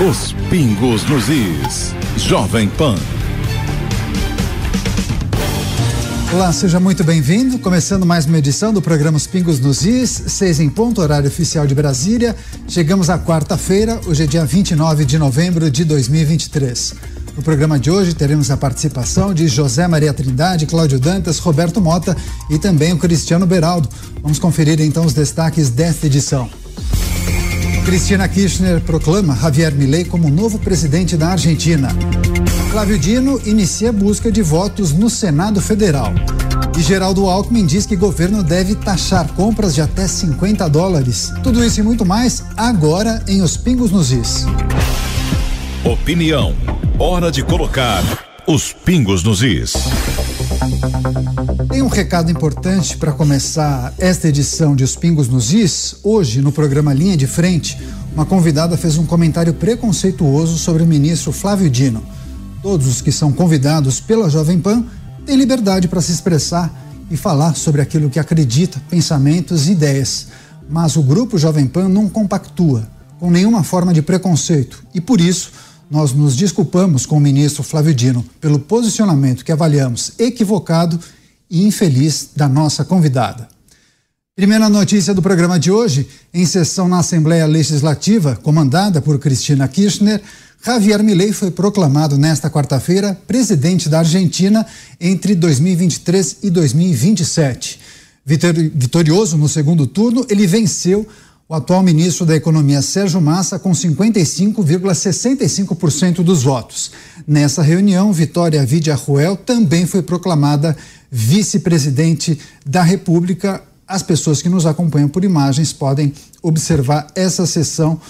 Os pingos nos is. Jovem Pan. Olá, seja muito bem-vindo. Começando mais uma edição do programa Os Pingos nos Is, seis em ponto, horário oficial de Brasília. Chegamos à quarta-feira, hoje é dia 29 de novembro de 2023. No programa de hoje teremos a participação de José Maria Trindade, Cláudio Dantas, Roberto Mota e também o Cristiano Beraldo. Vamos conferir então os destaques desta edição. Cristina Kirchner proclama Javier Milei como novo presidente da Argentina. Flávio Dino inicia busca de votos no Senado Federal. E Geraldo Alckmin diz que governo deve taxar compras de até 50 dólares. Tudo isso e muito mais agora em Os Pingos nos Is. Opinião. Hora de colocar os pingos nos is. Tem um recado importante para começar esta edição de Os Pingos nos Is. Hoje, no programa Linha de Frente, uma convidada fez um comentário preconceituoso sobre o ministro Flávio Dino. Todos os que são convidados pela Jovem Pan têm liberdade para se expressar e falar sobre aquilo que acredita, pensamentos e ideias. Mas o grupo Jovem Pan não compactua com nenhuma forma de preconceito e, por isso, nós nos desculpamos com o ministro Flávio Dino pelo posicionamento que avaliamos equivocado e infeliz da nossa convidada. Primeira notícia do programa de hoje: em sessão na Assembleia Legislativa, comandada por Cristina Kirchner, Javier Milei foi proclamado nesta quarta-feira presidente da Argentina entre 2023 e 2027. Vitorioso no segundo turno, ele venceu o atual ministro da Economia Sérgio Massa com 55,65% dos votos. Nessa reunião, Vitória Vidia Ruel também foi proclamada vice-presidente da República. As pessoas que nos acompanham por imagens podem observar essa sessão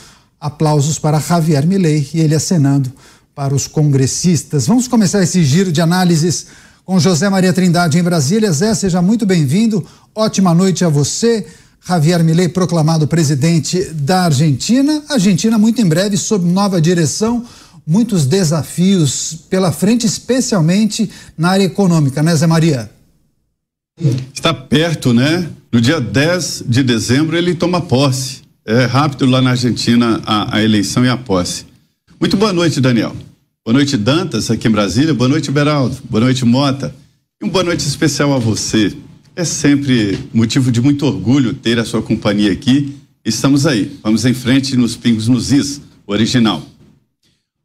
Aplausos para Javier Milei e ele acenando para os congressistas. Vamos começar esse giro de análises com José Maria Trindade em Brasília. Zé, seja muito bem-vindo. Ótima noite a você. Javier Milei proclamado presidente da Argentina. Argentina muito em breve sob nova direção, muitos desafios pela frente, especialmente na área econômica, né, Zé Maria? Está perto, né? No dia 10 de dezembro ele toma posse é rápido lá na Argentina a, a, eleição e a posse. Muito boa noite, Daniel. Boa noite, Dantas, aqui em Brasília. Boa noite, Beraldo. Boa noite, Mota. E uma boa noite especial a você. É sempre motivo de muito orgulho ter a sua companhia aqui. Estamos aí. Vamos em frente nos Pingos nos Is, original.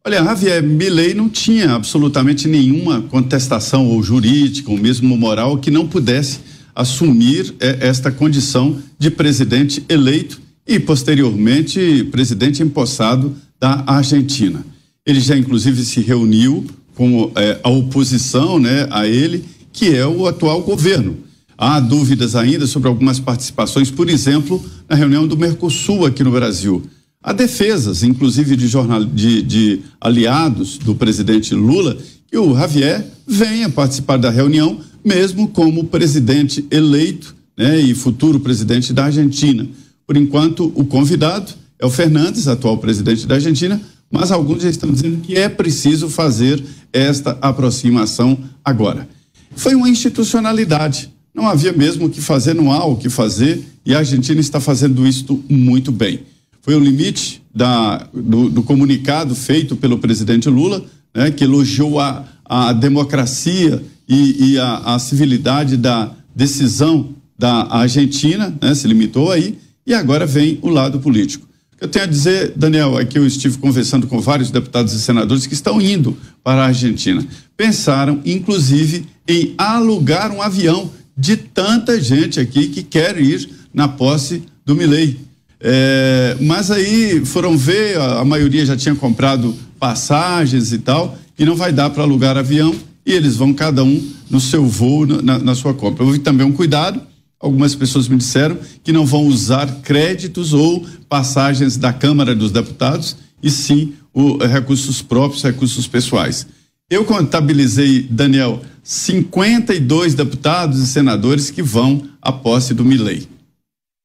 Olha, Javier Milei não tinha absolutamente nenhuma contestação ou jurídica ou mesmo moral que não pudesse assumir eh, esta condição de presidente eleito e, posteriormente, presidente empossado da Argentina. Ele já, inclusive, se reuniu com é, a oposição né, a ele, que é o atual governo. Há dúvidas ainda sobre algumas participações, por exemplo, na reunião do Mercosul aqui no Brasil. Há defesas, inclusive de, jornal, de, de aliados do presidente Lula, que o Javier venha participar da reunião, mesmo como presidente eleito né, e futuro presidente da Argentina. Por enquanto, o convidado é o Fernandes, atual presidente da Argentina, mas alguns já estão dizendo que é preciso fazer esta aproximação agora. Foi uma institucionalidade. Não havia mesmo o que fazer, não há o que fazer, e a Argentina está fazendo isso muito bem. Foi o limite da, do, do comunicado feito pelo presidente Lula, né, que elogiou a, a democracia e, e a, a civilidade da decisão da Argentina, né, se limitou aí, e agora vem o lado político. Eu tenho a dizer, Daniel, é que eu estive conversando com vários deputados e senadores que estão indo para a Argentina. Pensaram, inclusive, em alugar um avião de tanta gente aqui que quer ir na posse do Milei. É, mas aí foram ver, a, a, maioria já tinha comprado passagens e tal, e não vai dar para alugar avião, e eles vão cada um no seu voo, na, na sua compra. Houve também um cuidado, Algumas pessoas me disseram que não vão usar créditos ou passagens da Câmara dos Deputados, e sim o, recursos próprios, recursos pessoais. Eu contabilizei, Daniel, 52 deputados e senadores que vão à posse do Milei.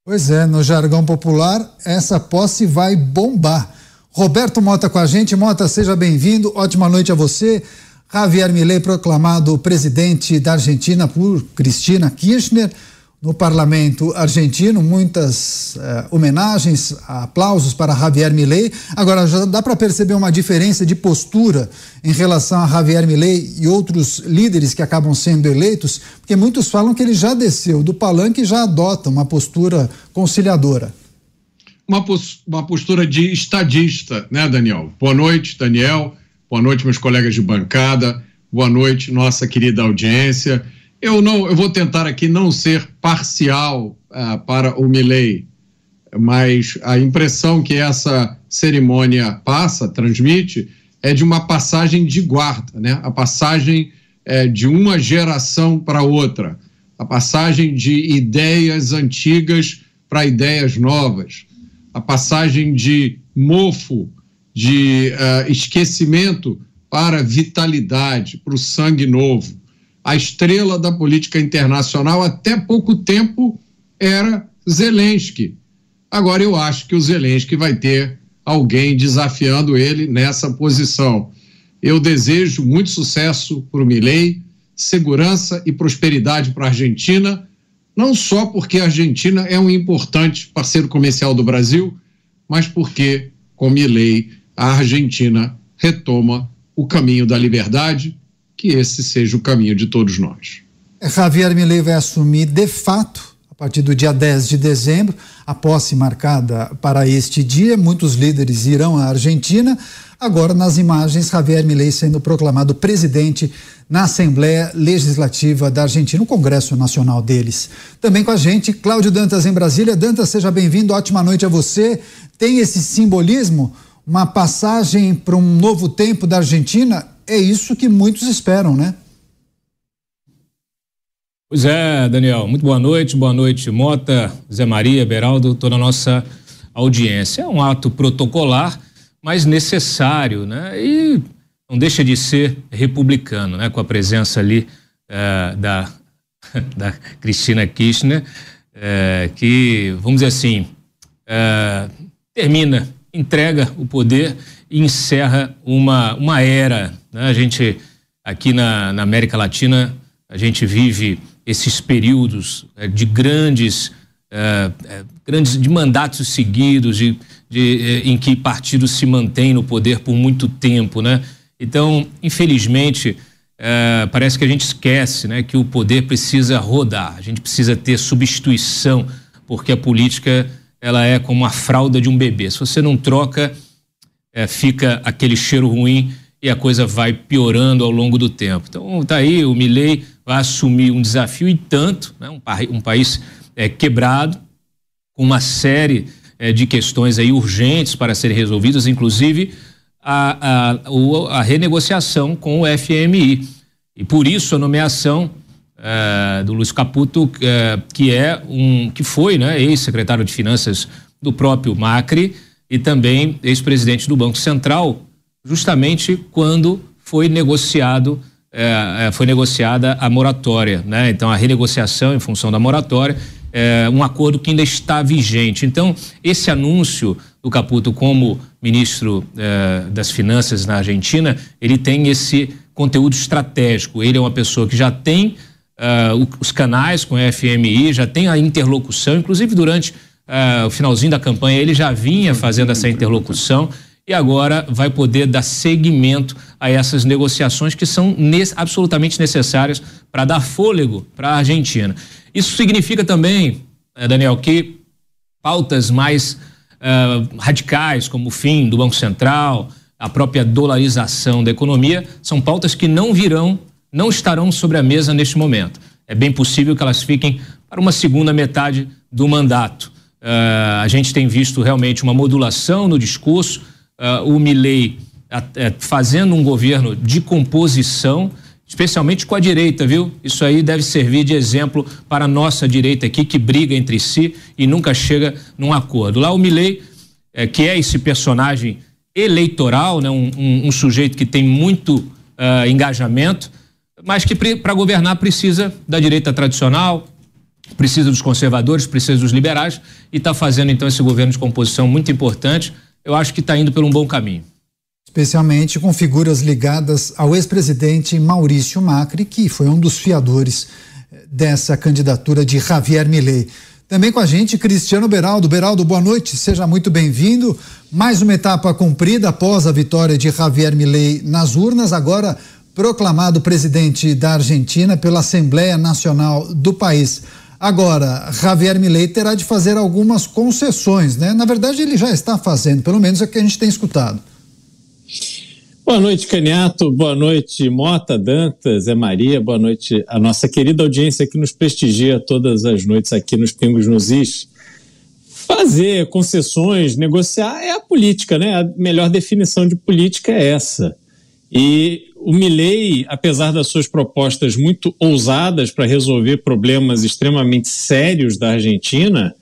Pois é, no jargão popular, essa posse vai bombar. Roberto Mota com a gente. Mota, seja bem-vindo. Ótima noite a você. Javier Milei proclamado presidente da Argentina por Cristina Kirchner no parlamento argentino, muitas eh, homenagens, aplausos para Javier Milei. Agora, já dá para perceber uma diferença de postura em relação a Javier Milei e outros líderes que acabam sendo eleitos, porque muitos falam que ele já desceu do palanque e já adota uma postura conciliadora. Uma, uma postura de estadista, né, Daniel? Boa noite, Daniel. Boa noite, meus colegas de bancada. Boa noite, nossa querida audiência. Eu não, eu vou tentar aqui não ser parcial uh, para o Milley, mas a impressão que essa cerimônia passa, transmite, é de uma passagem de guarda, né? A passagem é, de uma geração para outra, a passagem de ideias antigas para ideias novas, a passagem de mofo, de uh, esquecimento para vitalidade, para o sangue novo a estrela da política internacional até pouco tempo era Zelensky. Agora eu acho que o Zelensky vai ter alguém desafiando ele nessa posição. Eu desejo muito sucesso para o Milei, segurança e prosperidade para a Argentina, não só porque a Argentina é um importante parceiro comercial do Brasil, mas porque, com Milei, a Argentina retoma o caminho da liberdade, que esse seja o caminho de todos nós. É, Javier Milei vai assumir de fato a partir do dia 10 de dezembro, a posse marcada para este dia. Muitos líderes irão à Argentina. Agora, nas imagens, Javier Milei sendo proclamado presidente na Assembleia Legislativa da Argentina, o Congresso Nacional deles. Também com a gente, Cláudio Dantas em Brasília. Dantas, seja bem-vindo, ótima noite a você. Tem esse simbolismo, uma passagem para um novo tempo da Argentina é isso que muitos esperam, né? Pois é, Daniel. Muito boa noite, boa noite, Mota, Zé Maria, Beraldo, toda a nossa audiência. É um ato protocolar, mas necessário, né? E não deixa de ser republicano, né? Com a presença ali é, da, da Cristina Kirchner, é, que, vamos dizer assim, é, termina, entrega o poder encerra uma, uma era. Né? A gente, aqui na, na, América Latina, a gente vive esses períodos é, de grandes, é, é, grandes de mandatos seguidos, de, de, em que partidos se mantêm no poder por muito tempo. Né? Então, infelizmente, parece que a gente esquece né, que o poder precisa rodar, a gente precisa ter substituição, porque a política ela é como a fralda de um bebê. Se você não troca é, fica aquele cheiro ruim e a coisa vai piorando ao longo do tempo. Então, tá aí, o Milley vai assumir um desafio e tanto, né, um, um, país é, quebrado, com uma série é, de questões aí urgentes para serem resolvidas, inclusive a, a, a renegociação com o FMI. E por isso a nomeação é, do Luiz Caputo, é, que é um que foi né, ex-secretário de Finanças do próprio Macri, e também ex-presidente do Banco Central, justamente quando foi negociado é, foi negociada a moratória, né? Então a renegociação em função da moratória, é, um acordo que ainda está vigente. Então esse anúncio do Caputo como ministro é, das Finanças na Argentina, ele tem esse conteúdo estratégico. Ele é uma pessoa que já tem uh, os canais com a FMI, já tem a interlocução, inclusive durante uh, o finalzinho da campanha, ele já vinha fazendo essa interlocução e agora vai poder dar seguimento a essas negociações que são ne absolutamente necessárias para dar fôlego para a Argentina. Isso significa também, eh, Daniel, que pautas mais uh, radicais, como o fim do Banco Central, a própria dolarização da economia, são pautas que não virão, não estarão sobre a mesa neste momento. É bem possível que elas fiquem para uma segunda metade do mandato. Uh, a gente tem visto realmente uma modulação no discurso, uh, o Milley uh, fazendo um governo de composição, especialmente com a direita, viu? Isso aí deve servir de exemplo para a nossa direita aqui, que briga entre si e nunca chega num acordo. Lá o Milley, eh, que é esse personagem eleitoral, né? um, um, um sujeito que tem muito engajamento, mas que para governar precisa da direita tradicional, precisa dos conservadores, precisa dos liberais e está fazendo então esse governo de composição muito importante. Eu acho que está indo por um bom caminho. Especialmente com figuras ligadas ao ex-presidente Maurício Macri, que foi um dos fiadores eh, dessa candidatura de Javier Milei. Também com a gente, Cristiano Beraldo. Beraldo, boa noite, seja muito bem-vindo. Mais uma etapa cumprida após a vitória de Javier Milei nas urnas, agora proclamado presidente da Argentina pela Assembleia Nacional do país. Agora, Javier Milei terá de fazer algumas concessões, né? Na verdade, ele já está fazendo, pelo menos é o que a gente tem escutado. Boa noite, Caniato. Boa noite, Mota, Dantas, Zé Maria. Boa noite a nossa querida audiência que nos prestigia todas as noites aqui nos Pingos nos Is. Fazer concessões, negociar é a política, né? A melhor definição de política é essa. E o Milley, apesar das suas propostas muito ousadas para resolver problemas extremamente sérios da Argentina,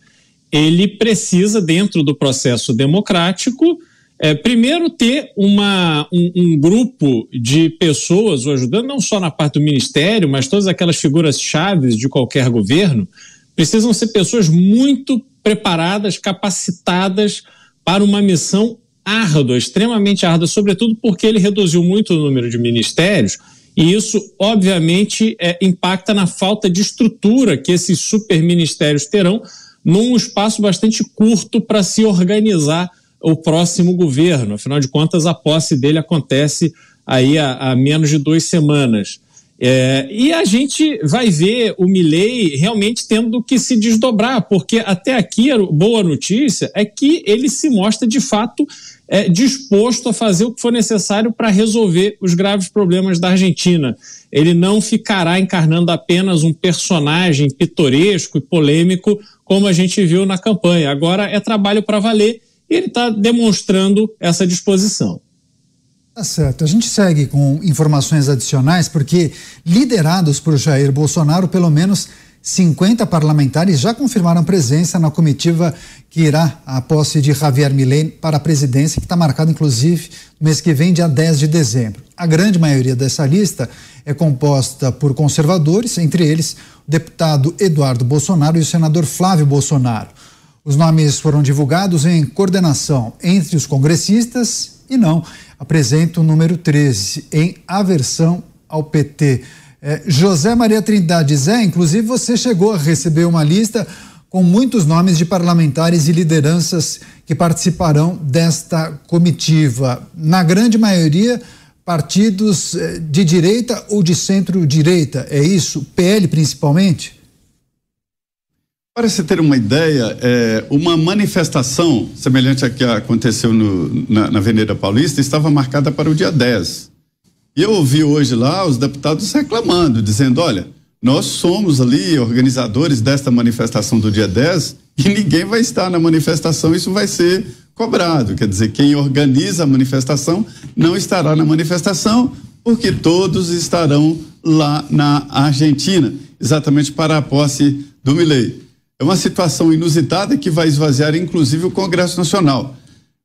ele precisa, dentro do processo democrático, é, primeiro ter uma, um, um, grupo de pessoas o ajudando, não só na parte do ministério, mas todas aquelas figuras chaves de qualquer governo, precisam ser pessoas muito preparadas, capacitadas para uma missão árdua, extremamente árdua, sobretudo porque ele reduziu muito o número de ministérios e isso, obviamente, é, impacta na falta de estrutura que esses superministérios terão num espaço bastante curto para se organizar o próximo governo. Afinal de contas, a posse dele acontece aí há, há menos de duas semanas. É, e a gente vai ver o Milley realmente tendo que se desdobrar, porque até aqui a boa notícia é que ele se mostra de fato é, disposto a fazer o que for necessário para resolver os graves problemas da Argentina. Ele não ficará encarnando apenas um personagem pitoresco e polêmico como a gente viu na campanha. Agora é trabalho para valer e ele está demonstrando essa disposição. Tá certo. A gente segue com informações adicionais, porque liderados por Jair Bolsonaro, pelo menos 50 parlamentares já confirmaram presença na comitiva que irá à posse de Javier Milei para a presidência, que está marcada inclusive no mês que vem, dia 10 de dezembro. A grande maioria dessa lista é composta por conservadores, entre eles o deputado Eduardo Bolsonaro e o senador Flávio Bolsonaro. Os nomes foram divulgados em coordenação entre os congressistas e não apresenta o número 13, em aversão ao PT. É, José Maria Trindade Zé, inclusive você chegou a receber uma lista com muitos nomes de parlamentares e lideranças que participarão desta comitiva. Na grande maioria, partidos é, de direita ou de centro-direita, é isso? PL principalmente? Para você ter uma ideia, é, uma manifestação semelhante à que aconteceu no, na, na Avenida Paulista estava marcada para o dia 10. E eu ouvi hoje lá os deputados reclamando, dizendo: olha, nós somos ali organizadores desta manifestação do dia 10 e ninguém vai estar na manifestação, isso vai ser cobrado. Quer dizer, quem organiza a manifestação não estará na manifestação, porque todos estarão lá na Argentina, exatamente para a posse do Milei. É uma situação inusitada que vai esvaziar, inclusive, o Congresso Nacional.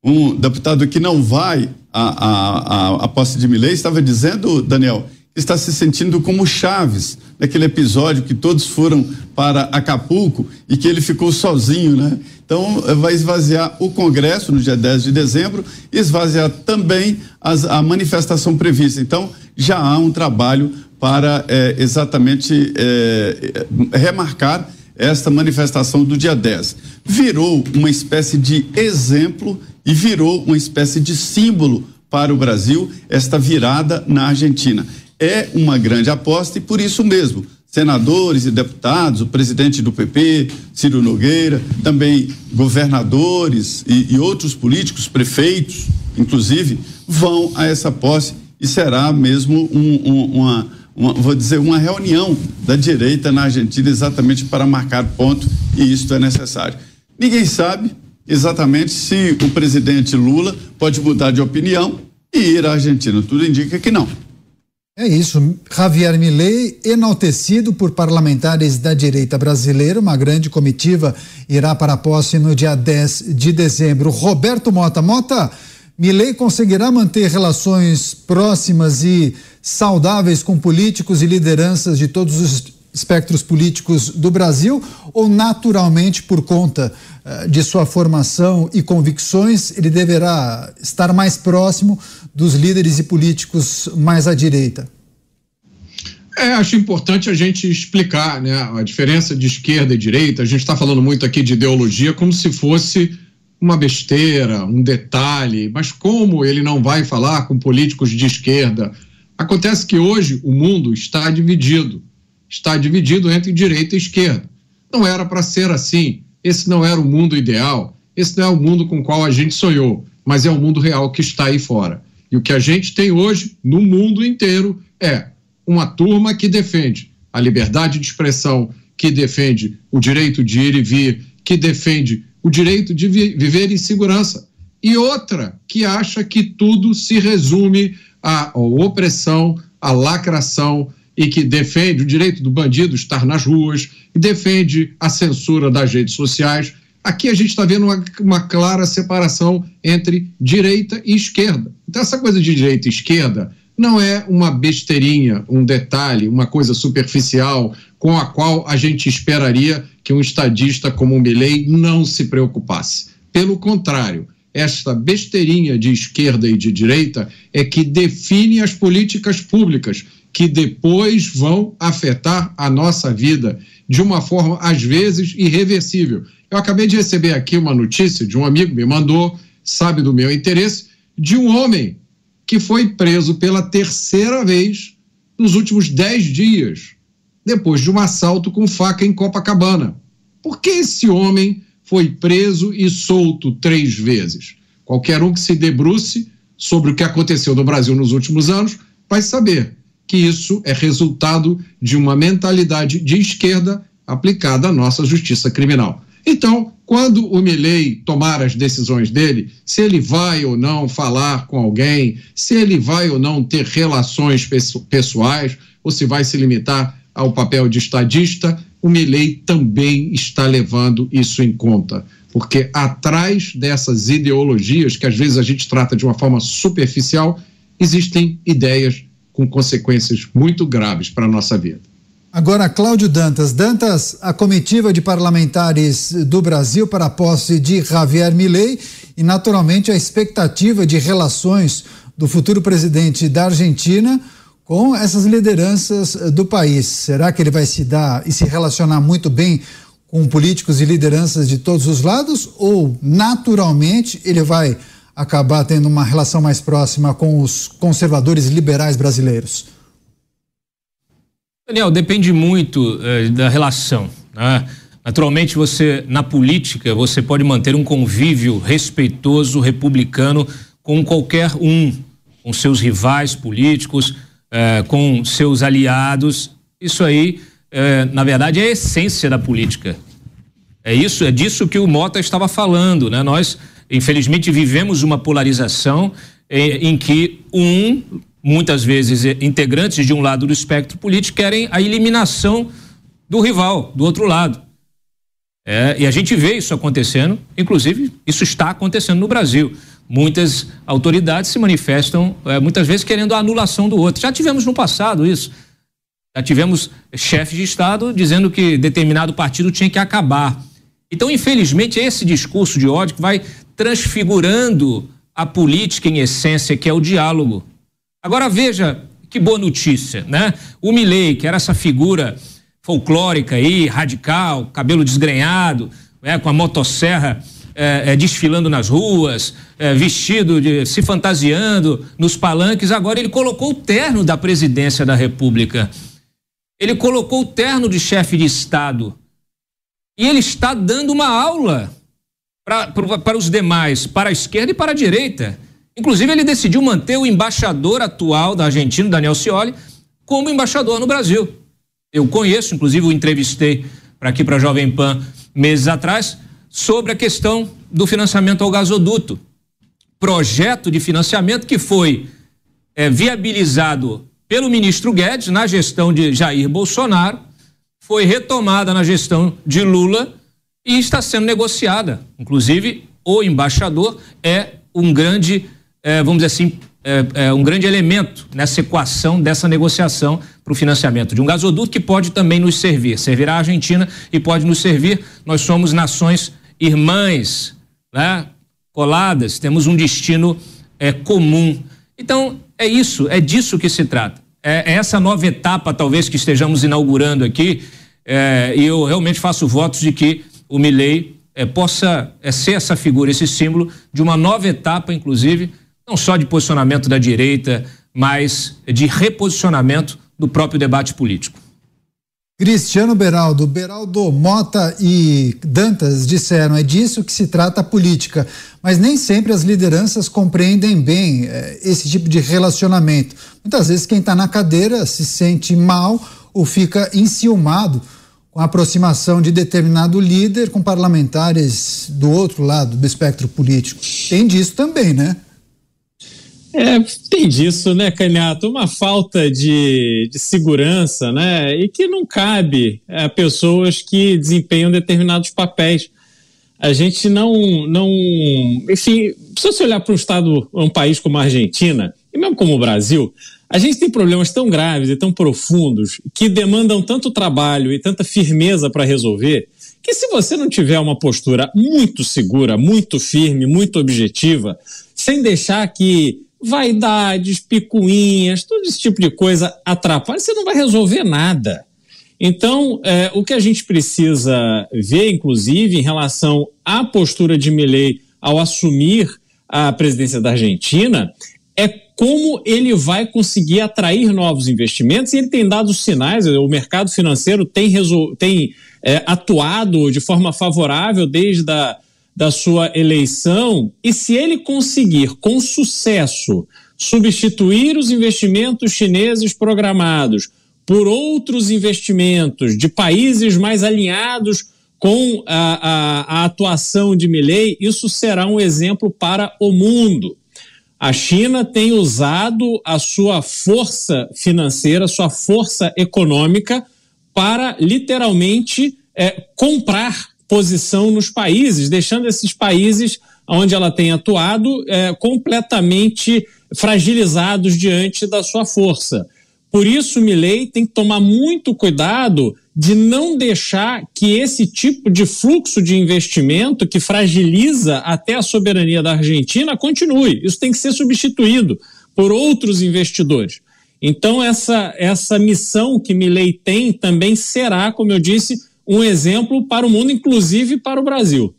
Um deputado que não vai à, posse de Milei estava dizendo, Daniel, está se sentindo como Chaves, naquele episódio que todos foram para Acapulco e que ele ficou sozinho, né? Então, vai esvaziar o Congresso no dia 10 de dezembro e esvaziar também as, a manifestação prevista. Então, já há um trabalho para é, exatamente é, remarcar esta manifestação do dia 10. Virou uma espécie de exemplo e virou uma espécie de símbolo para o Brasil esta virada na Argentina. É uma grande aposta e por isso mesmo, senadores e deputados, o presidente do PP, Ciro Nogueira, também governadores e, e outros políticos, prefeitos, inclusive, vão a essa posse e será mesmo um, um, uma uma, vou dizer, uma reunião da direita na Argentina exatamente para marcar ponto e isto é necessário. Ninguém sabe exatamente se o presidente Lula pode mudar de opinião e ir à Argentina. Tudo indica que não. É isso. Javier Milei, enaltecido por parlamentares da direita brasileira, uma grande comitiva irá para a posse no dia 10 de dezembro. Roberto Mota. Mota, Milei conseguirá manter relações próximas e saudáveis com políticos e lideranças de todos os espectros políticos do Brasil ou naturalmente por conta uh, de sua formação e convicções ele deverá estar mais próximo dos líderes e políticos mais à direita? É, acho importante a gente explicar né, a diferença de esquerda e direita. A gente está falando muito aqui de ideologia como se fosse uma besteira, um detalhe, mas como ele não vai falar com políticos de esquerda? Acontece que hoje o mundo está dividido está dividido entre direita e esquerda. Não era para ser assim. Esse não era o mundo ideal. Esse não é o mundo com o qual a gente sonhou, mas é o mundo real que está aí fora. E o que a gente tem hoje no mundo inteiro é uma turma que defende a liberdade de expressão, que defende o direito de ir e vir, que defende o direito de vi viver em segurança. E outra que acha que tudo se resume à opressão, à lacração, e que defende o direito do bandido estar nas ruas, e defende a censura das redes sociais. Aqui a gente está vendo uma, uma, clara separação entre direita e esquerda. Então, essa coisa de direita e esquerda não é uma besteirinha, um detalhe, uma coisa superficial com a qual a gente esperaria que um estadista como o Milley não se preocupasse. Pelo contrário, esta besteirinha de esquerda e de direita é que define as políticas públicas que depois vão afetar a nossa vida de uma forma, às vezes, irreversível. Eu acabei de receber aqui uma notícia de um amigo me mandou, sabe do meu interesse, de um homem que foi preso pela terceira vez nos últimos dez dias, depois de um assalto com faca em Copacabana. Por que esse homem foi preso e solto três vezes? Qualquer um que se debruce sobre o que aconteceu no Brasil nos últimos anos vai saber que isso é resultado de uma mentalidade de esquerda aplicada à nossa justiça criminal. Então, quando o Milley tomar as decisões dele, se ele vai ou não falar com alguém, se ele vai ou não ter relações pessoais, ou se vai se limitar ao papel de estadista, o Milley também está levando isso em conta. Porque atrás dessas ideologias, que às vezes a gente trata de uma forma superficial, existem ideias com consequências muito graves para a nossa vida. Agora, Cláudio Dantas. Dantas, a comitiva de parlamentares do Brasil para a posse de Javier Milei e, naturalmente, a expectativa de relações do futuro presidente da Argentina com essas lideranças do país. Será que ele vai se dar e se relacionar muito bem com políticos e lideranças de todos os lados? Ou, naturalmente, ele vai acabar tendo uma relação mais próxima com os conservadores liberais brasileiros? Daniel, depende muito eh, da relação. Né? Naturalmente, você na política você pode manter um convívio respeitoso republicano com qualquer um, com seus rivais políticos, eh, com seus aliados. Isso aí, eh, na verdade, é a essência da política. É isso, é disso que o Mota estava falando, né? Nós Infelizmente, vivemos uma polarização em, em que um, muitas vezes, eh, integrantes de um lado do espectro político querem a eliminação do rival, do outro lado. É, e a gente vê isso acontecendo, inclusive, isso está acontecendo no Brasil. Muitas autoridades se manifestam, é, muitas vezes, querendo a anulação do outro. Já tivemos no passado isso. Já tivemos chefes de Estado dizendo que determinado partido tinha que acabar. Então, infelizmente, esse discurso de ódio que vai transfigurando a política em essência, que é o diálogo. Agora veja que boa notícia, né? O Milley, que era essa figura folclórica aí, radical, cabelo desgrenhado, né, com a motosserra é, é, desfilando nas ruas, é, vestido, de, se fantasiando nos palanques, agora ele colocou o terno da presidência da República. Ele colocou o terno de chefe de Estado. E ele está dando uma aula para, os demais, para a esquerda e para a direita. Inclusive, ele decidiu manter o embaixador atual da Argentina, Daniel Scioli, como embaixador no Brasil. Eu conheço, inclusive, o entrevistei para aqui para a Jovem Pan meses atrás, sobre a questão do financiamento ao gasoduto. Projeto de financiamento que foi é, viabilizado pelo ministro Guedes na gestão de Jair Bolsonaro, foi retomada na gestão de Lula e está sendo negociada. Inclusive, o embaixador é um grande, é, vamos dizer assim, é, é um grande elemento nessa equação dessa negociação para o financiamento de um gasoduto que pode também nos servir, servirá a Argentina e pode nos servir. Nós somos nações irmãs, né? coladas, temos um destino é, comum. Então, é isso, é disso que se trata. é, é essa nova etapa, talvez, que estejamos inaugurando aqui, é, e eu realmente faço votos de que o Milley é, possa é, ser essa figura, esse símbolo de uma nova etapa, inclusive, não só de posicionamento da direita, mas de reposicionamento do próprio debate político. Cristiano Beraldo, Beraldo, Mota e Dantas disseram, é disso que se trata a política, mas nem sempre as lideranças compreendem bem é, esse tipo de relacionamento. Muitas vezes quem está na cadeira se sente mal ou fica enciumado com a aproximação de determinado líder com parlamentares do outro lado do espectro político. Tem disso também, né? É, tem disso, né, Canhato? Uma falta de, de segurança, né? E que não cabe a pessoas que desempenham determinados papéis. A gente não. não enfim, se você olhar para um estado, um país como a Argentina, e mesmo como o Brasil, a gente tem problemas tão graves e tão profundos que demandam tanto trabalho e tanta firmeza para resolver que se você não tiver uma postura muito segura, muito firme, muito objetiva, sem deixar que vaidades, picuinhas, todo esse tipo de coisa atrapalha, você não vai resolver nada. Então, é, o que a gente precisa ver, inclusive, em relação à postura de Milley ao assumir a presidência da Argentina, é como ele vai conseguir atrair novos investimentos e ele tem dado sinais, o mercado financeiro tem, tem é, atuado de forma favorável desde a da sua eleição e se ele conseguir com sucesso substituir os investimentos chineses programados por outros investimentos de países mais alinhados com a, a, a atuação de Milley, isso será um exemplo para o mundo. A China tem usado a sua força financeira, sua força econômica, para literalmente é, comprar posição nos países, deixando esses países onde ela tem atuado é, completamente fragilizados diante da sua força. Por isso, Milley tem que tomar muito cuidado de não deixar que esse tipo de fluxo de investimento que fragiliza até a soberania da Argentina continue. Isso tem que ser substituído por outros investidores. Então, essa, essa missão que Milley tem também será, como eu disse, um exemplo para o mundo, inclusive para o Brasil.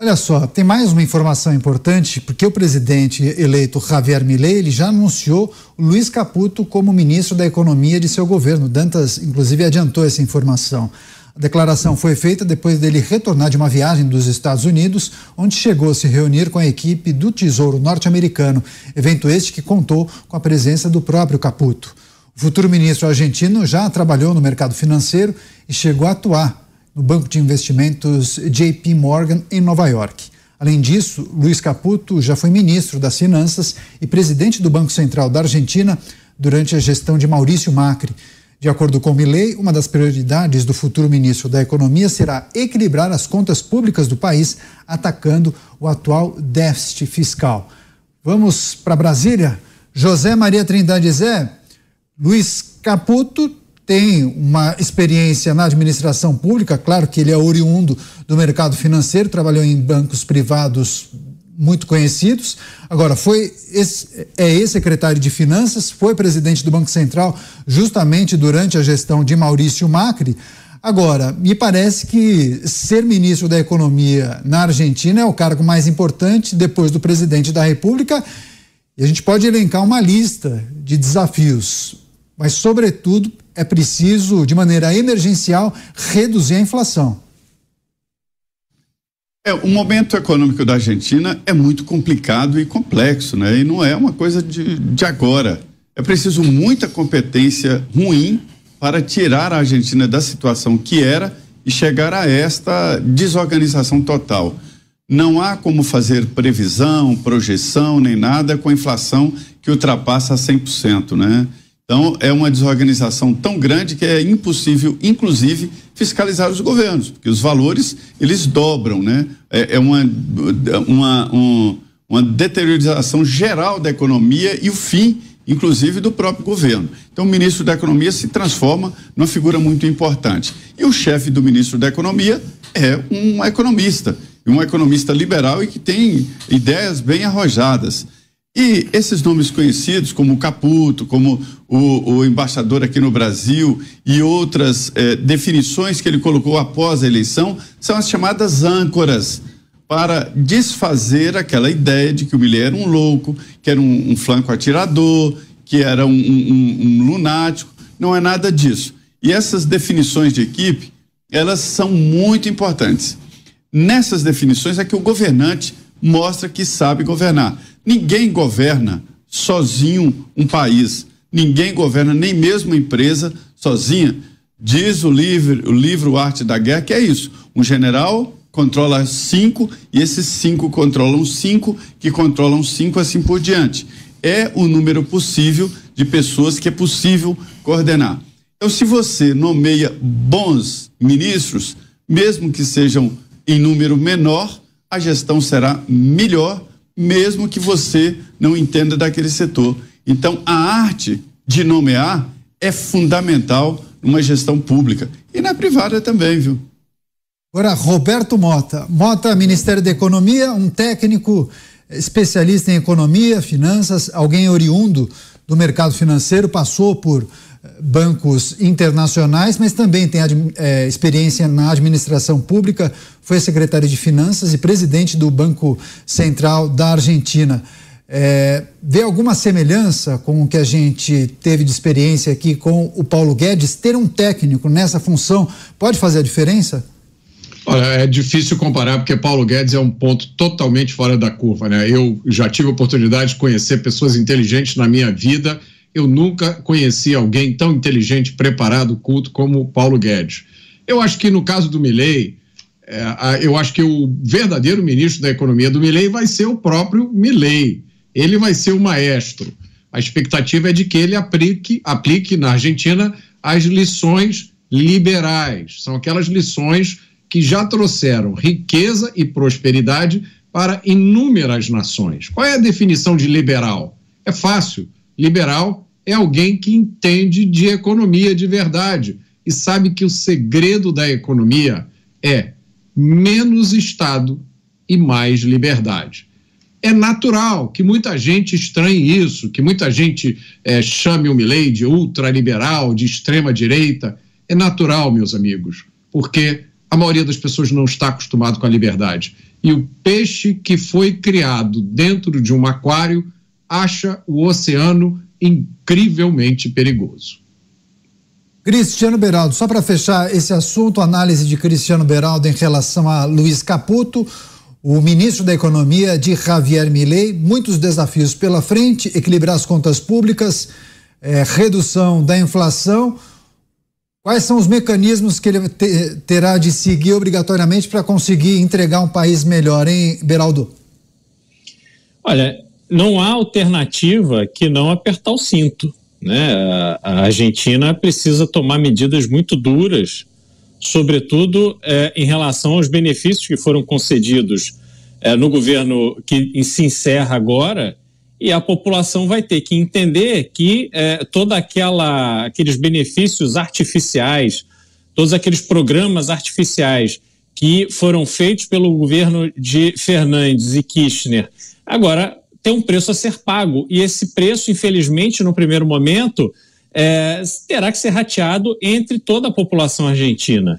Olha só, tem mais uma informação importante, porque o presidente eleito Javier Milei, ele já anunciou Luiz Caputo como ministro da Economia de seu governo. Dantas, inclusive, adiantou essa informação. A declaração foi feita depois dele retornar de uma viagem dos Estados Unidos, onde chegou a se reunir com a equipe do Tesouro norte-americano, evento este que contou com a presença do próprio Caputo. O futuro ministro argentino já trabalhou no mercado financeiro e chegou a atuar no banco de investimentos JP Morgan em Nova York. Além disso, Luiz Caputo já foi ministro das Finanças e presidente do Banco Central da Argentina durante a gestão de Maurício Macri. De acordo com Milei, uma das prioridades do futuro ministro da Economia será equilibrar as contas públicas do país, atacando o atual déficit fiscal. Vamos para Brasília? José Maria Trindade Zé, Luiz Caputo tem uma experiência na administração pública, claro que ele é oriundo do mercado financeiro, trabalhou em bancos privados muito conhecidos. Agora, foi é ex-secretário de Finanças, foi presidente do Banco Central justamente durante a gestão de Maurício Macri. Agora, me parece que ser ministro da Economia na Argentina é o cargo mais importante depois do presidente da República. E a gente pode elencar uma lista de desafios mas, sobretudo, é preciso, de maneira emergencial, reduzir a inflação. É, o momento econômico da Argentina é muito complicado e complexo, né? E não é uma coisa de, de agora. É preciso muita competência ruim para tirar a Argentina da situação que era e chegar a esta desorganização total. Não há como fazer previsão, projeção, nem nada com a inflação que ultrapassa 100%, né? Então, é uma desorganização tão grande que é impossível, inclusive, fiscalizar os governos, porque os valores, eles dobram, né? É, é uma, uma, um, uma deteriorização geral da economia e o fim, inclusive, do próprio governo. Então, o ministro da Economia se transforma numa figura muito importante. E o chefe do ministro da Economia é um economista, um economista liberal e que tem ideias bem arrojadas. E esses nomes conhecidos, como o Caputo, como o, o embaixador aqui no Brasil e outras eh, definições que ele colocou após a eleição, são as chamadas âncoras para desfazer aquela ideia de que o Milley era um louco, que era um, um flanco atirador, que era um, um, um lunático. Não é nada disso. E essas definições de equipe, elas são muito importantes. Nessas definições é que o governante mostra que sabe governar. Ninguém governa sozinho um país. Ninguém governa nem mesmo uma empresa sozinha. Diz o livro, o livro Arte da Guerra que é isso. Um general controla cinco e esses cinco controlam cinco que controlam cinco assim por diante. É o número possível de pessoas que é possível coordenar. Então, se você nomeia bons ministros, mesmo que sejam em número menor, a gestão será melhor, mesmo que você não entenda daquele setor. Então, a arte de nomear é fundamental numa gestão pública e na privada também, viu? Agora, Roberto Mota. Mota, Ministério da Economia, um técnico especialista em economia, finanças, alguém oriundo do mercado financeiro, passou por bancos internacionais, mas também tem é, experiência na administração pública, foi secretário de Finanças e presidente do Banco Central da Argentina. É, vê alguma semelhança com o que a gente teve de experiência aqui com o Paulo Guedes? Ter um técnico nessa função pode fazer a diferença? Olha, é difícil comparar porque Paulo Guedes é um ponto totalmente fora da curva, né? Eu já tive a oportunidade de conhecer pessoas inteligentes na minha vida eu nunca conheci alguém tão inteligente, preparado, culto como Paulo Guedes. Eu acho que no caso do Milley, é, eu acho que o verdadeiro ministro da Economia do Milley vai ser o próprio Milley. Ele vai ser o maestro. A expectativa é de que ele aplique, aplique na Argentina as lições liberais. São aquelas lições que já trouxeram riqueza e prosperidade para inúmeras nações. Qual é a definição de liberal? É fácil. Liberal é alguém que entende de economia de verdade e sabe que o segredo da economia é menos Estado e mais liberdade. É natural que muita gente estranhe isso, que muita gente é, chame o Milley de ultraliberal, de extrema direita. É natural, meus amigos, porque a maioria das pessoas não está acostumado com a liberdade. E o peixe que foi criado dentro de um aquário acha o oceano incrivelmente perigoso. Cristiano Beraldo, só para fechar esse assunto, análise de Cristiano Beraldo em relação a Luiz Caputo, o ministro da Economia de Javier Milei, muitos desafios pela frente, equilibrar as contas públicas, é, redução da inflação. Quais são os mecanismos que ele te, terá de seguir obrigatoriamente para conseguir entregar um país melhor, hein, Beraldo? Olha, não há alternativa que não apertar o cinto. Né? A Argentina precisa tomar medidas muito duras, sobretudo é, em relação aos benefícios que foram concedidos é, no governo que se encerra agora, e a população vai ter que entender que é, toda aquela aqueles benefícios artificiais, todos aqueles programas artificiais que foram feitos pelo governo de Fernandes e Kirchner, agora tem um preço a ser pago. E esse preço, infelizmente, no primeiro momento, é, terá que ser rateado entre toda a população argentina.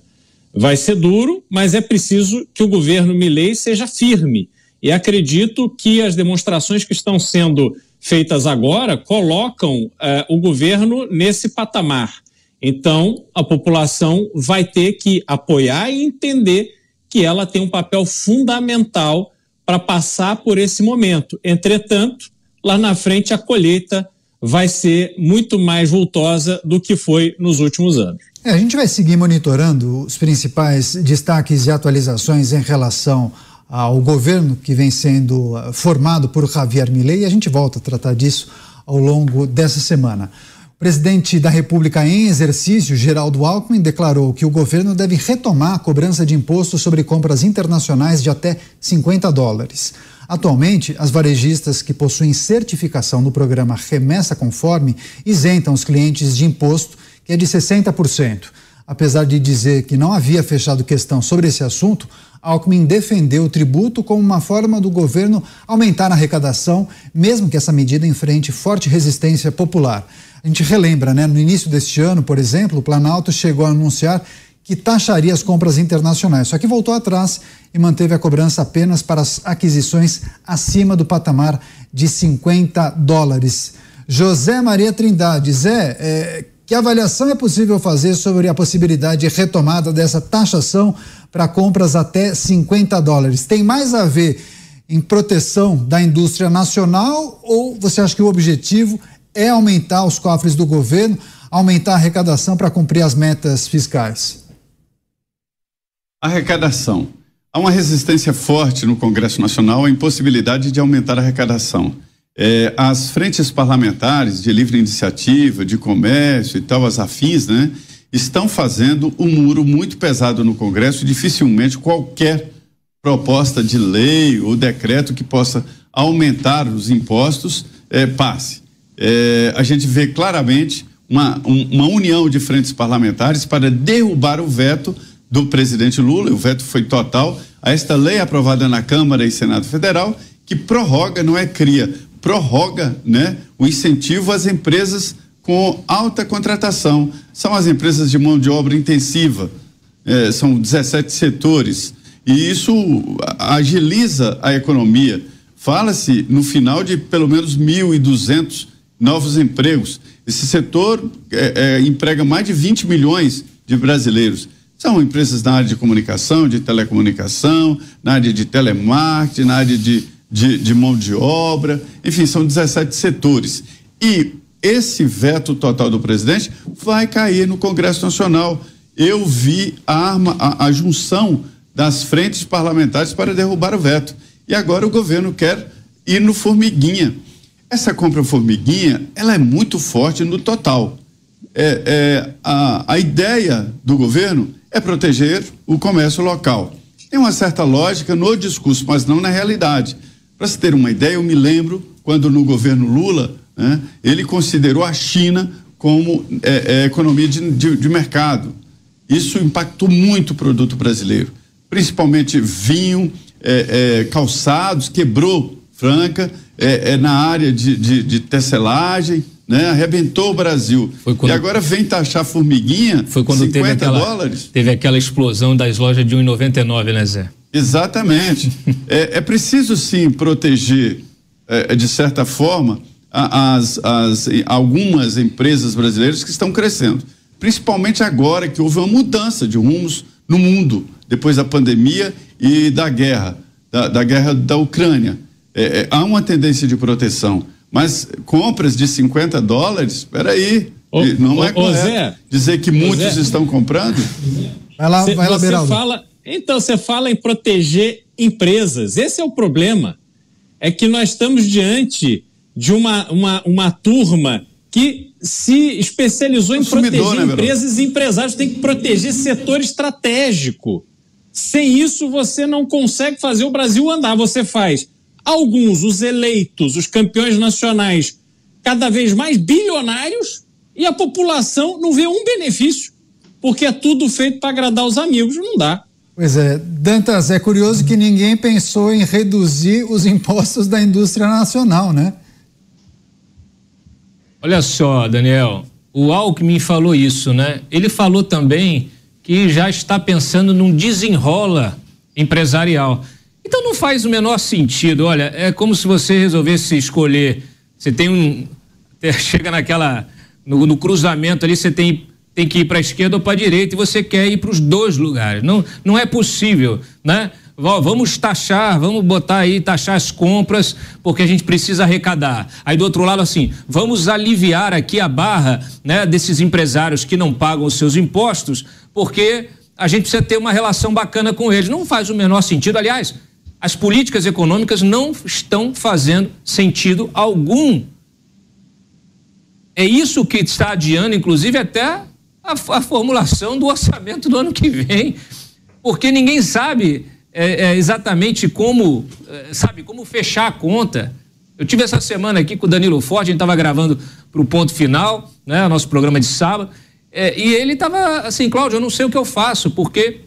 Vai ser duro, mas é preciso que o governo Milei seja firme. E acredito que as demonstrações que estão sendo feitas agora colocam é, o governo nesse patamar. Então, a população vai ter que apoiar e entender que ela tem um papel fundamental para passar por esse momento. Entretanto, lá na frente a colheita vai ser muito mais vultosa do que foi nos últimos anos. É, a gente vai seguir monitorando os principais destaques e atualizações em relação ao governo que vem sendo ah, formado por Javier Milei e a gente volta a tratar disso ao longo dessa semana presidente da República em exercício, Geraldo Alckmin, declarou que o governo deve retomar a cobrança de imposto sobre compras internacionais de até 50 dólares. Atualmente, as varejistas que possuem certificação no programa Remessa Conforme isentam os clientes de imposto, que é de 60%. Apesar de dizer que não havia fechado questão sobre esse assunto, Alckmin defendeu o tributo como uma forma do governo aumentar a arrecadação, mesmo que essa medida enfrente forte resistência popular. A gente relembra, né? No início deste ano, por exemplo, o Planalto chegou a anunciar que taxaria as compras internacionais, só que voltou atrás e manteve a cobrança apenas para as aquisições acima do patamar de 50 dólares. José Maria Trindade, Zé, é, que avaliação é possível fazer sobre a possibilidade de retomada dessa taxação para compras até 50 dólares? Tem mais a ver em proteção da indústria nacional ou você acha que o objetivo é aumentar os cofres do governo, aumentar a arrecadação para cumprir as metas fiscais? Arrecadação. Há uma resistência forte no Congresso Nacional à impossibilidade de aumentar a arrecadação. É, as frentes parlamentares de livre iniciativa, de comércio e tal, as afins, né, estão fazendo um muro muito pesado no Congresso e dificilmente qualquer proposta de lei ou decreto que possa aumentar os impostos é, passe é, a gente vê claramente uma, um, uma união de frentes parlamentares para derrubar o veto do presidente Lula, o veto foi total, a esta lei aprovada na Câmara e Senado Federal, que prorroga, não é cria, prorroga né, o incentivo às empresas com alta contratação. São as empresas de mão de obra intensiva, é, são 17 setores, e isso agiliza a economia. Fala-se no final de pelo menos 1.200 novos empregos. Esse setor é, é, emprega mais de 20 milhões de brasileiros. São empresas na área de comunicação, de telecomunicação, na área de telemarketing, na área de, de, de mão de obra, enfim, são 17 setores. E esse veto total do presidente vai cair no Congresso Nacional. Eu vi a, arma, a, a junção das frentes parlamentares para derrubar o veto. E agora o governo quer ir no formiguinha essa compra formiguinha, ela é muito forte no total. É, é, a, a ideia do governo é proteger o comércio local. Tem uma certa lógica no discurso, mas não na realidade. Para se ter uma ideia, eu me lembro quando no governo Lula, né, ele considerou a China como é, é, economia de, de, de mercado. Isso impactou muito o produto brasileiro, principalmente vinho, é, é, calçados, quebrou Franca é, é na área de, de, de, tecelagem, né? Arrebentou o Brasil. Quando, e agora vem taxar formiguinha, foi quando 50 teve aquela, dólares. Teve aquela explosão das lojas de 1,99, né, Zé? Exatamente. é, é, preciso sim proteger, é, de certa forma, as, as, algumas empresas brasileiras que estão crescendo. Principalmente agora que houve uma mudança de rumos no mundo, depois da pandemia e da guerra, da, da guerra da Ucrânia. É, é, há uma tendência de proteção, mas compras de 50 dólares, espera aí, não é correto Zé, dizer que muitos Zé, estão comprando. Vai lá, cê, vai lá, você fala, Então, você fala em proteger empresas. Esse é o problema. É que nós estamos diante de uma, uma, uma turma que se especializou em proteger né, empresas e empresários. Tem que proteger setor estratégico. Sem isso, você não consegue fazer o Brasil andar. Você faz alguns, os eleitos, os campeões nacionais, cada vez mais bilionários e a população não vê um benefício, porque é tudo feito para agradar os amigos, não dá. Pois é, Dantas, é curioso que ninguém pensou em reduzir os impostos da indústria nacional, né? Olha só, Daniel, o Alckmin falou isso, né? Ele falou também que já está pensando num desenrola empresarial. Então não faz o menor sentido. Olha, é como se você resolvesse escolher. Você tem um. Chega naquela. No, no cruzamento ali, você tem, tem que ir para a esquerda ou para a direita e você quer ir para os dois lugares. Não, não é possível, né? Vamos taxar, vamos botar aí, taxar as compras, porque a gente precisa arrecadar. Aí do outro lado, assim, vamos aliviar aqui a barra né, desses empresários que não pagam os seus impostos, porque a gente precisa ter uma relação bacana com eles. Não faz o menor sentido. Aliás, as políticas econômicas não estão fazendo sentido algum. É isso que está adiando, inclusive, até a, a formulação do orçamento do ano que vem, porque ninguém sabe é, é, exatamente como, é, sabe, como fechar a conta. Eu tive essa semana aqui com o Danilo Forte, a gente estava gravando para o ponto final, né, nosso programa de sábado, é, e ele estava assim, Cláudio, eu não sei o que eu faço, porque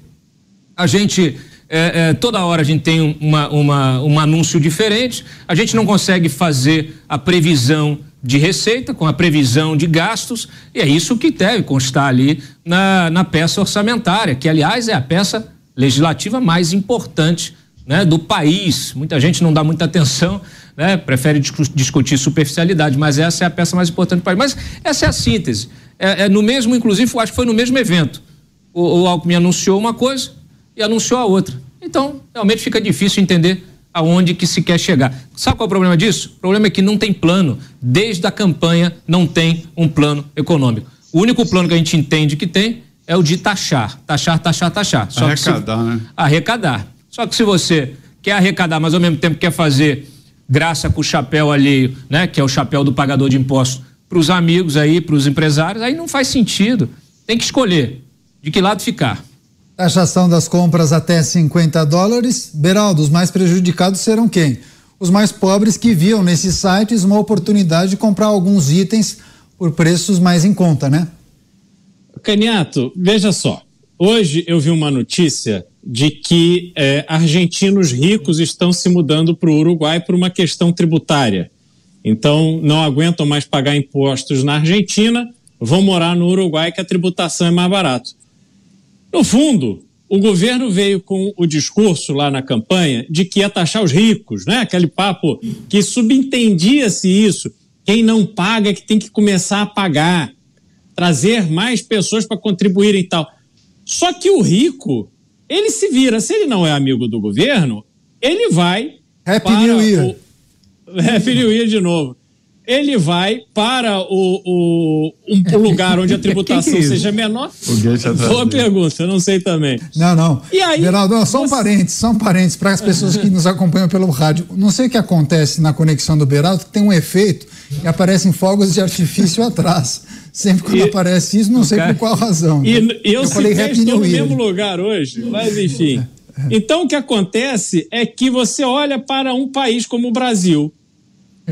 a gente É, é, toda hora a gente tem uma, uma, um anúncio diferente, a gente não consegue fazer a previsão de receita com a previsão de gastos, e é isso que deve constar ali na, na peça orçamentária, que, aliás, é a peça legislativa mais importante né, do país. Muita gente não dá muita atenção, né, prefere discutir superficialidade, mas essa é a peça mais importante do país. Mas essa é a síntese. É, é no mesmo, inclusive, acho que foi no mesmo evento. O, o Alckmin anunciou uma coisa e anunciou a outra. Então, realmente fica difícil entender aonde que se quer chegar. Sabe qual é o problema disso? O problema é que não tem plano. Desde a campanha não tem um plano econômico. O único plano que a gente entende que tem é o de taxar, taxar, taxar, taxar. Só arrecadar, se, né? Arrecadar. Só que se você quer arrecadar, mas ao mesmo tempo quer fazer graça com o chapéu alheio, né, que é o chapéu do pagador de impostos, para os amigos aí, para os empresários, aí não faz sentido. Tem que escolher de que lado ficar. Taxação das compras até 50 dólares. Beraldo, os mais prejudicados serão quem? Os mais pobres que viam nesses sites uma oportunidade de comprar alguns itens por preços mais em conta, né? Caniato, veja só. Hoje eu vi uma notícia de que é, argentinos ricos estão se mudando para o Uruguai por uma questão tributária. Então, não aguentam mais pagar impostos na Argentina, vão morar no Uruguai, que a tributação é mais barata. No fundo, o governo veio com o discurso lá na campanha de que ia taxar os ricos, né? Aquele papo que subentendia-se isso. Quem não paga é que tem que começar a pagar, trazer mais pessoas para contribuírem e tal. Só que o rico ele se vira. Se ele não é amigo do governo, ele vai. Happy New Year. O, Happy New Year de novo. Ele vai para o, o um lugar onde a tributação que que é seja menor. Boa pergunta, eu não sei também. Não, não. E aí, Geraldo, só um você... parênteses, só um parênteses para as pessoas que nos acompanham pelo rádio. Não sei o que acontece na conexão do Beraldo, que tem um efeito e aparecem fogos de artifício atrás. Sempre quando e, aparece isso, não sei por qual razão. E, né? eu, eu falei estou no mesmo lugar hoje, mas enfim. Então o que acontece é que você olha para um país como o Brasil,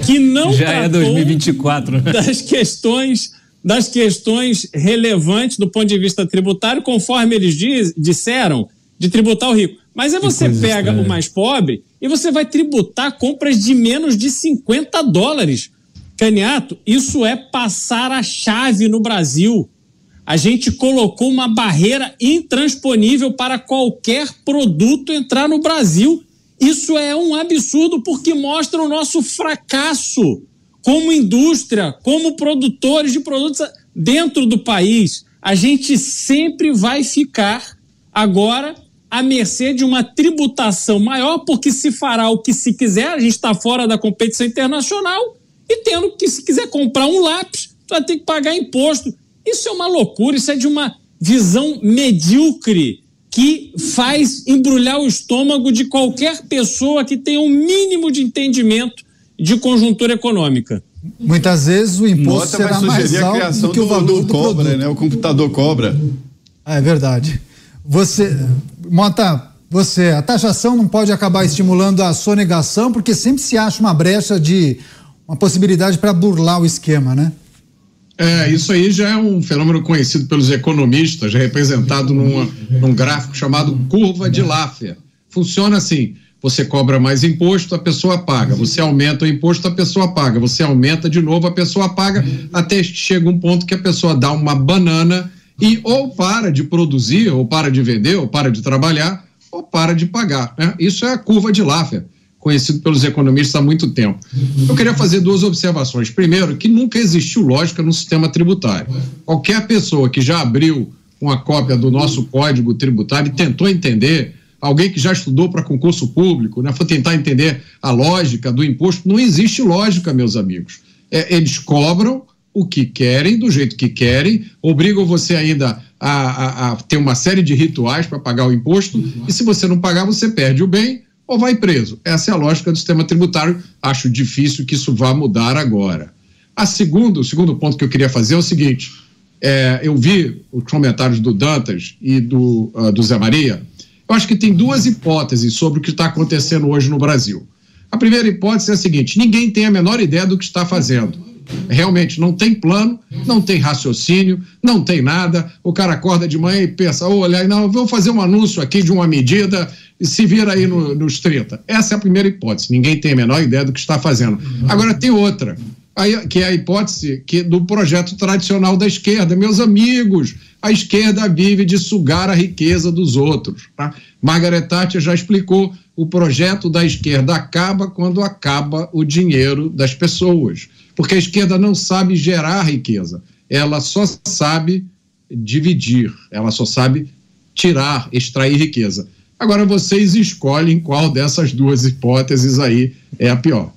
que não já é 2024 né? das questões das questões relevantes do ponto de vista tributário, conforme eles diz, disseram, de tributar o rico. Mas aí você pega estranha. o mais pobre e você vai tributar compras de menos de 50 dólares. Caniato, isso é passar a chave no Brasil. A gente colocou uma barreira intransponível para qualquer produto entrar no Brasil. Isso é um absurdo porque mostra o nosso fracasso como indústria, como produtores de produtos dentro do país. A gente sempre vai ficar agora à mercê de uma tributação maior, porque se fará o que se quiser, a gente está fora da competição internacional e tendo que, se quiser comprar um lápis, vai ter que pagar imposto. Isso é uma loucura, isso é de uma visão medíocre que faz embrulhar o estômago de qualquer pessoa que tenha um mínimo de entendimento de conjuntura econômica. Muitas vezes o imposto Nota será mais alto do que o valor do, do cobra, produto. né? O computador cobra. Ah, é verdade. Você, Mota, você, a taxação não pode acabar estimulando a sonegação, porque sempre se acha uma brecha de uma possibilidade para burlar o esquema, né? É, isso aí já é um fenômeno conhecido pelos economistas, representado numa, num gráfico chamado curva de Laffer. Funciona assim: você cobra mais imposto, a pessoa paga. Você aumenta o imposto, a pessoa paga. Você aumenta de novo, a pessoa paga, até chega um ponto que a pessoa dá uma banana e ou para de produzir, ou para de vender, ou para de trabalhar, ou para de pagar. Né? Isso é a curva de Laffer conhecido pelos economistas há muito tempo. Eu queria fazer duas observações. Primeiro, que nunca existiu lógica no sistema tributário. Qualquer pessoa que já abriu uma cópia do nosso código tributário e tentou entender, alguém que já estudou para concurso público, né, foi tentar entender a lógica do imposto, não existe lógica, meus amigos. É, eles cobram o que querem, do jeito que querem, obrigam você ainda a, a, a ter uma série de rituais para pagar o imposto, e se você não pagar, você perde o bem ou vai preso. Essa é a lógica do sistema tributário. Acho difícil que isso vá mudar agora. A segundo, o segundo ponto que eu queria fazer é o seguinte: é, eu vi os comentários do Dantas e do, uh, do Zé Maria. Eu acho que tem duas hipóteses sobre o que está acontecendo hoje no Brasil. A primeira hipótese é a seguinte: ninguém tem a menor ideia do que está fazendo. Realmente não tem plano, não tem raciocínio, não tem nada. O cara acorda de manhã e pensa: olha, não, vou fazer um anúncio aqui de uma medida e se vira aí no, nos 30. Essa é a primeira hipótese. Ninguém tem a menor ideia do que está fazendo. Agora, tem outra, que é a hipótese que, do projeto tradicional da esquerda. Meus amigos, a esquerda vive de sugar a riqueza dos outros. Tá? Margaret Thatcher já explicou: o projeto da esquerda acaba quando acaba o dinheiro das pessoas. Porque a esquerda não sabe gerar riqueza, ela só sabe dividir, ela só sabe tirar, extrair riqueza. Agora vocês escolhem qual dessas duas hipóteses aí é a pior.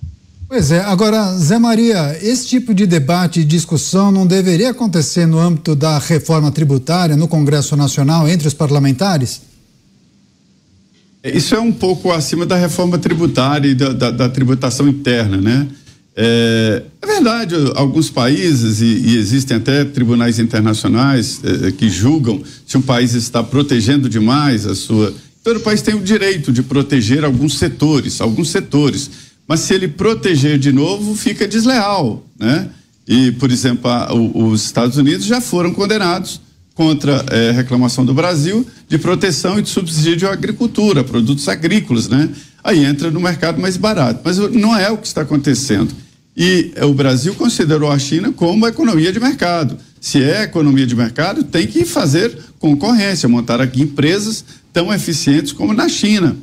Pois é, agora, Zé Maria, esse tipo de debate e discussão não deveria acontecer no âmbito da reforma tributária no Congresso Nacional entre os parlamentares? Isso é um pouco acima da reforma tributária e da, da, da tributação interna, né? É, é, verdade, alguns países, e, e existem até tribunais internacionais é, que julgam se um país está protegendo demais a sua. Todo país tem o direito de proteger alguns setores, alguns setores. Mas se ele proteger de novo, fica desleal, né? E, por exemplo, a, o, os Estados Unidos já foram condenados contra é, reclamação do Brasil de proteção e de subsídio à agricultura, produtos agrícolas, né? Aí entra no mercado mais barato. Mas não é o que está acontecendo. E o Brasil considerou a China como economia de mercado. Se é economia de mercado, tem que fazer concorrência, montar aqui empresas tão eficientes como na China.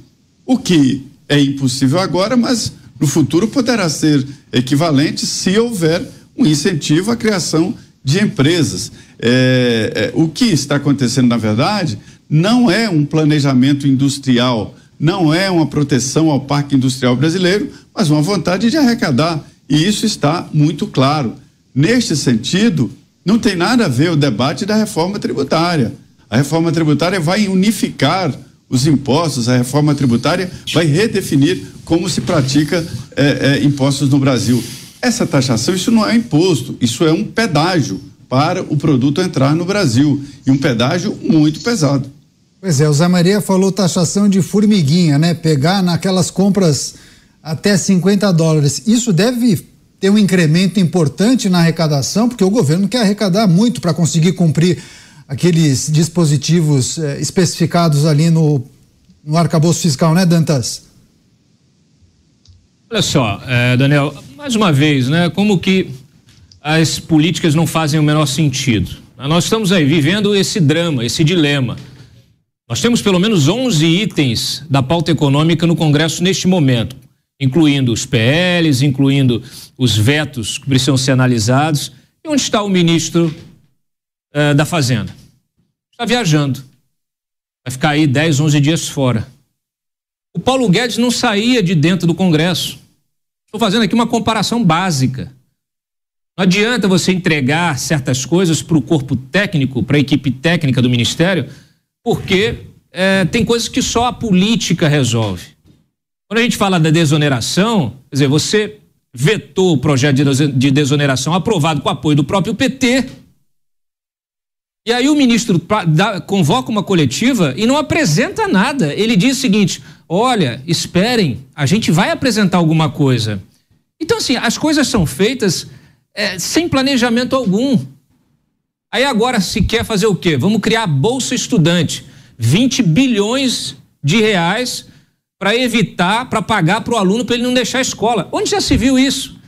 O que é impossível agora, mas no futuro poderá ser equivalente se houver um incentivo à criação de empresas. É, é, o que está acontecendo, na verdade, não é um planejamento industrial, não é uma proteção ao parque industrial brasileiro, mas uma vontade de arrecadar e isso está muito claro. Neste sentido, não tem nada a ver o debate da reforma tributária. A reforma tributária vai unificar os impostos, a reforma tributária vai redefinir como se pratica é, é, impostos no Brasil. Essa taxação, isso não é imposto, isso é um pedágio para o produto entrar no Brasil. E um pedágio muito pesado. Pois é, o Zé Maria falou taxação de formiguinha, né? Pegar naquelas compras até 50 dólares. Isso deve ter um incremento importante na arrecadação, porque o governo quer arrecadar muito para conseguir cumprir aqueles dispositivos eh, especificados ali no, no arcabouço fiscal, né, Dantas? Olha só, eh, Daniel, mais uma vez, né, como que as políticas não fazem o menor sentido. Nós estamos aí vivendo esse drama, esse dilema. Nós temos pelo menos 11 itens da pauta econômica no Congresso neste momento incluindo os PLs, incluindo os vetos que precisam ser analisados. E onde está o ministro uh, da Fazenda? Está viajando. Vai ficar aí 10, 11 dias fora. O Paulo Guedes não saía de dentro do Congresso. Estou fazendo aqui uma comparação básica. Não adianta você entregar certas coisas para o corpo técnico, para a equipe técnica do Ministério, porque é, tem coisas que só a política resolve. Quando a gente fala da desoneração, quer dizer, você vetou o projeto de desoneração aprovado com apoio do próprio PT. E aí o ministro convoca uma coletiva e não apresenta nada. Ele diz o seguinte: olha, esperem, a gente vai apresentar alguma coisa. Então, assim, as coisas são feitas é, sem planejamento algum. Aí agora se quer fazer o quê? Vamos criar Bolsa Estudante. 20 bilhões de reais para evitar, para pagar para o aluno para ele não deixar a escola. Onde já se viu isso?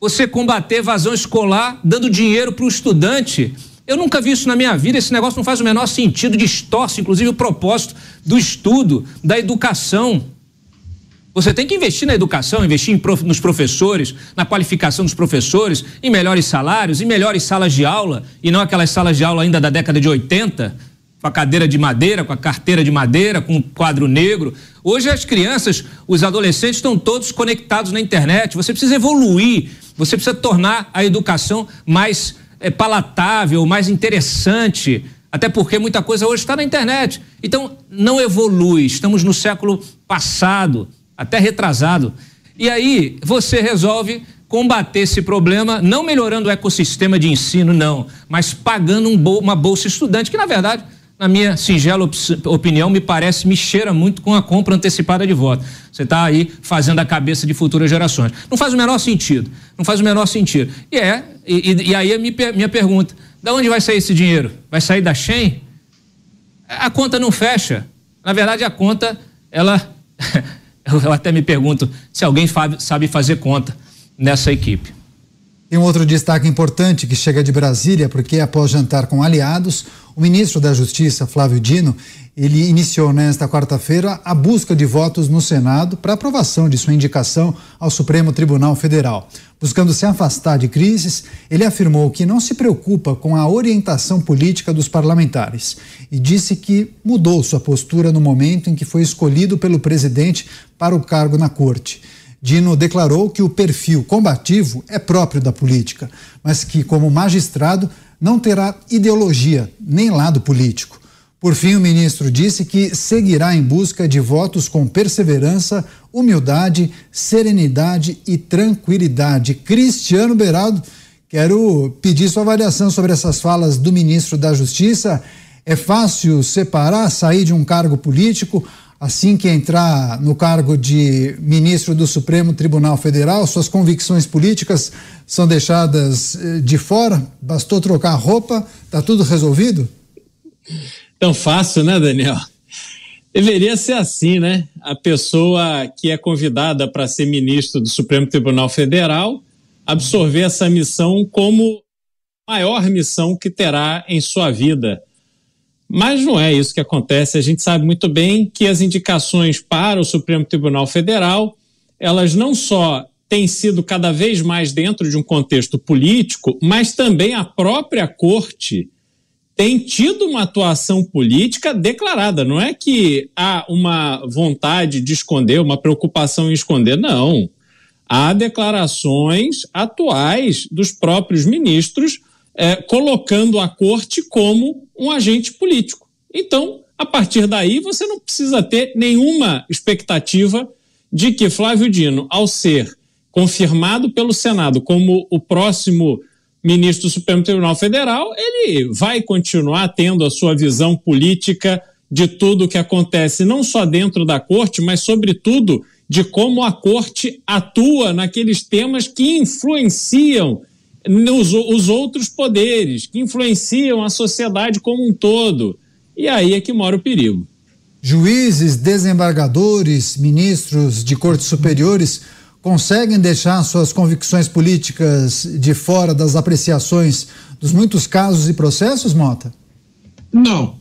Você combater evasão escolar dando dinheiro para o estudante. Eu nunca vi isso na minha vida, esse negócio não faz o menor sentido, distorce inclusive o propósito do estudo, da educação. Você tem que investir na educação, investir prof, nos professores, na qualificação dos professores, em melhores salários, em melhores salas de aula, e não aquelas salas de aula ainda da década de 80, com a cadeira de madeira, com a carteira de madeira, com o quadro negro. Hoje as crianças, os adolescentes estão todos conectados na internet. Você precisa evoluir, você precisa tornar a educação mais é, palatável, mais interessante. Até porque muita coisa hoje está na internet. Então, não evolui. Estamos no século passado, até retrasado. E aí, você resolve combater esse problema, não melhorando o ecossistema de ensino, não, mas pagando um bol uma bolsa estudante, que na verdade na minha singela opinião, me parece, me cheira muito com a compra antecipada de voto. Você está aí fazendo a cabeça de futuras gerações. Não faz o menor sentido. Não faz o menor sentido. E é, e, e aí a minha, minha pergunta: da onde vai sair esse dinheiro? Vai sair da Shen? A conta não fecha. Na verdade, a conta, ela. eu até me pergunto se alguém sabe fazer conta nessa equipe. Tem um outro destaque importante que chega de Brasília, porque após jantar com aliados, o ministro da Justiça, Flávio Dino, ele iniciou nesta quarta-feira a busca de votos no Senado para aprovação de sua indicação ao Supremo Tribunal Federal. Buscando se afastar de crises, ele afirmou que não se preocupa com a orientação política dos parlamentares e disse que mudou sua postura no momento em que foi escolhido pelo presidente para o cargo na corte. Dino declarou que o perfil combativo é próprio da política, mas que, como magistrado, não terá ideologia nem lado político. Por fim, o ministro disse que seguirá em busca de votos com perseverança, humildade, serenidade e tranquilidade. Cristiano Beraldo, quero pedir sua avaliação sobre essas falas do ministro da Justiça. É fácil separar, sair de um cargo político? Assim que entrar no cargo de ministro do Supremo Tribunal Federal, suas convicções políticas são deixadas eh, de fora? Bastou trocar roupa? Está tudo resolvido? Tão fácil, né, Daniel? Deveria ser assim, né? A pessoa que é convidada para ser ministro do Supremo Tribunal Federal absorver essa missão como maior missão que terá em sua vida mas não é isso que acontece. A gente sabe muito bem que as indicações para o Supremo Tribunal Federal, elas não só têm sido cada vez mais dentro de um contexto político, mas também a própria corte tem tido uma atuação política declarada. Não é que há uma vontade de esconder, uma preocupação em esconder, não. Há declarações atuais dos próprios ministros é, colocando a corte como um agente político. Então, a partir daí, você não precisa ter nenhuma expectativa de que Flávio Dino, ao ser confirmado pelo Senado como o próximo ministro do Supremo Tribunal Federal, ele vai continuar tendo a sua visão política de tudo o que acontece, não só dentro da corte, mas, sobretudo, de como a corte atua naqueles temas que influenciam nos, os outros poderes que influenciam a sociedade como um todo. E aí é que mora o perigo. Juízes, desembargadores, ministros de cortes superiores conseguem deixar suas convicções políticas de fora das apreciações dos muitos casos e processos, Mota? Não,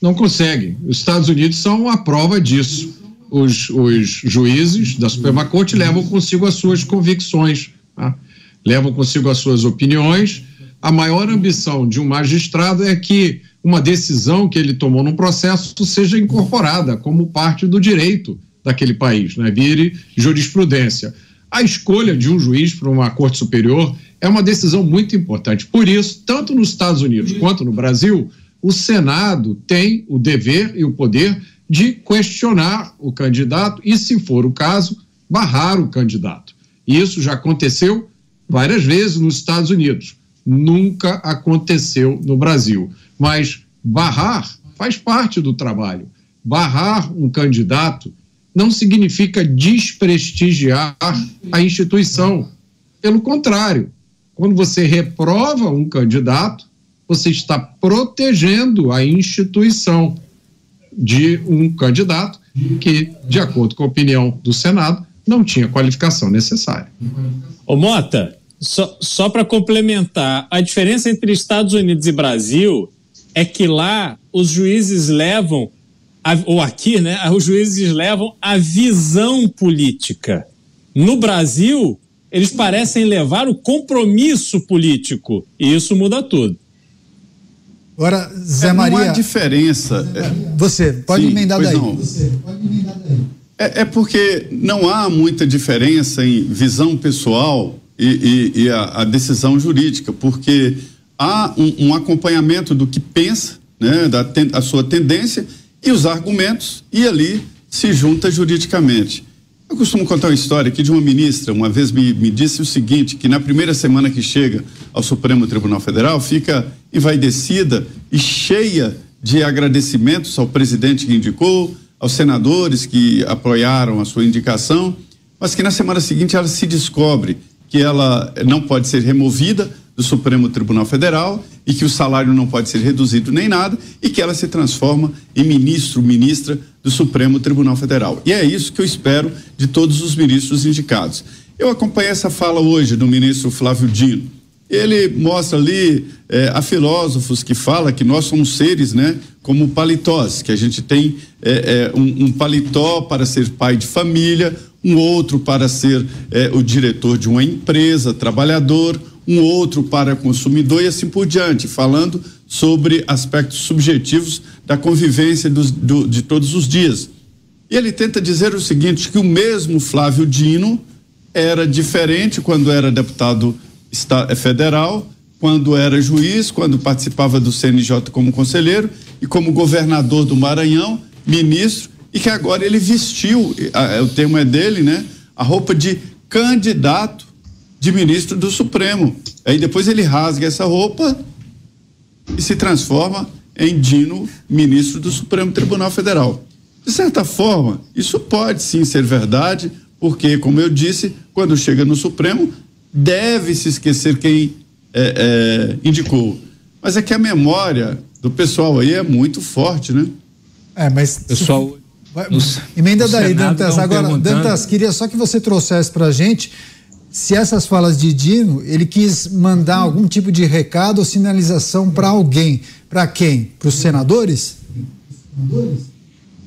não conseguem. Os Estados Unidos são a prova disso. Os, os juízes da Suprema Corte levam consigo as suas convicções. Tá? Levam consigo as suas opiniões. A maior ambição de um magistrado é que uma decisão que ele tomou num processo seja incorporada como parte do direito daquele país, né? vire jurisprudência. A escolha de um juiz para uma corte superior é uma decisão muito importante. Por isso, tanto nos Estados Unidos quanto no Brasil, o Senado tem o dever e o poder de questionar o candidato e, se for o caso, barrar o candidato. Isso já aconteceu várias vezes nos Estados Unidos. Nunca aconteceu no Brasil. Mas barrar faz parte do trabalho. Barrar um candidato não significa desprestigiar a instituição. Pelo contrário, quando você reprova um candidato, você está protegendo a instituição de um candidato que, de acordo com a opinião do Senado, não tinha qualificação necessária. Ô Mota, só, só para complementar, a diferença entre Estados Unidos e Brasil é que lá os juízes levam, a, ou aqui, né, os juízes levam a visão política. No Brasil, eles parecem levar o compromisso político, e isso muda tudo. Agora, Zé Maria. Não há diferença. Você, pode Sim, emendar daí. Não. Você, pode emendar daí. É, é, porque não há muita diferença em visão pessoal e, e, e a, a, decisão jurídica, porque há um, um, acompanhamento do que pensa, né, da ten, a sua tendência e os argumentos, e ali se junta juridicamente. Eu costumo contar uma história aqui de uma ministra, uma vez me, me disse o seguinte, que na primeira semana que chega ao Supremo Tribunal Federal, fica envaidecida e cheia de agradecimentos ao presidente que indicou, aos senadores que apoiaram a sua indicação, mas que na semana seguinte ela se descobre que ela não pode ser removida do Supremo Tribunal Federal e que o salário não pode ser reduzido nem nada e que ela se transforma em ministro, ministra do Supremo Tribunal Federal. E é isso que eu espero de todos os ministros indicados. Eu acompanhei essa fala hoje do ministro Flávio Dino. Ele mostra ali eh, a filósofos que fala que nós somos seres, né, como paletós, que a gente tem eh, eh, um, um paletó para ser pai de família, um outro para ser o diretor de uma empresa, trabalhador, um outro para consumidor e assim por diante, falando sobre aspectos subjetivos da convivência dos, do, de todos os dias. E ele tenta dizer o seguinte: que o mesmo Flávio Dino era diferente quando era deputado federal, quando era juiz, quando participava do CNJ como conselheiro e como governador do Maranhão, ministro, e que agora ele vestiu, o termo é dele, né? A roupa de candidato de ministro do Supremo. Aí depois ele rasga essa roupa e se transforma em Dino, ministro do Supremo Tribunal Federal. De certa forma, isso pode sim ser verdade, porque, como eu disse, quando chega no Supremo, deve se esquecer quem é, é, indicou. Mas é que a memória do pessoal aí é muito forte, né? É, mas. Pessoal. Vai, emenda daí, Dantas. Agora, Dantas, queria só que você trouxesse para a gente se essas falas de Dino, ele quis mandar algum tipo de recado ou sinalização para alguém. Para quem? Para os senadores?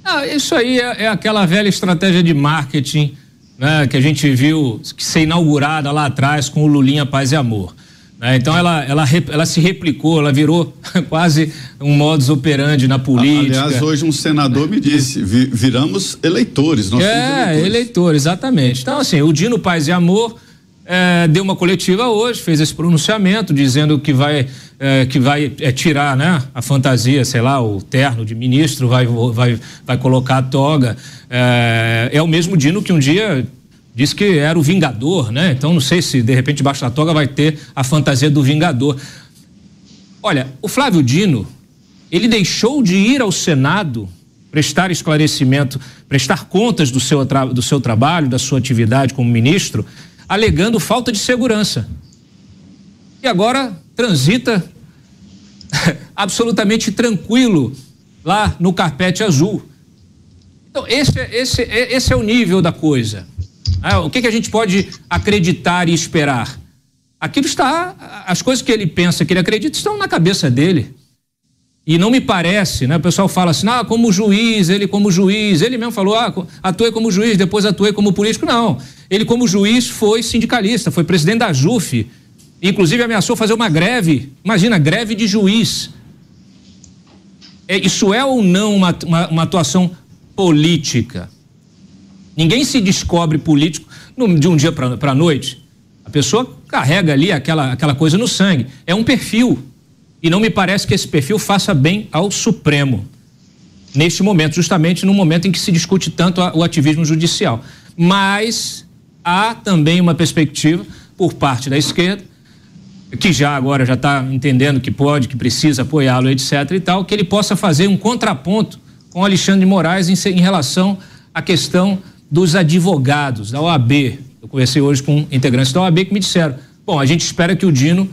Ah, isso aí é, é, aquela velha estratégia de marketing né, que a gente viu ser inaugurada lá atrás com o Lulinha Paz e Amor. Né? Então ela, ela, ela se replicou, ela virou quase um modus operandi na política. Aliás, hoje um senador me disse, viramos eleitores. Nós é, eleitores. eleitor, exatamente. Então, assim, o Dino Paz e Amor é, deu uma coletiva hoje, fez esse pronunciamento dizendo que vai, é, que vai é, tirar né, a fantasia, sei lá, o terno de ministro, vai, vai, vai colocar a toga. É, é o mesmo Dino que um dia disse que era o Vingador, né? Então não sei se de repente debaixo da toga vai ter a fantasia do Vingador. Olha, o Flávio Dino, ele deixou de ir ao Senado prestar esclarecimento, prestar contas do seu, do seu trabalho, da sua atividade como ministro, alegando falta de segurança. E agora transita absolutamente tranquilo lá no carpete azul. Então, esse, é, esse, esse é o nível da coisa. Ah, o que, que a gente pode acreditar e esperar? Aquilo está, as coisas que ele pensa, que ele acredita, estão na cabeça dele. E não me parece, né? O pessoal fala assim, ah, como juiz, ele como juiz, ele mesmo falou, ah, atuei como juiz, depois atuei como político. Não, ele como juiz foi sindicalista, foi presidente da JUF, inclusive ameaçou fazer uma greve, imagina, greve de juiz. É, isso é ou não uma, uma, uma atuação política? Ninguém se descobre político de um dia para a noite. A pessoa carrega ali aquela, aquela coisa no sangue. É um perfil. E não me parece que esse perfil faça bem ao Supremo. Neste momento, justamente no momento em que se discute tanto o ativismo judicial. Mas há também uma perspectiva por parte da esquerda, que já agora já está entendendo que pode, que precisa apoiá-lo, etc. e tal, que ele possa fazer um contraponto com Alexandre de Moraes em, em relação à questão dos advogados da OAB. Eu conversei hoje com integrantes da OAB que me disseram: bom, a gente espera que o Dino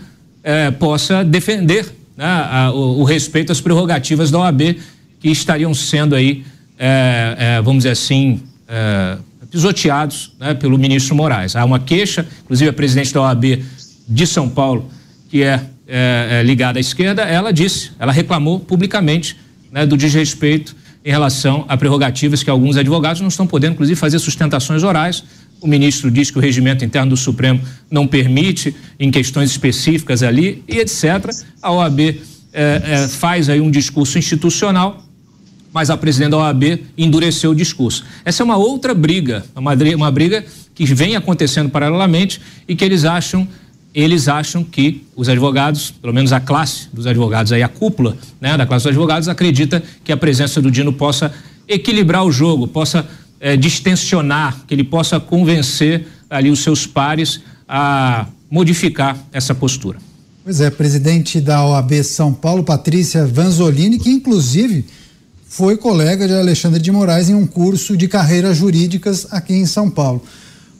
eh, possa defender né, a, o, o, respeito às prerrogativas da OAB que estariam sendo aí, é, é, vamos dizer assim, é, pisoteados né, pelo ministro Moraes. Há uma queixa, inclusive a presidente da OAB de São Paulo, que é, é, é, ligada à esquerda, ela disse, ela reclamou publicamente né, do desrespeito em relação a prerrogativas que alguns advogados não estão podendo, inclusive, fazer sustentações orais o ministro diz que o regimento interno do Supremo não permite em questões específicas ali e etc. A OAB é, é, faz aí um discurso institucional, mas a presidente da OAB endureceu o discurso. Essa é uma outra briga, uma, uma briga que vem acontecendo paralelamente e que eles acham eles acham que os advogados, pelo menos a classe dos advogados, aí a cúpula né, da classe dos advogados, acredita que a presença do Dino possa equilibrar o jogo, possa é, distensionar, que ele possa convencer ali os seus pares a modificar essa postura. Pois é, presidente da OAB São Paulo, Patrícia Vanzolini, que inclusive foi colega de Alexandre de Moraes em um curso de carreiras jurídicas aqui em São Paulo.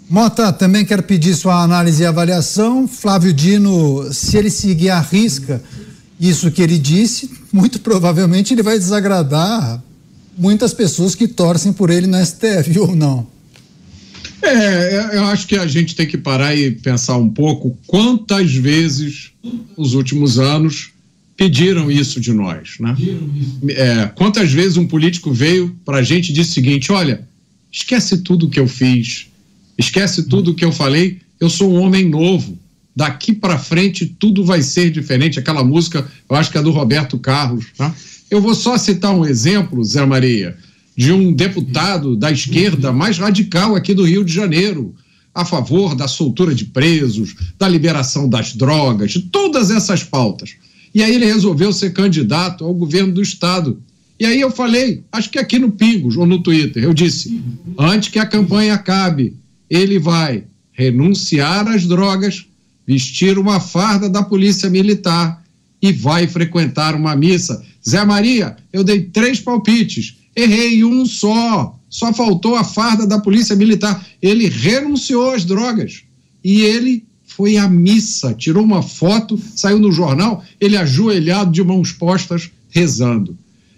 Mota, também quero pedir sua análise e avaliação. Flávio Dino, se ele seguir a risca isso que ele disse, muito provavelmente ele vai desagradar muitas pessoas que torcem por ele no STF, ou não? É, eu acho que a gente tem que parar e pensar um pouco quantas vezes nos últimos anos pediram isso de nós, né? É, quantas vezes um político veio para a gente e disse o seguinte: olha, esquece tudo que eu fiz, esquece tudo que eu falei, eu sou um homem novo. Daqui para frente tudo vai ser diferente. Aquela música, eu acho que é do Roberto Carlos. Tá? Eu vou só citar um exemplo, Zé Maria, de um deputado da esquerda mais radical aqui do Rio de Janeiro, a favor da soltura de presos, da liberação das drogas, de todas essas pautas. E aí ele resolveu ser candidato ao governo do Estado. E aí eu falei, acho que aqui no Pingos ou no Twitter, eu disse: antes que a campanha acabe, ele vai renunciar às drogas, vestir uma farda da Polícia Militar e vai frequentar uma missa. Zé Maria, eu dei três palpites, errei um só. Só faltou a farda da Polícia Militar. Ele renunciou às drogas e ele foi à missa, tirou uma foto, saiu no jornal, ele ajoelhado de mãos postas, rezando.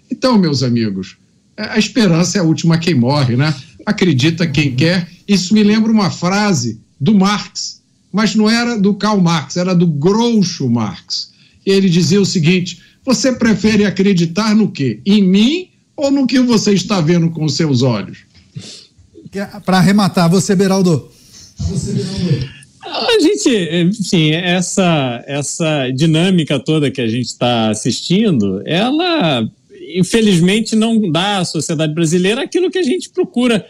Então, meus amigos, é, a esperança é a última quem morre, né? Acredita quem quer. Isso me lembra uma frase do Marx, mas não era do Karl Marx, era do Groucho Marx. Ele dizia o seguinte: você prefere acreditar no quê? Em mim ou no que você está vendo com os seus olhos? Para arrematar, você, Beraldo. Você, Beraldo. A gente, enfim, essa, essa dinâmica toda que a gente está assistindo, ela infelizmente não dá à sociedade brasileira aquilo que a gente procura,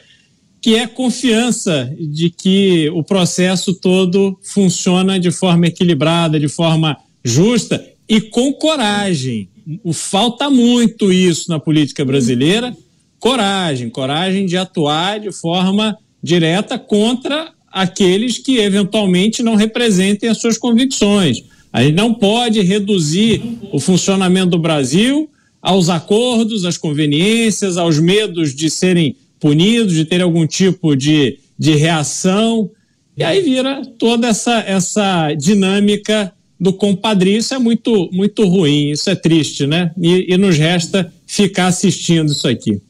que é confiança de que o processo todo funciona de forma equilibrada, de forma justa e com coragem. O, falta muito isso na política brasileira, coragem, coragem de atuar de forma direta contra aqueles que eventualmente não representem as suas convicções. A gente não pode reduzir o funcionamento do Brasil aos acordos, às conveniências, aos medos de serem punidos, de ter algum tipo de, de reação. E aí vira toda essa, essa dinâmica do compadrio. Isso é muito, muito ruim, isso é triste, né? E, e nos resta ficar assistindo isso aqui.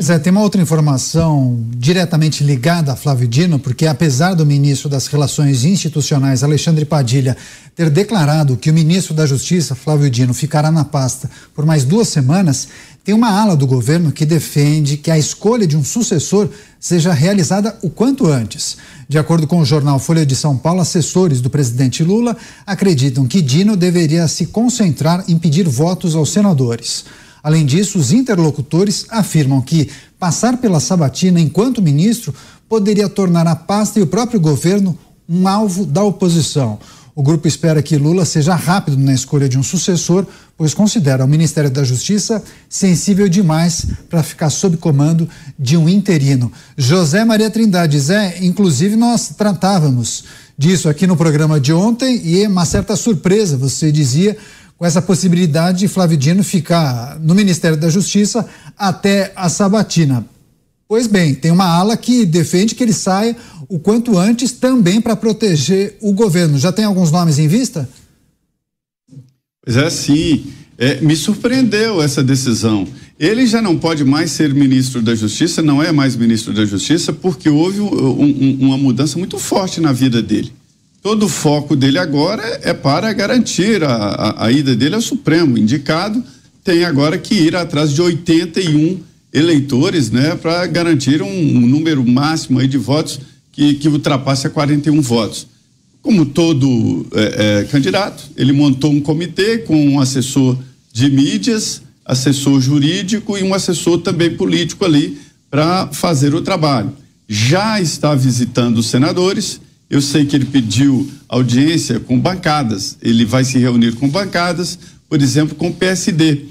Pois é, tem uma outra informação diretamente ligada a Flávio Dino, porque apesar do ministro das Relações Institucionais, Alexandre Padilha, ter declarado que o ministro da Justiça, Flávio Dino, ficará na pasta por mais duas semanas, tem uma ala do governo que defende que a escolha de um sucessor seja realizada o quanto antes. De acordo com o jornal Folha de São Paulo, assessores do presidente Lula acreditam que Dino deveria se concentrar em pedir votos aos senadores. Além disso, os interlocutores afirmam que passar pela sabatina enquanto ministro poderia tornar a pasta e o próprio governo um alvo da oposição. O grupo espera que Lula seja rápido na escolha de um sucessor, pois considera o Ministério da Justiça sensível demais para ficar sob comando de um interino. José Maria Trindade, Zé, inclusive nós tratávamos disso aqui no programa de ontem e uma certa surpresa, você dizia, com essa possibilidade de Flávio Dino ficar no Ministério da Justiça até a sabatina. Pois bem, tem uma ala que defende que ele saia o quanto antes também para proteger o governo. Já tem alguns nomes em vista? Pois é, sim. É, me surpreendeu essa decisão. Ele já não pode mais ser ministro da Justiça, não é mais ministro da Justiça, porque houve um, um, uma mudança muito forte na vida dele. Todo o foco dele agora é para garantir a, a, a ida dele ao Supremo. Indicado tem agora que ir atrás de 81 eleitores, né, para garantir um, um, número máximo de votos que, que ultrapasse a 41 votos. Como todo é, é, candidato, ele montou um comitê com um assessor de mídias, assessor jurídico e um assessor também político ali para fazer o trabalho. Já está visitando os senadores eu sei que ele pediu audiência com bancadas. Ele vai se reunir com bancadas, por exemplo, com o PSD.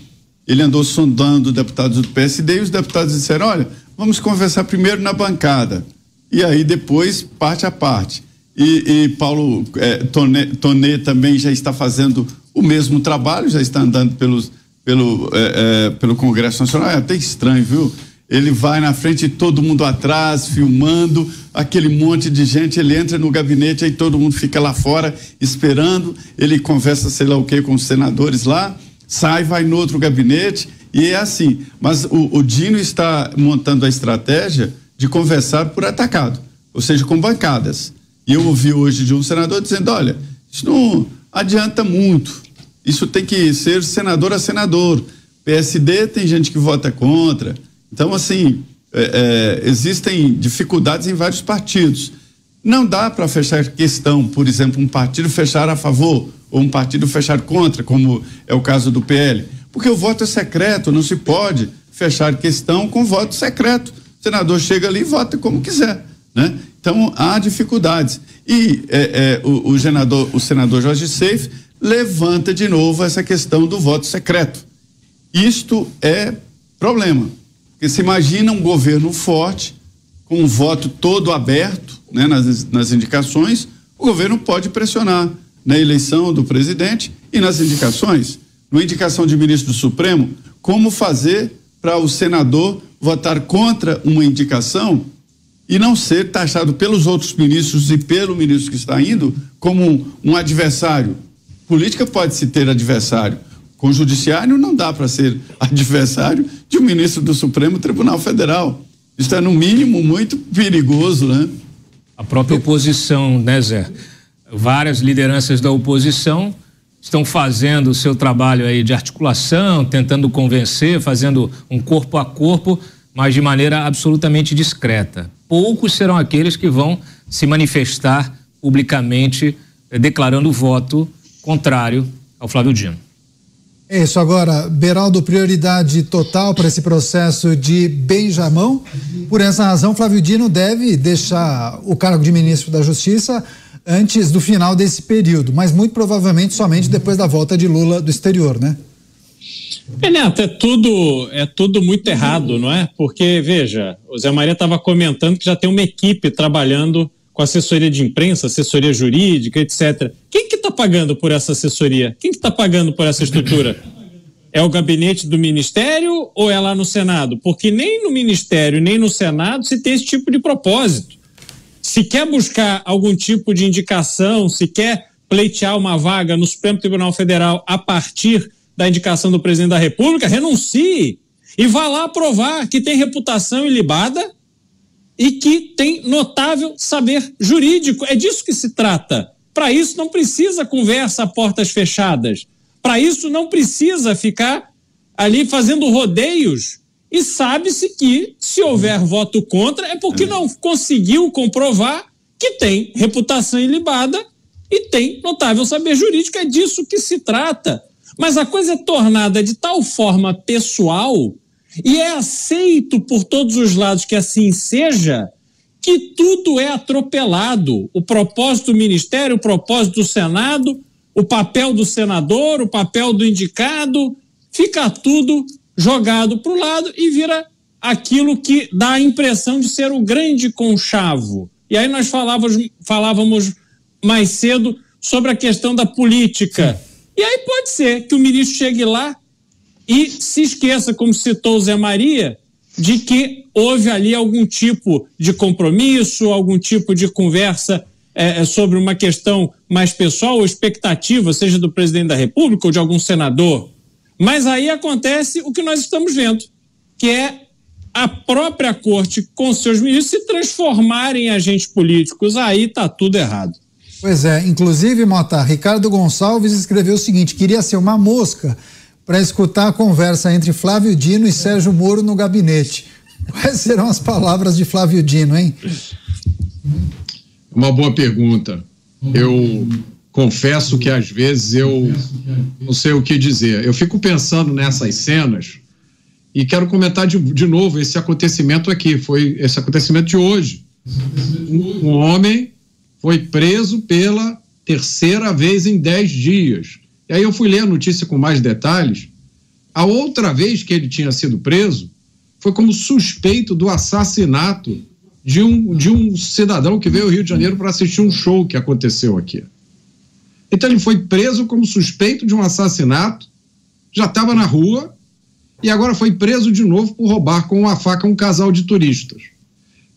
Ele andou sondando deputados do PSD e os deputados disseram: olha, vamos conversar primeiro na bancada. E aí depois, parte a parte. E, e Paulo é, Tonê, também já está fazendo o mesmo trabalho, já está andando pelos, pelo, é, é, pelo Congresso Nacional. É até estranho, viu? Ele vai na frente e todo mundo atrás, filmando, aquele monte de gente, ele entra no gabinete, aí todo mundo fica lá fora esperando, ele conversa sei lá o que com os senadores lá, sai, vai no outro gabinete, e é assim. Mas o, o Dino está montando a estratégia de conversar por atacado, ou seja, com bancadas. E eu ouvi hoje de um senador dizendo: olha, isso não adianta muito, isso tem que ser senador a senador. PSD tem gente que vota contra. Então, assim, é, é, existem dificuldades em vários partidos. Não dá para fechar questão, por exemplo, um partido fechar a favor ou um partido fechar contra, como é o caso do PL, porque o voto é secreto, não se pode fechar questão com voto secreto. O senador chega ali e vota como quiser, né? Então há dificuldades. E é, é, o, o, senador, o senador Jorge Seif levanta de novo essa questão do voto secreto. Isto é problema. Porque se imagina um governo forte, com um voto todo aberto né, nas, nas indicações, o governo pode pressionar na eleição do presidente e nas indicações. Na indicação de ministro do Supremo, como fazer para o senador votar contra uma indicação e não ser taxado pelos outros ministros e pelo ministro que está indo como um, um adversário. Política pode se ter adversário, com o judiciário não dá para ser adversário de um ministro do Supremo Tribunal Federal. Isso é, no mínimo, muito perigoso, né? A própria oposição, né, Zé? Várias lideranças da oposição estão fazendo o seu trabalho aí de articulação, tentando convencer, fazendo um corpo a corpo, mas de maneira absolutamente discreta. Poucos serão aqueles que vão se manifestar publicamente eh, declarando voto contrário ao Flávio Dino. É isso agora, Beraldo, prioridade total para esse processo de Benjamão. Por essa razão, Flávio Dino deve deixar o cargo de ministro da Justiça antes do final desse período, mas muito provavelmente somente depois da volta de Lula do exterior, né? Renato, é tudo, é tudo muito errado, não é? Porque, veja, o Zé Maria estava comentando que já tem uma equipe trabalhando com assessoria de imprensa, assessoria jurídica, etc. Quem que está pagando por essa assessoria? Quem que está pagando por essa estrutura? É o gabinete do ministério ou é lá no Senado? Porque nem no ministério nem no Senado se tem esse tipo de propósito. Se quer buscar algum tipo de indicação, se quer pleitear uma vaga no Supremo Tribunal Federal a partir da indicação do presidente da República, renuncie e vá lá provar que tem reputação ilibada e que tem notável saber jurídico. É disso que se trata. Para isso não precisa conversa a portas fechadas. Para isso não precisa ficar ali fazendo rodeios. E sabe-se que, se houver voto contra, é porque não conseguiu comprovar que tem reputação ilibada e tem notável saber jurídico. É disso que se trata. Mas a coisa é tornada de tal forma pessoal e é aceito por todos os lados que assim seja, que tudo é atropelado. O propósito do ministério, o propósito do Senado, o papel do senador, o papel do indicado, fica tudo jogado para o lado e vira aquilo que dá a impressão de ser o grande conchavo. E aí nós falávamos, falávamos mais cedo sobre a questão da política. E aí pode ser que o ministro chegue lá e se esqueça, como citou Zé Maria, de que houve ali algum tipo de compromisso, algum tipo de conversa é, é, sobre uma questão mais pessoal ou expectativa, seja do presidente da República ou de algum senador. Mas aí acontece o que nós estamos vendo, que é a própria corte, com seus ministros, se transformarem em agentes políticos. Aí está tudo errado. Pois é, inclusive, Mota, Ricardo Gonçalves escreveu o seguinte: queria ser uma mosca para escutar a conversa entre Flávio Dino e Sérgio Moro no gabinete. Quais serão as palavras de Flávio Dino, hein? Uma boa pergunta. Eu confesso que às vezes eu não sei o que dizer. Eu fico pensando nessas cenas e quero comentar de, de novo esse acontecimento aqui. Foi esse acontecimento de hoje. Um, homem foi preso pela terceira vez em dez dias. E aí eu fui ler a notícia com mais detalhes. A outra vez que ele tinha sido preso foi como suspeito do assassinato de um, de um cidadão que veio ao Rio de Janeiro para assistir um show que aconteceu aqui. Então ele foi preso como suspeito de um assassinato, já estava na rua, e agora foi preso de novo por roubar com uma faca um casal de turistas.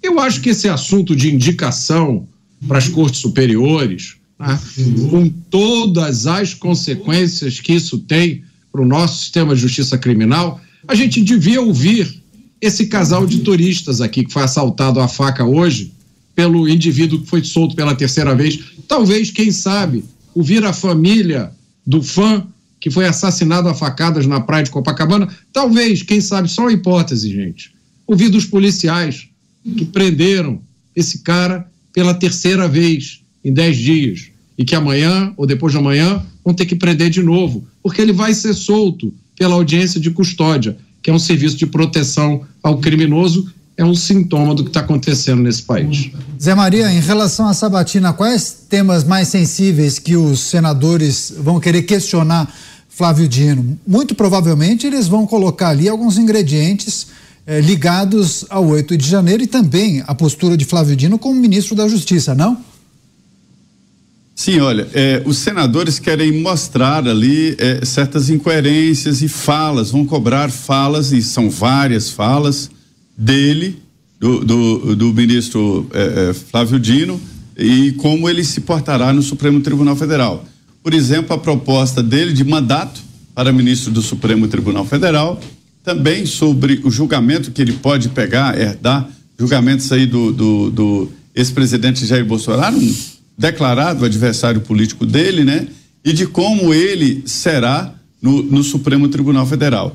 Eu acho que esse assunto de indicação para as cortes superiores, né, com todas as consequências que isso tem para o nosso sistema de justiça criminal, a gente devia ouvir esse casal de turistas aqui que foi assaltado à faca hoje pelo indivíduo que foi solto pela terceira vez. Talvez, quem sabe, ouvir a família do fã que foi assassinado a facadas na praia de Copacabana. Talvez, quem sabe, só uma hipótese, gente. Ouvir dos policiais que prenderam esse cara pela terceira vez em dez dias e que amanhã ou depois de amanhã vão ter que prender de novo, porque ele vai ser solto pela audiência de custódia, que é um serviço de proteção ao criminoso, é um sintoma do que está acontecendo nesse país. Zé Maria, em relação à sabatina, quais temas mais sensíveis que os senadores vão querer questionar Flávio Dino? Muito provavelmente eles vão colocar ali alguns ingredientes eh, ligados ao 8 de janeiro e também a postura de Flávio Dino como ministro da Justiça, não? Sim, olha, é, os senadores querem mostrar ali é, certas incoerências e falas, vão cobrar falas, e são várias falas, dele, do, do, do ministro é, Flávio Dino, e como ele se portará no Supremo Tribunal Federal. Por exemplo, a proposta dele de mandato para ministro do Supremo Tribunal Federal, também sobre o julgamento que ele pode pegar, herdar, julgamentos aí do, do, do ex-presidente Jair Bolsonaro, um declarado adversário político dele, né? E de como ele será no, no Supremo Tribunal Federal.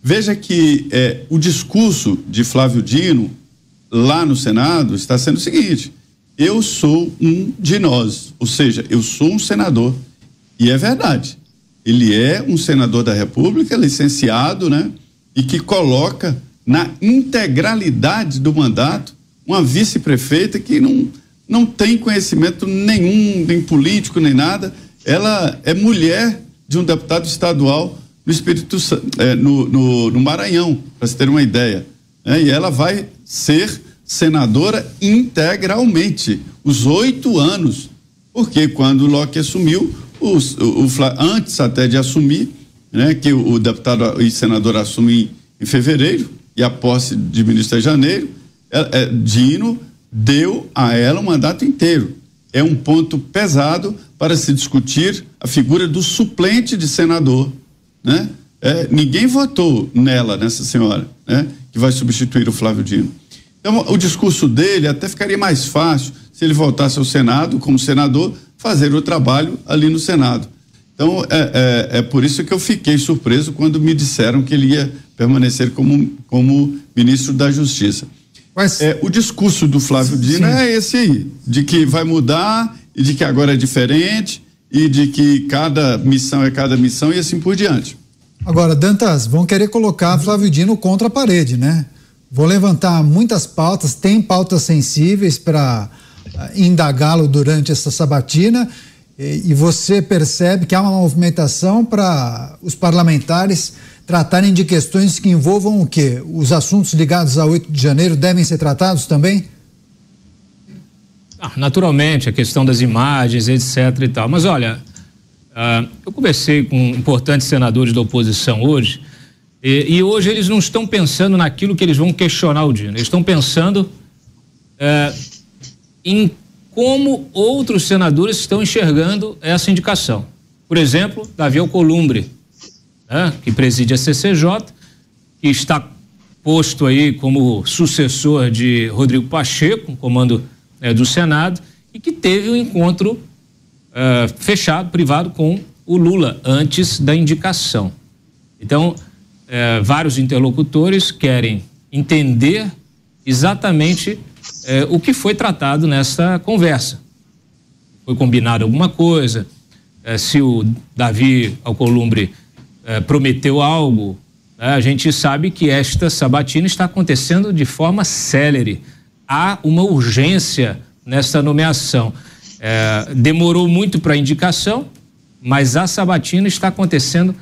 Veja que é, o discurso de Flávio Dino lá no Senado está sendo o seguinte: eu sou um de nós, ou seja, eu sou um senador. E é verdade. Ele é um senador da República, licenciado, né? E que coloca na integralidade do mandato uma vice-prefeita que não não tem conhecimento nenhum, nem político, nem nada. Ela é mulher de um deputado estadual no Espírito é, no, no, no, Maranhão, para você ter uma ideia. É, e ela vai ser senadora integralmente, os oito anos. Porque quando o Locke assumiu, os, o, o, antes até de assumir, né, que o, o deputado e senador assume em, em, fevereiro, e a posse de ministro é janeiro, é, é, Dino deu a ela um mandato inteiro. É um ponto pesado para se discutir a figura do suplente de senador, né? É, ninguém votou nela, nessa senhora, né? Que vai substituir o Flávio Dino. Então, o discurso dele até ficaria mais fácil se ele voltasse ao Senado como senador, fazer o trabalho ali no Senado. Então, é, é, é, por isso que eu fiquei surpreso quando me disseram que ele ia permanecer como, como ministro da Justiça. Mas... É, o discurso do Flávio Dino é esse aí, de que vai mudar e de que agora é diferente e de que cada missão é cada missão e assim por diante. Agora, Dantas, vão querer colocar Flávio Dino contra a parede, né? Vou levantar muitas pautas, tem pautas sensíveis para ah, indagá-lo durante essa sabatina e, e você percebe que há uma movimentação para os parlamentares tratarem de questões que envolvam o quê? Os assuntos ligados a 8 de janeiro devem ser tratados também? Ah, naturalmente, a questão das imagens, etc e tal. Mas olha, uh, eu conversei com importantes senadores da oposição hoje e, e, hoje eles não estão pensando naquilo que eles vão questionar o Dino. Eles estão pensando uh, em como outros senadores estão enxergando essa indicação. Por exemplo, Davi Alcolumbre, né, que preside a CCJ, que está posto aí como sucessor de Rodrigo Pacheco, comando né, do Senado, e que teve um encontro uh, fechado, privado, com o Lula antes da indicação. Então, uh, vários interlocutores querem entender exatamente uh, o que foi tratado nessa conversa. Foi combinado alguma coisa? se o Davi Alcolumbre eh, prometeu algo. Né? A gente sabe que esta sabatina está acontecendo de forma célere. Há uma urgência nessa nomeação. Eh, demorou muito para a indicação, mas a sabatina está acontecendo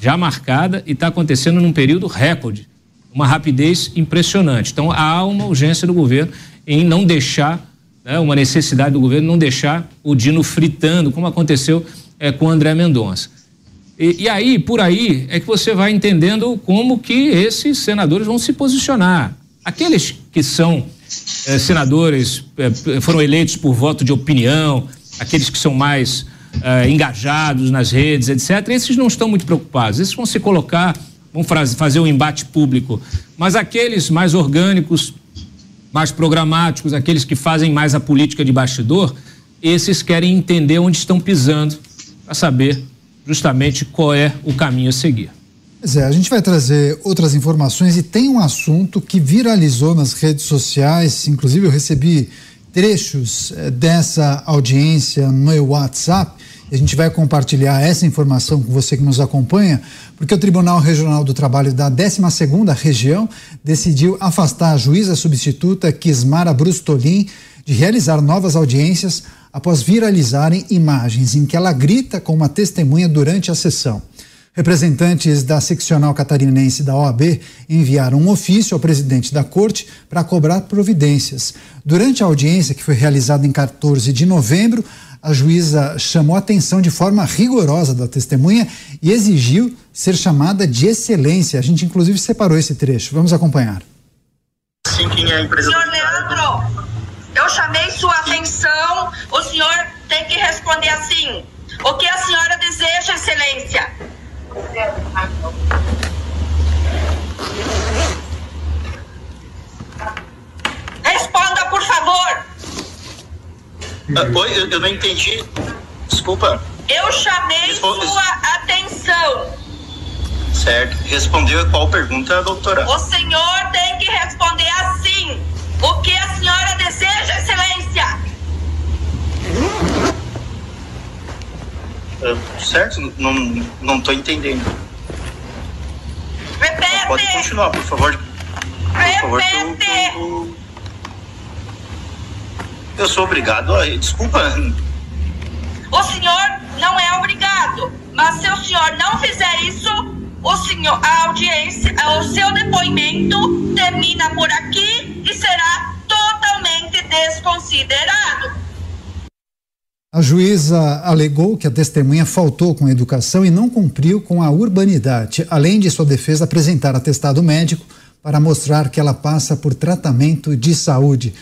já marcada e está acontecendo num período recorde, uma rapidez impressionante. Então há uma urgência do governo em não deixar, né, uma necessidade do governo não deixar o Dino fritando, como aconteceu é, com o André Mendonça. E, e, aí, por aí, é que você vai entendendo como que esses senadores vão se posicionar. Aqueles que são é, senadores, é, foram eleitos por voto de opinião, aqueles que são mais é, engajados nas redes, etc., esses não estão muito preocupados. Esses vão se colocar, vão fazer um embate público. Mas aqueles mais orgânicos, mais programáticos, aqueles que fazem mais a política de bastidor, esses querem entender onde estão pisando para saber justamente qual é o caminho a seguir. Pois é, a gente vai trazer outras informações e tem um assunto que viralizou nas redes sociais, inclusive eu recebi trechos eh, dessa audiência no meu WhatsApp. A gente vai compartilhar essa informação com você que nos acompanha, porque o Tribunal Regional do Trabalho da 12ª Região decidiu afastar a juíza substituta Kismara Brustolin de realizar novas audiências após viralizarem imagens em que ela grita com uma testemunha durante a sessão. Representantes da seccional catarinense da OAB enviaram um ofício ao presidente da corte para cobrar providências. Durante a audiência, que foi realizada em 14 de novembro, a juíza chamou a atenção de forma rigorosa da testemunha e exigiu ser chamada de excelência. A gente, inclusive, separou esse trecho. Vamos acompanhar. Sim, quem é a empresa? Senhor Leandro, eu chamei sua atenção, o senhor tem que responder assim. O que a senhora deseja, excelência? Responda, por favor. Ah, oi, eu, não entendi. Desculpa. Eu chamei Responde. sua atenção. Certo. Respondeu qual pergunta, doutora? O senhor tem que responder assim. O que a senhora deseja, excelência? Uh, certo? Não, não tô entendendo. Repete! Pode continuar, por favor. Repete! Por favor, eu, eu, eu sou obrigado a. Desculpa. O senhor não é obrigado, mas se o senhor não fizer isso, o senhor, a audiência, o seu depoimento termina por aqui e será totalmente desconsiderado. A juíza alegou que a testemunha faltou com a educação e não cumpriu com a urbanidade, além de sua defesa apresentar atestado médico para mostrar que ela passa por tratamento de saúde.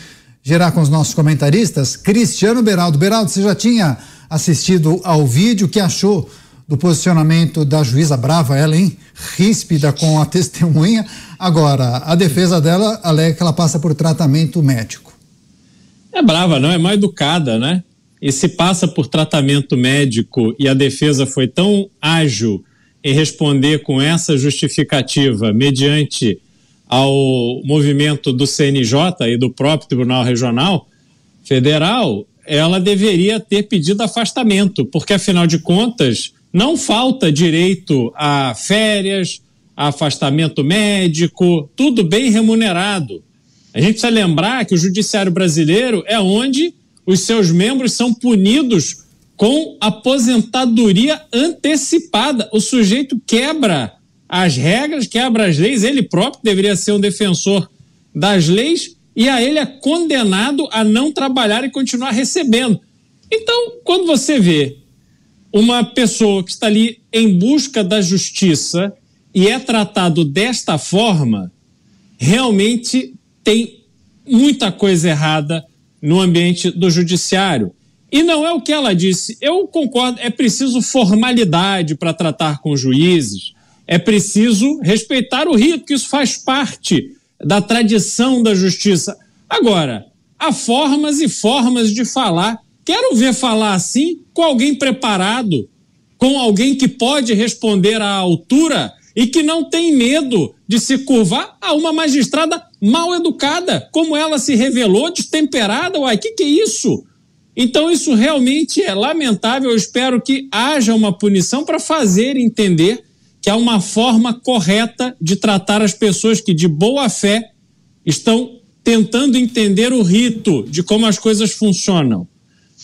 Gerar com os nossos comentaristas, Cristiano Beraldo. Beraldo, você já tinha assistido ao vídeo, o que achou do posicionamento da juíza brava, ela, hein? Ríspida com a testemunha. Agora, a defesa dela alega que ela passa por tratamento médico. É brava, não, é mal educada, né? E se passa por tratamento médico e a defesa foi tão ágil em responder com essa justificativa mediante ao movimento do CNJ e do próprio Tribunal Regional Federal, ela deveria ter pedido afastamento, porque afinal de contas não falta direito a férias, a afastamento médico, tudo bem remunerado. A gente precisa lembrar que o judiciário brasileiro é onde os seus membros são punidos com aposentadoria antecipada. O sujeito quebra as regras, quebra as leis, ele próprio deveria ser um defensor das leis e a ele é condenado a não trabalhar e continuar recebendo. Então, quando você vê uma pessoa que está ali em busca da justiça e é tratado desta forma, realmente tem muita coisa errada no ambiente do judiciário. E não é o que ela disse. Eu concordo, é preciso formalidade para tratar com juízes, é preciso respeitar o rito, que isso faz parte da tradição da justiça. Agora, há formas e formas de falar Quero ver falar assim com alguém preparado, com alguém que pode responder à altura e que não tem medo de se curvar a uma magistrada mal educada, como ela se revelou, destemperada. Uai, o que, que é isso? Então, isso realmente é lamentável. Eu espero que haja uma punição para fazer entender que há uma forma correta de tratar as pessoas que, de boa fé, estão tentando entender o rito de como as coisas funcionam.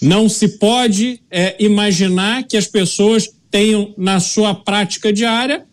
Não se pode é, imaginar que as pessoas tenham na sua prática diária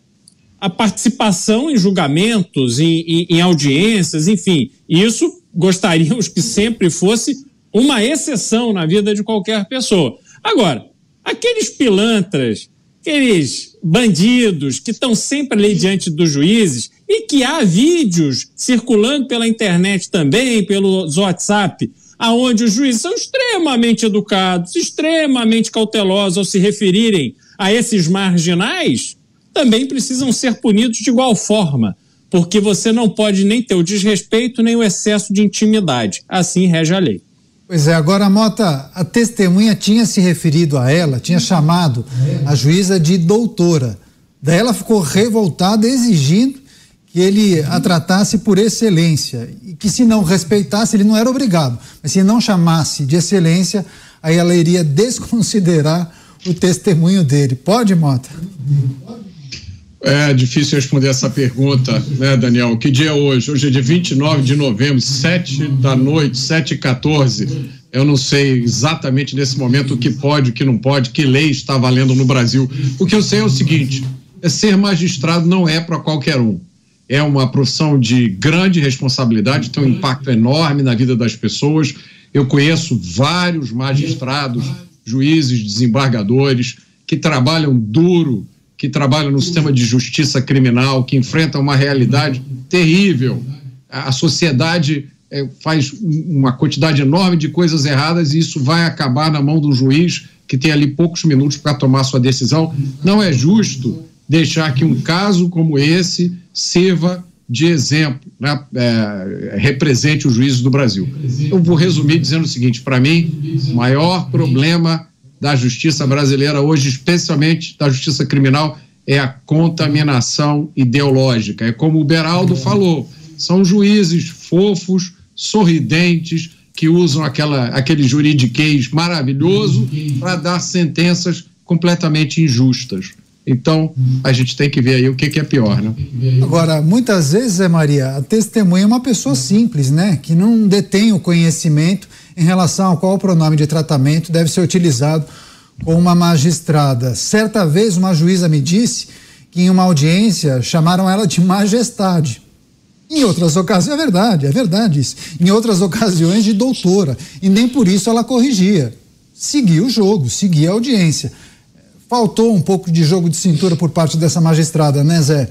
a participação em julgamentos, em, em, em audiências, enfim. Isso gostaríamos que sempre fosse uma exceção na vida de qualquer pessoa. Agora, aqueles pilantras que aqueles bandidos que estão sempre ali diante dos juízes e que há vídeos circulando pela internet também, pelo WhatsApp, aonde os juízes são extremamente educados, extremamente cautelosos ao se referirem a esses marginais, também precisam ser punidos de igual forma, porque você não pode nem ter o desrespeito nem o excesso de intimidade. Assim rege a lei. Pois é, agora, Mota, a testemunha tinha se referido a ela, tinha chamado a juíza de doutora. Daí ela ficou revoltada, exigindo que ele a tratasse por excelência e que se não respeitasse, ele não era obrigado, mas se não chamasse de excelência, aí ela iria desconsiderar o testemunho dele. Pode, Mota? É difícil responder essa pergunta, né, Daniel? Que dia é hoje? Hoje é dia 29 de novembro, 7 da noite, 7 e 14. Eu não sei exatamente nesse momento o que pode, o que não pode, que lei está valendo no Brasil. O que eu sei é o seguinte: é ser magistrado não é para qualquer um. É uma profissão de grande responsabilidade, tem um impacto enorme na vida das pessoas. Eu conheço vários magistrados, juízes, desembargadores que trabalham duro que trabalham no sistema de justiça criminal, que enfrentam uma realidade terrível. A sociedade é, faz uma quantidade enorme de coisas erradas e isso vai acabar na mão do juiz que tem ali poucos minutos para tomar sua decisão. Não é justo deixar que um caso como esse sirva de exemplo, né, é, represente os juízes do Brasil. Eu vou resumir dizendo o seguinte: para mim, o maior problema da justiça brasileira hoje, especialmente da justiça criminal, é a contaminação ideológica. É como o Beraldo falou, são juízes fofos, sorridentes, que usam aquela, aquele juridiquês maravilhoso para dar sentenças completamente injustas. Então, a gente tem que ver aí o que, que, é pior, né? Agora, muitas vezes, é Maria, a testemunha é uma pessoa simples, né? Que não detém o conhecimento em relação ao qual pronome de tratamento deve ser utilizado com uma magistrada. Certa vez, uma juíza me disse que em uma audiência chamaram ela de majestade. Em outras ocasiões, é verdade, é verdade isso. Em outras ocasiões, de doutora. E nem por isso ela corrigia. Seguia o jogo, seguia a audiência. Faltou um pouco de jogo de cintura por parte dessa magistrada, né, Zé?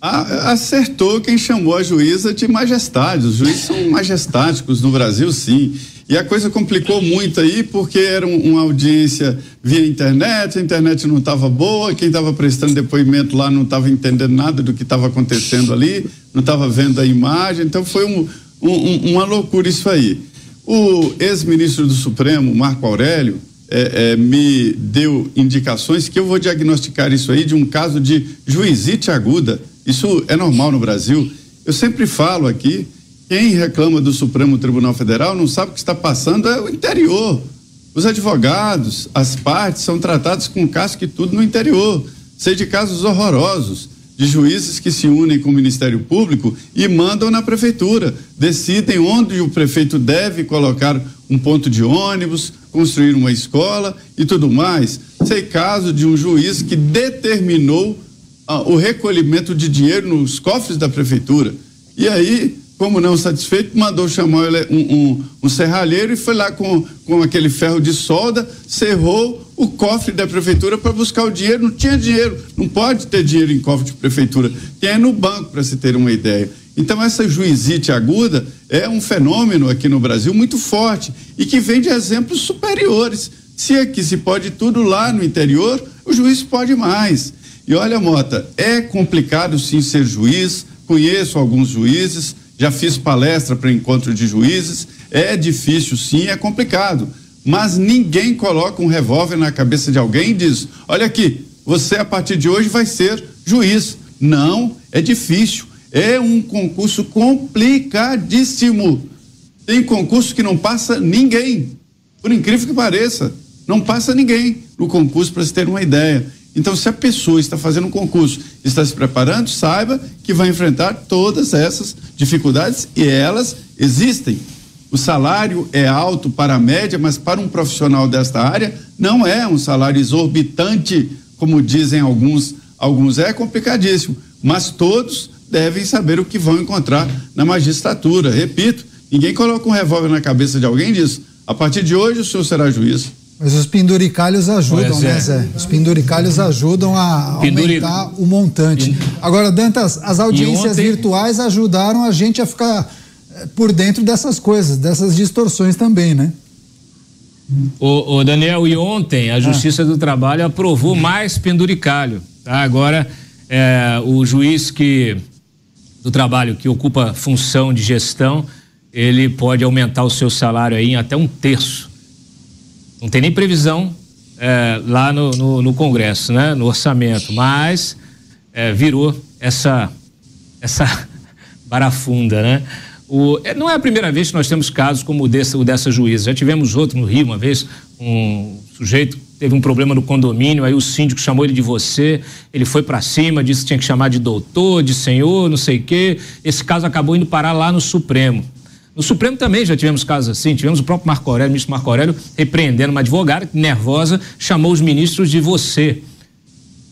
acertou quem chamou a juíza de majestade. Os juízes são majestáticos no Brasil, sim. E a coisa complicou muito aí, porque era um, uma audiência via internet, a internet não estava boa, quem estava prestando depoimento lá não estava entendendo nada do que estava acontecendo ali, não estava vendo a imagem, então foi um, um, uma loucura isso aí. O ex-ministro do Supremo, Marco Aurélio, é, é, me deu indicações que eu vou diagnosticar isso aí de um caso de juizite aguda isso é normal no Brasil. Eu sempre falo aqui, quem reclama do Supremo Tribunal Federal não sabe o que está passando é o interior. Os advogados, as partes são tratados com casco e tudo no interior. Sei de casos horrorosos de juízes que se unem com o Ministério Público e mandam na prefeitura, decidem onde o prefeito deve colocar um ponto de ônibus, construir uma escola e tudo mais. Sei caso de um juiz que determinou o recolhimento de dinheiro nos cofres da prefeitura. E aí, como não satisfeito, mandou chamar um, um, um serralheiro e foi lá com, com aquele ferro de solda, cerrou o cofre da prefeitura para buscar o dinheiro. Não tinha dinheiro, não pode ter dinheiro em cofre de prefeitura, tem no banco, para se ter uma ideia. Então, essa juizite aguda é um fenômeno aqui no Brasil muito forte e que vem de exemplos superiores. Se aqui se pode tudo lá no interior, o juiz pode mais. E olha, Mota, é complicado sim ser juiz, conheço alguns juízes, já fiz palestra para encontro de juízes, é difícil sim, é complicado. Mas ninguém coloca um revólver na cabeça de alguém e diz: olha aqui, você a partir de hoje vai ser juiz. Não, é difícil. É um concurso complicadíssimo. Tem concurso que não passa ninguém. Por incrível que pareça, não passa ninguém no concurso, para se ter uma ideia. Então, se a pessoa está fazendo um concurso, está se preparando, saiba que vai enfrentar todas essas dificuldades e elas existem. O salário é alto para a média, mas para um profissional desta área não é um salário exorbitante, como dizem alguns. Alguns é complicadíssimo, mas todos devem saber o que vão encontrar na magistratura. Repito, ninguém coloca um revólver na cabeça de alguém e diz: a partir de hoje o senhor será juiz. Mas os penduricalhos ajudam, né, é. Zé? Os penduricalhos ajudam a Penduric... aumentar o montante. Agora, Dantas, as audiências ontem... virtuais ajudaram a gente a ficar eh, por dentro dessas coisas, dessas distorções também, né? O, o Daniel, e ontem a ah. Justiça ah. do Trabalho aprovou mais penduricalho. Tá? Agora, é, o juiz que do trabalho que ocupa função de gestão, ele pode aumentar o seu salário aí em até um terço. Não tem nem previsão é, lá no, no, no, Congresso, né? No orçamento, mas é, virou essa essa barafunda, né? O, é, não é a primeira vez que nós temos casos como o, desse, o dessa juíza. Já tivemos outro no Rio uma vez, um sujeito teve um problema no condomínio, aí o síndico chamou ele de você, ele foi para cima, disse que tinha que chamar de doutor, de senhor, não sei o quê. Esse caso acabou indo parar lá no Supremo. No Supremo também já tivemos casos assim, tivemos o próprio Marco Aurélio, o ministro Marco Aurélio, repreendendo uma advogada nervosa, chamou os ministros de você.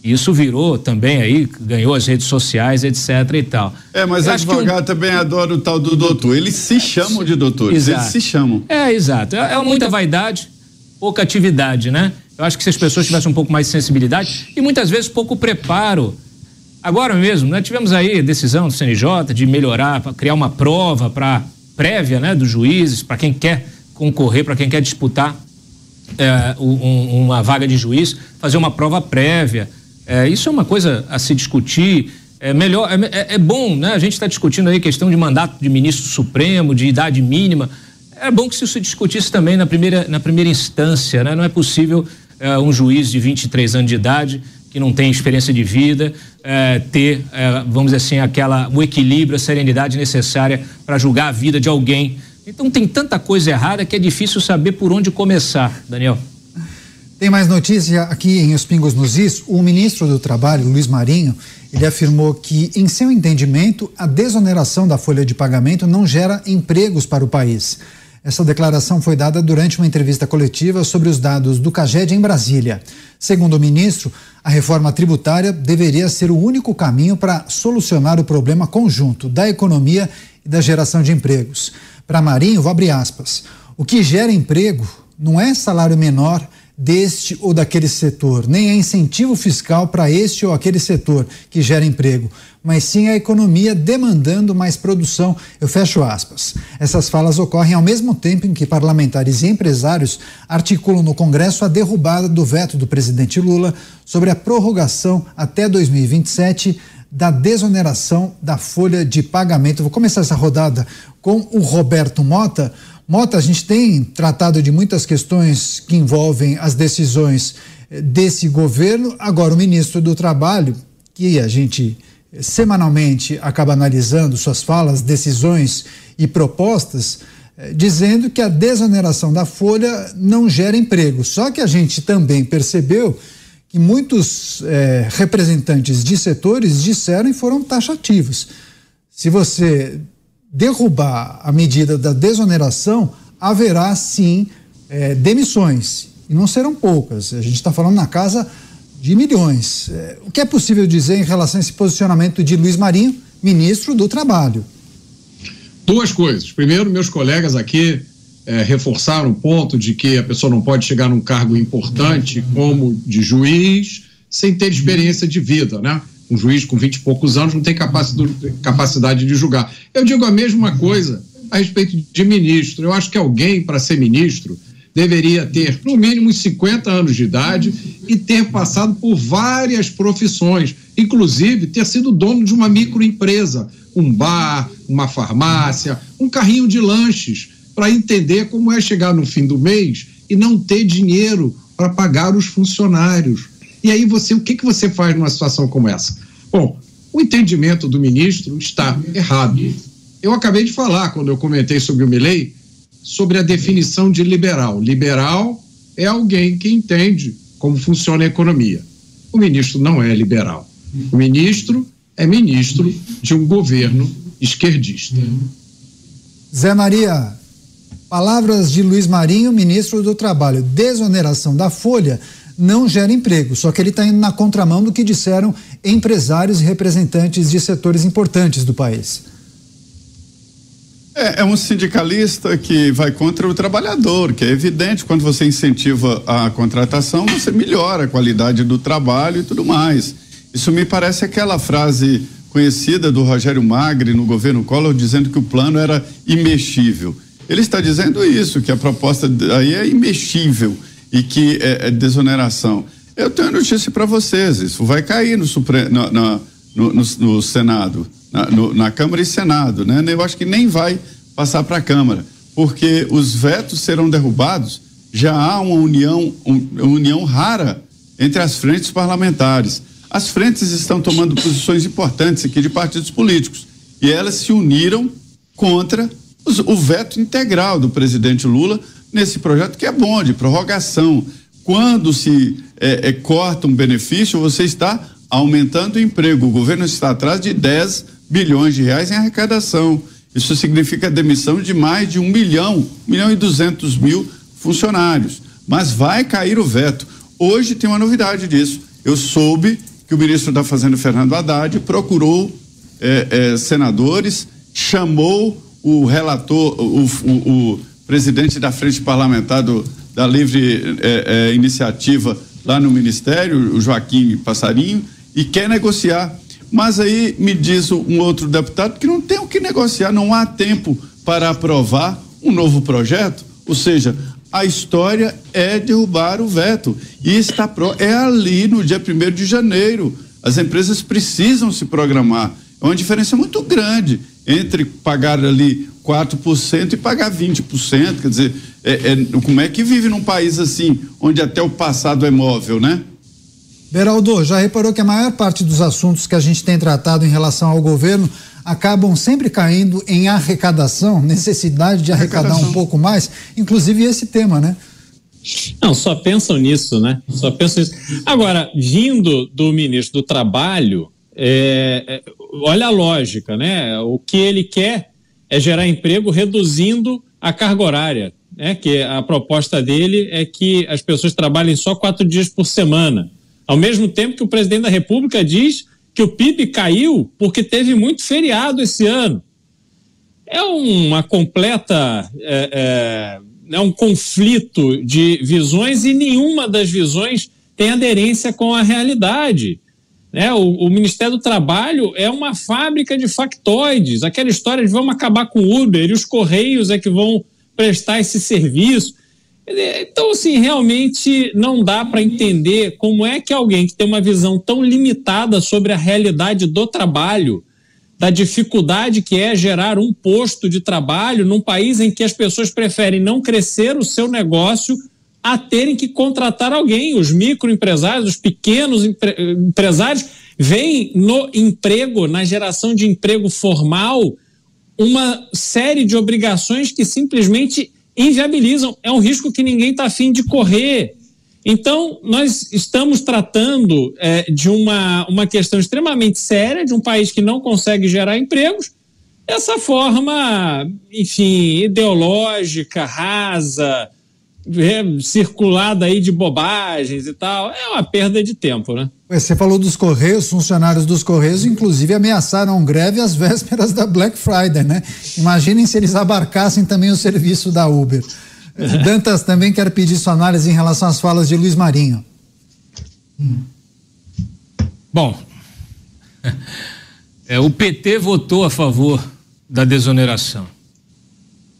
Isso virou também aí, ganhou as redes sociais, etc e tal. É, mas advogado um... também adora o tal do doutor. Eles se chamam de doutores, exato. eles se chamam. É, exato. É, é muita vaidade, pouca atividade, né? Eu acho que se as pessoas tivessem um pouco mais de sensibilidade e muitas vezes pouco preparo. Agora mesmo, né, tivemos aí a decisão do CNJ de melhorar, criar uma prova para prévia, né, dos juízes, para quem quer concorrer, para quem quer disputar é, um, uma vaga de juiz, fazer uma prova prévia. É, isso é uma coisa a se discutir. É melhor, é, é, é bom, né? A gente está discutindo aí questão de mandato de ministro supremo, de idade mínima. É bom que se isso discutisse também na primeira, na primeira instância, né? Não é possível é, um juiz de 23 anos de idade que não tem experiência de vida é, ter, é, vamos dizer assim, aquela o equilíbrio, a serenidade necessária para julgar a vida de alguém. Então tem tanta coisa errada que é difícil saber por onde começar, Daniel. Tem mais notícia aqui em Os Pingos nos Is. O ministro do Trabalho, Luiz Marinho, ele afirmou que, em seu entendimento, a desoneração da folha de pagamento não gera empregos para o país. Essa declaração foi dada durante uma entrevista coletiva sobre os dados do CAGED em Brasília. Segundo o ministro, a reforma tributária deveria ser o único caminho para solucionar o problema conjunto da economia e da geração de empregos. Para Marinho, abrir aspas. O que gera emprego não é salário menor deste ou daquele setor, nem é incentivo fiscal para este ou aquele setor que gera emprego, mas sim a economia demandando mais produção. Eu fecho aspas. Essas falas ocorrem ao mesmo tempo em que parlamentares e empresários articulam no Congresso a derrubada do veto do presidente Lula sobre a prorrogação até 2027 da desoneração da folha de pagamento. Vou começar essa rodada com o Roberto Mota. Mota, a gente tem tratado de muitas questões que envolvem as decisões eh, desse governo. Agora, o ministro do Trabalho, que a gente eh, semanalmente acaba analisando suas falas, decisões e propostas, eh, dizendo que a desoneração da folha não gera emprego. Só que a gente também percebeu que muitos representantes de setores disseram e foram taxativos. Se você derrubar a medida da desoneração, haverá sim é, demissões. E não serão poucas. A gente está falando na casa de milhões. É, o que é possível dizer em relação a esse posicionamento de Luiz Marinho, ministro do Trabalho? Duas coisas. Primeiro, meus colegas aqui é, reforçaram o ponto de que a pessoa não pode chegar num cargo importante como de juiz sem ter experiência de vida, né? Um juiz com vinte e poucos anos não tem capacidade de julgar. Eu digo a mesma coisa a respeito de ministro. Eu acho que alguém, para ser ministro, deveria ter no mínimo 50 anos de idade e ter passado por várias profissões, inclusive ter sido dono de uma microempresa, um bar, uma farmácia, um carrinho de lanches, para entender como é chegar no fim do mês e não ter dinheiro para pagar os funcionários e aí você, o que, que você faz numa situação como essa? Bom, o entendimento do ministro está errado. Eu acabei de falar, quando eu comentei sobre o Milley, sobre a definição de liberal. Liberal é alguém que entende como funciona a economia. O ministro não é liberal. O ministro é ministro de um governo esquerdista. Zé Maria, palavras de Luiz Marinho, ministro do Trabalho. Desoneração da folha não gera emprego. Só que ele está indo na contramão do que disseram empresários e representantes de setores importantes do país. É, é, um sindicalista que vai contra o trabalhador, que é evidente, quando você incentiva a contratação, você melhora a qualidade do trabalho e tudo mais. Isso me parece aquela frase conhecida do Rogério Magri no governo Collor, dizendo que o plano era imexível. Ele está dizendo isso, que a proposta aí é imexível e que é, é desoneração. Eu tenho notícia para vocês, isso vai cair no, Supre... no, no, no, no Senado na, na Câmara e Senado, né? Eu acho que nem vai passar para a Câmara, porque os vetos serão derrubados. Já há uma união, um, uma união rara entre as frentes parlamentares. As frentes estão tomando posições importantes aqui de partidos políticos e elas se uniram contra os, o veto integral do presidente Lula nesse projeto que é bom de prorrogação. Quando se é, é, corta um benefício, você está aumentando o emprego. O governo está atrás de 10 bilhões de reais em arrecadação. Isso significa a demissão de mais de um milhão, milhão e duzentos mil funcionários. Mas vai cair o veto. Hoje tem uma novidade disso. Eu soube que o ministro da Fazenda, Fernando Haddad, procurou eh, eh, senadores, chamou o relator, o, o, o, presidente da frente parlamentar do, da livre eh, iniciativa lá no ministério, o Joaquim Passarinho, e quer negociar mas aí me diz um outro deputado que não tem o que negociar, não há tempo para aprovar um novo projeto. Ou seja, a história é derrubar o veto. E está pro, é ali no dia 1 de janeiro. As empresas precisam se programar. É uma diferença muito grande entre pagar ali 4% e pagar 20%. Quer dizer, é, é, como é que vive num país assim, onde até o passado é móvel, né? Beraldo, já reparou que a maior parte dos assuntos que a gente tem tratado em relação ao governo acabam sempre caindo em arrecadação, necessidade de arrecadar arrecadação. um pouco mais, inclusive esse tema, né? Não, só pensam nisso, né? Só pensam nisso. Agora, vindo do ministro do Trabalho, é, é, olha a lógica, né? O que ele quer é gerar emprego reduzindo a carga horária, né? Que a proposta dele é que as pessoas trabalhem só quatro dias por semana. Ao mesmo tempo que o presidente da República diz que o PIB caiu porque teve muito feriado esse ano. É uma completa. É, é, é um conflito de visões e nenhuma das visões tem aderência com a realidade. Né? O, o, Ministério do Trabalho é uma fábrica de factoides. Aquela história de vamos acabar com o Uber e os Correios é que vão prestar esse serviço. Então, assim, realmente não dá para entender como é que alguém que tem uma visão tão limitada sobre a realidade do trabalho, da dificuldade que é gerar um posto de trabalho num país em que as pessoas preferem não crescer o seu negócio a terem que contratar alguém. Os microempresários, os pequenos empre empresários veem no emprego, na geração de emprego formal, uma série de obrigações que simplesmente inviabilizam. É um risco que ninguém está afim de correr. Então, nós estamos tratando é, de uma, uma questão extremamente séria, de um país que não consegue gerar empregos, essa forma, enfim, ideológica, rasa, é, circulada aí de bobagens e tal, é uma perda de tempo, né? Você falou dos Correios, funcionários dos Correios, inclusive ameaçaram greve às vésperas da Black Friday, né? Imaginem se eles abarcassem também o serviço da Uber. Dantas também quer pedir sua análise em relação às falas de Luiz Marinho. Bom, é, o PT votou a favor da desoneração.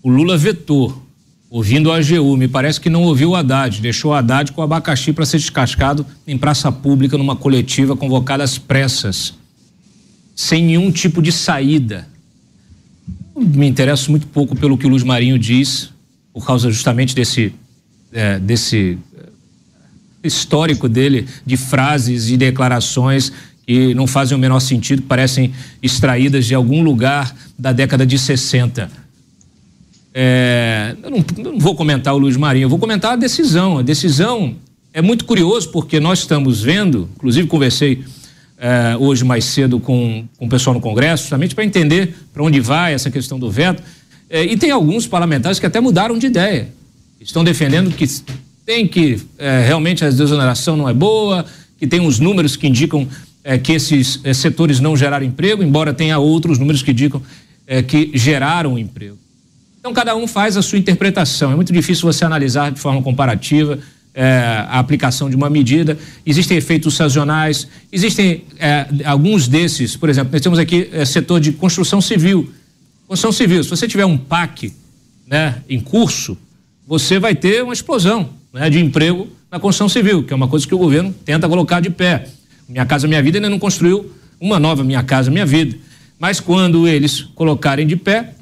O Lula vetou ouvindo a AGU. Me parece que não ouviu o Haddad, deixou o Haddad com o abacaxi para ser descascado em praça pública numa coletiva convocada às pressas, sem nenhum tipo de saída. Me interesso muito pouco pelo que o Luiz Marinho diz, por causa justamente desse, é, desse é, histórico dele de frases e declarações que não fazem o menor sentido, parecem extraídas de algum lugar da década de 60 é, eu, não, eu não vou comentar o Luiz Marinho, eu vou comentar a decisão. A decisão é muito curioso porque nós estamos vendo, inclusive conversei é, hoje mais cedo com, com o pessoal no Congresso, justamente para entender para onde vai essa questão do veto. É, e tem alguns parlamentares que até mudaram de ideia. Estão defendendo que tem que é, realmente a desoneração não é boa, que tem uns números que indicam que esses setores não geraram emprego, embora tenha outros números que indicam que geraram emprego. Então, cada um faz a sua interpretação. É muito difícil você analisar de forma comparativa é, a aplicação de uma medida. Existem efeitos sazonais, existem é, alguns desses, por exemplo, nós temos aqui é, setor de construção civil. Construção civil, se você tiver um PAC né, em curso, você vai ter uma explosão né, de emprego na construção civil, que é uma coisa que o governo tenta colocar de pé. Minha Casa Minha Vida ainda não construiu uma nova Minha Casa Minha Vida. Mas quando eles colocarem de pé,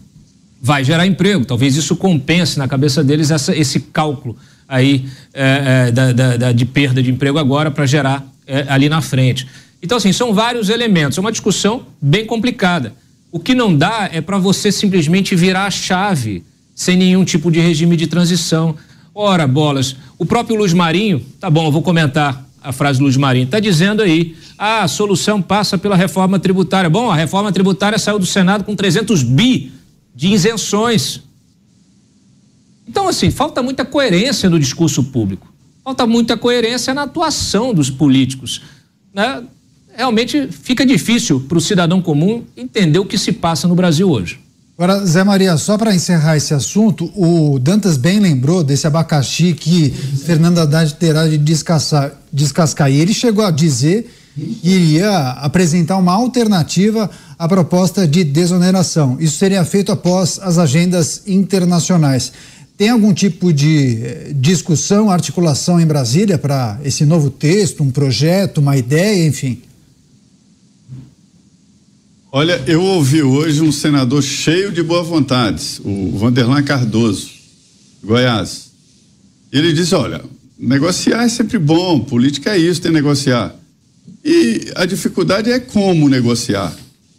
vai gerar emprego. Talvez isso compense na cabeça deles essa, esse cálculo aí é, é, da, da, da, de perda de emprego agora para gerar é, ali na frente. Então, assim, são vários elementos. É uma discussão bem complicada. O que não dá é para você simplesmente virar a chave sem nenhum tipo de regime de transição. Ora, bolas, o próprio Luiz Marinho, tá bom, eu vou comentar a frase do Luiz Marinho, está dizendo aí, ah, a solução passa pela reforma tributária. Bom, a reforma tributária saiu do Senado com 300 bi de isenções. Então, assim, falta muita coerência no discurso público, falta muita coerência na atuação dos políticos. Né? Realmente fica difícil para o cidadão comum entender o que se passa no Brasil hoje. Agora, Zé Maria, só para encerrar esse assunto, o Dantas bem lembrou desse abacaxi que Fernando Haddad terá de descascar, descascar. E ele chegou a dizer que iria apresentar uma alternativa à proposta de desoneração. Isso seria feito após as agendas internacionais. Tem algum tipo de eh, discussão, articulação em Brasília para esse novo texto, um projeto, uma ideia, enfim? Olha, eu ouvi hoje um senador cheio de boa vontade, o Vanderlan Cardoso, Goiás. Ele disse: olha, negociar é sempre bom, política é isso, tem que negociar. E a dificuldade é como negociar.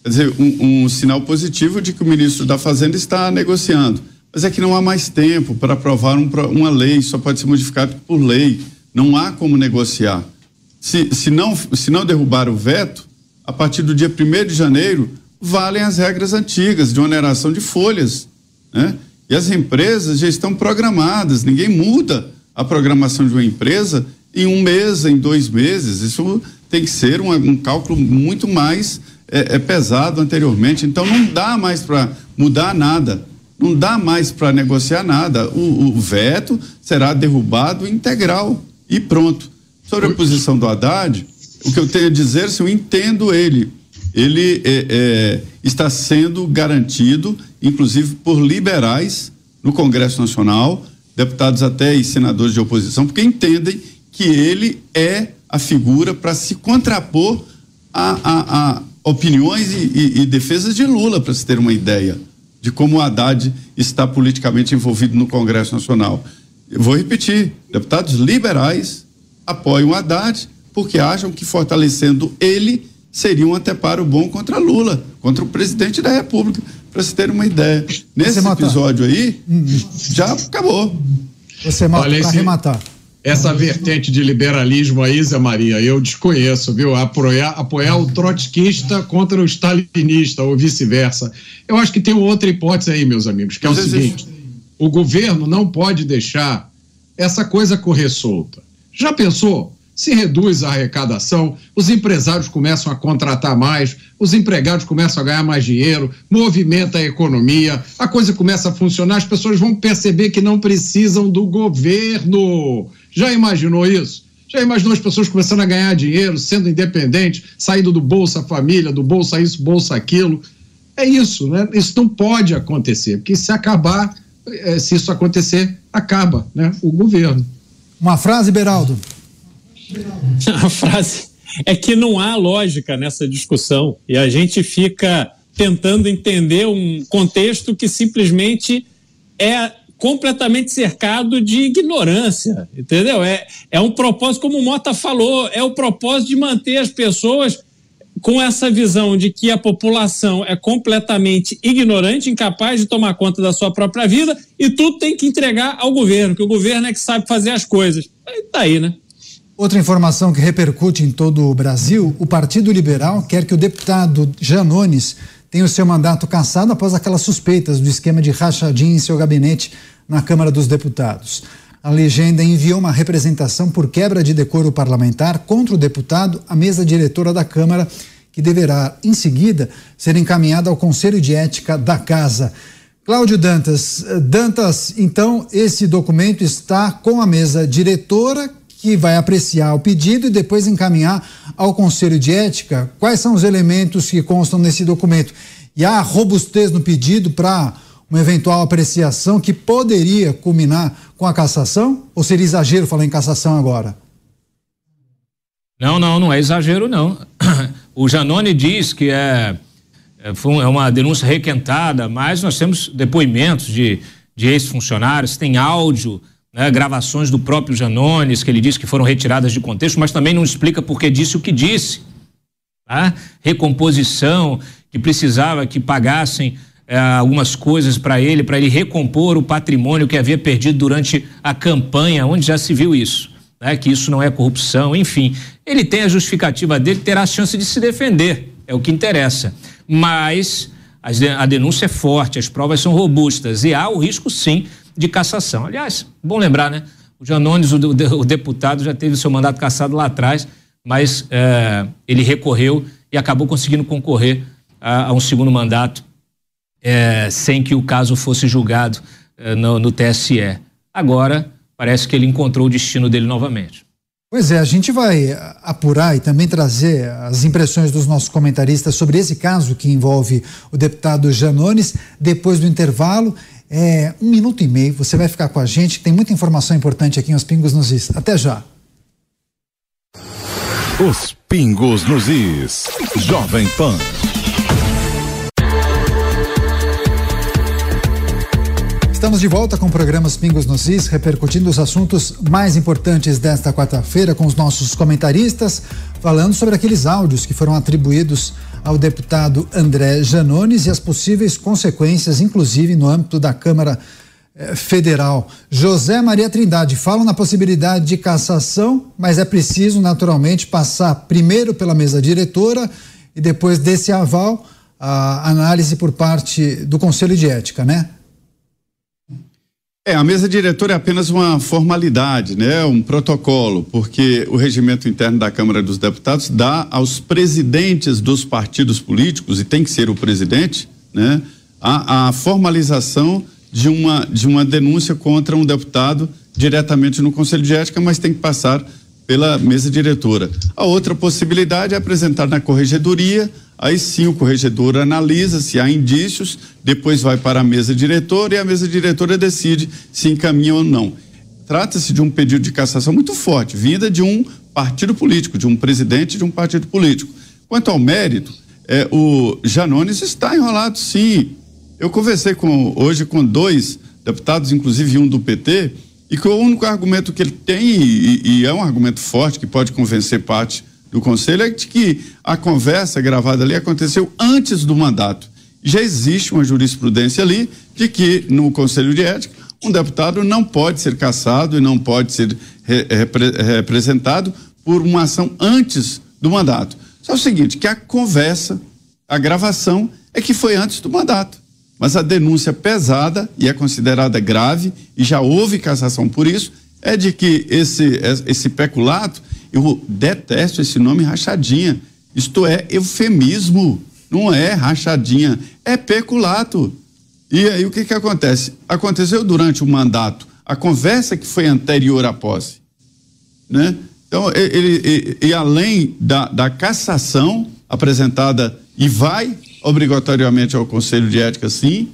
Quer dizer, um, um sinal positivo de que o ministro da Fazenda está negociando mas é que não há mais tempo para aprovar um, uma lei, só pode ser modificado por lei. Não há como negociar. Se, se, não, se não derrubar o veto, a partir do dia 1 de janeiro, valem as regras antigas de oneração de folhas. Né? E as empresas já estão programadas, ninguém muda a programação de uma empresa em um mês, em dois meses. Isso tem que ser um, um cálculo muito mais é, é pesado anteriormente. Então não dá mais para mudar nada. Não dá mais para negociar nada. O, o, veto será derrubado integral e pronto. Sobre a posição do Haddad, o que eu tenho a dizer, se eu entendo ele, ele é, é, está sendo garantido, inclusive por liberais no Congresso Nacional, deputados até e senadores de oposição, porque entendem que ele é a figura para se contrapor a, a, a opiniões e, e, e defesas de Lula, para se ter uma ideia de como o Haddad está politicamente envolvido no Congresso Nacional. Eu vou repetir: deputados liberais apoiam o Haddad porque acham que fortalecendo ele seria um anteparo bom contra Lula, contra o presidente da República. Para se ter uma ideia. Nesse episódio aí, hum, já acabou. Você mata para arrematar. Essa vertente de liberalismo aí, Zé Maria, eu desconheço, viu? Apoiar, apoiar o trotskista contra o stalinista ou vice-versa. Eu acho que tem outra hipótese aí, meus amigos, que é o seguinte: o governo não pode deixar essa coisa correr solta. Já pensou? Se reduz a arrecadação, os empresários começam a contratar mais, os empregados começam a ganhar mais dinheiro, movimenta a economia, a coisa começa a funcionar, as pessoas vão perceber que não precisam do governo já imaginou isso? Já imaginou as pessoas começando a ganhar dinheiro, sendo independentes, saindo do Bolsa Família, do Bolsa isso, Bolsa aquilo? É isso, né? Isso não pode acontecer, porque se acabar, é, se isso acontecer, acaba, né? O governo. Uma frase, Beraldo. A frase é que não há lógica nessa discussão e a gente fica tentando entender um contexto que simplesmente é completamente cercado de ignorância, entendeu? É, é um propósito, como o Mota falou, é o propósito de manter as pessoas com essa visão de que a população é completamente ignorante, incapaz de tomar conta da sua própria vida e tudo tem que entregar ao governo, que o governo é que sabe fazer as coisas. Aí tá aí, né? Outra informação que repercute em todo o Brasil: o Partido Liberal quer que o deputado Janones tem o seu mandato cassado após aquelas suspeitas do esquema de rachadinha em seu gabinete na Câmara dos Deputados. A legenda enviou uma representação por quebra de decoro parlamentar contra o deputado à mesa diretora da Câmara, que deverá, em seguida, ser encaminhada ao Conselho de Ética da Casa. Cláudio Dantas, Dantas, então esse documento está com a mesa diretora que vai apreciar o pedido e depois encaminhar ao Conselho de Ética. Quais são os elementos que constam nesse documento? E há robustez no pedido para uma eventual apreciação que poderia culminar com a cassação? Ou seria exagero falar em cassação agora? Não, não, não é exagero, não. O Janone diz que é é, é uma denúncia requentada, mas nós temos depoimentos de, de ex-funcionários, tem áudio, né, gravações do próprio Janones, que ele disse que foram retiradas de contexto, mas também não explica por que disse o que disse. Tá? Recomposição, que precisava que pagassem é, algumas coisas para ele, para ele recompor o patrimônio que havia perdido durante a campanha, onde já se viu isso. Né, que isso não é corrupção, enfim. Ele tem a justificativa dele, terá a chance de se defender, é o que interessa mas a denúncia é forte, as provas são robustas e há o risco, sim, de cassação. Aliás, bom lembrar, né? O Janones, o, o deputado, já teve seu mandato cassado lá atrás, mas é, ele recorreu e acabou conseguindo concorrer a, a um segundo mandato é, sem que o caso fosse julgado é, no, no TSE. Agora, parece que ele encontrou o destino dele novamente. Pois é, a gente vai apurar e também trazer as impressões dos nossos comentaristas sobre esse caso que envolve o deputado Janones depois do intervalo. É um minuto e meio, você vai ficar com a gente, tem muita informação importante aqui nos Pingos nos Is. Até já. Os Pingos nos Is. Jovem Pan. Estamos de volta com o programa Os Pingos nos Is, repercutindo os assuntos mais importantes desta quarta-feira com os nossos comentaristas, falando sobre aqueles áudios que foram atribuídos ao deputado André Janones e as possíveis consequências, inclusive no âmbito da Câmara eh, Federal. José Maria Trindade fala na possibilidade de cassação, mas é preciso naturalmente passar primeiro pela mesa diretora e depois desse aval a análise por parte do Conselho de Ética, né? É, a mesa diretora é apenas uma formalidade, né? Um protocolo, porque o regimento interno da Câmara dos Deputados dá aos presidentes dos partidos políticos, e tem que ser o presidente, né? A, a formalização de uma, de uma denúncia contra um deputado diretamente no Conselho de Ética, mas tem que passar pela mesa diretora. A outra possibilidade é apresentar na corregedoria Aí sim o corregedor analisa se há indícios, depois vai para a mesa diretora e a mesa diretora decide se encaminha ou não. Trata-se de um pedido de cassação muito forte, vinda de um partido político, de um presidente de um partido político. Quanto ao mérito, é, o Janones está enrolado sim. Eu conversei com, hoje com dois deputados, inclusive um do PT, e que o único argumento que ele tem, e, e é um argumento forte que pode convencer parte do Conselho é de que a conversa gravada ali aconteceu antes do mandato. Já existe uma jurisprudência ali de que no Conselho de Ética um deputado não pode ser cassado e não pode ser re, repre, representado por uma ação antes do mandato. Só o seguinte, que a conversa, a gravação é que foi antes do mandato. Mas a denúncia pesada e é considerada grave e já houve cassação por isso é de que esse esse peculato eu detesto esse nome rachadinha. Isto é eufemismo, não é rachadinha, é peculato. E aí o que que acontece? Aconteceu durante o mandato, a conversa que foi anterior à posse, né? Então, ele, ele e além da, da cassação apresentada e vai obrigatoriamente ao Conselho de Ética, sim,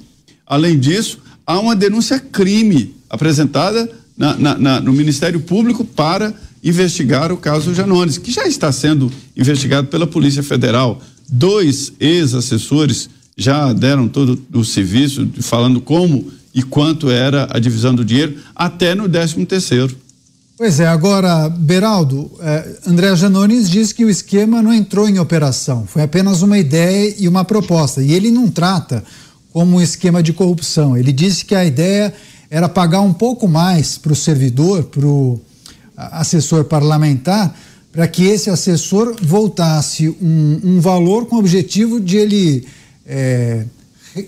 além disso, há uma denúncia crime apresentada na, na, na, no Ministério Público para investigar o caso Janones, que já está sendo investigado pela Polícia Federal. Dois ex-assessores já deram todo o serviço, falando como e quanto era a divisão do dinheiro, até no 13 terceiro. Pois é, agora, Beraldo, eh, André Janones diz que o esquema não entrou em operação, foi apenas uma ideia e uma proposta. E ele não trata como um esquema de corrupção. Ele disse que a ideia era pagar um pouco mais para o servidor, para o assessor parlamentar para que esse assessor voltasse um, um, valor com o objetivo de ele é,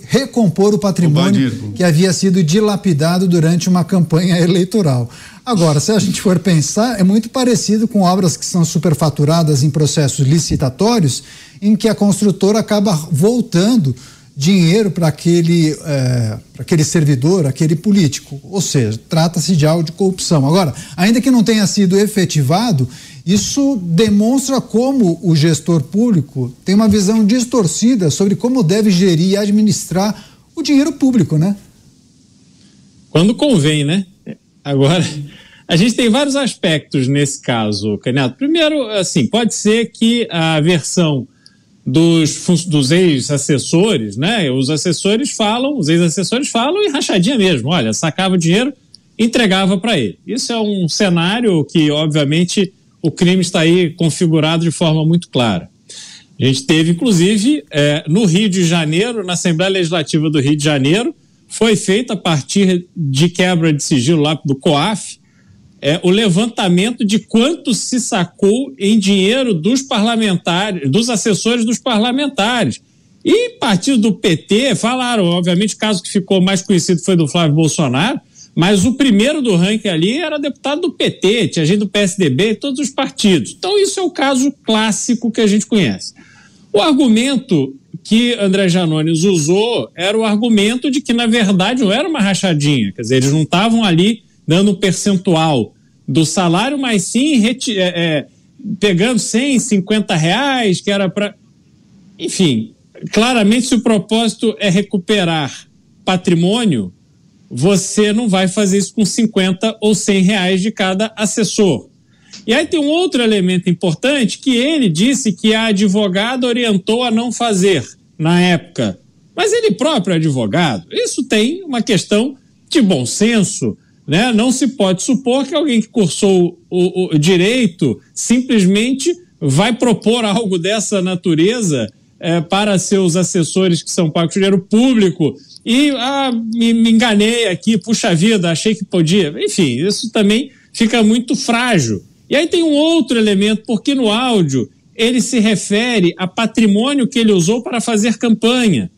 recompor o patrimônio o que havia sido dilapidado durante uma campanha eleitoral. Agora, se a gente for pensar, é muito parecido com obras que são superfaturadas em processos licitatórios, em que a construtora acaba voltando dinheiro para aquele, é, aquele servidor, aquele político. Ou seja, trata-se de algo de corrupção. Agora, ainda que não tenha sido efetivado, isso demonstra como o gestor público tem uma visão distorcida sobre como deve gerir e administrar o dinheiro público, né? Quando convém, né? Agora, a gente tem vários aspectos nesse caso, Caneto. Primeiro, assim, pode ser que a versão dos, dos ex-assessores, né? Os assessores falam, os ex-assessores falam em rachadinha mesmo. Olha, sacava o dinheiro, entregava para ele. Isso é um cenário que, obviamente, o crime está aí configurado de forma muito clara. A gente teve, inclusive, é, no Rio de Janeiro, na Assembleia Legislativa do Rio de Janeiro, foi feita a partir de quebra de sigilo lá do COAF, é, o levantamento de quanto se sacou em dinheiro dos parlamentares, dos assessores dos parlamentares. E partido do PT falaram, obviamente, o caso que ficou mais conhecido foi do Flávio Bolsonaro, mas o primeiro do ranking ali era deputado do PT, tinha gente do PSDB, todos os partidos. Então, isso é o caso clássico que a gente conhece. O argumento que André Janones usou era o argumento de que, na verdade, não era uma rachadinha, quer dizer, eles não estavam ali dando um percentual do salário, mas sim é, é, pegando 100, 50 reais, que era para. Enfim, claramente, se o propósito é recuperar patrimônio, você não vai fazer isso com 50 ou 100 reais de cada assessor. E aí tem um outro elemento importante que ele disse que a advogada orientou a não fazer na época. Mas ele próprio é advogado. Isso tem uma questão de bom senso, né? Não se pode supor que alguém que cursou o, o direito simplesmente vai propor algo dessa natureza é, para seus assessores que são pagos dinheiro público e ah, me, me, enganei aqui, puxa vida, achei que podia. Enfim, isso também fica muito frágil. E aí tem um outro elemento, porque no áudio ele se refere a patrimônio que ele usou para fazer campanha.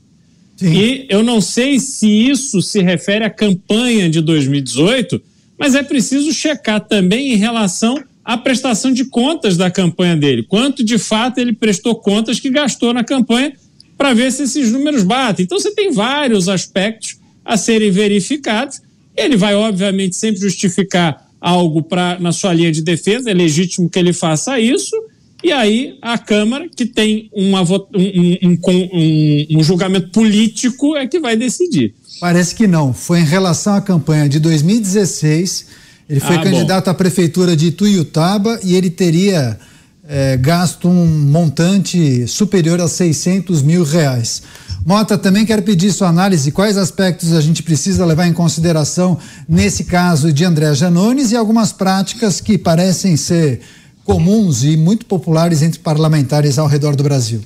Sim. E eu não sei se isso se refere à campanha de 2018, mas é preciso checar também em relação à prestação de contas da campanha dele. Quanto de fato ele prestou contas que gastou na campanha para ver se esses números batem. Então você tem vários aspectos a serem verificados. Ele vai, obviamente, sempre justificar algo pra, na sua linha de defesa, é legítimo que ele faça isso e aí a Câmara, que tem uma, um, um, um, julgamento político, é que vai decidir. Parece que não. Foi em relação à campanha de 2016. Ele foi ah, candidato bom. à prefeitura de Tuiutaba e ele teria é, gasto um montante superior a 600 mil reais. Mota, também quero pedir sua análise. Quais aspectos a gente precisa levar em consideração nesse caso de André Janones e algumas práticas que parecem ser comuns e muito populares entre parlamentares ao redor do Brasil?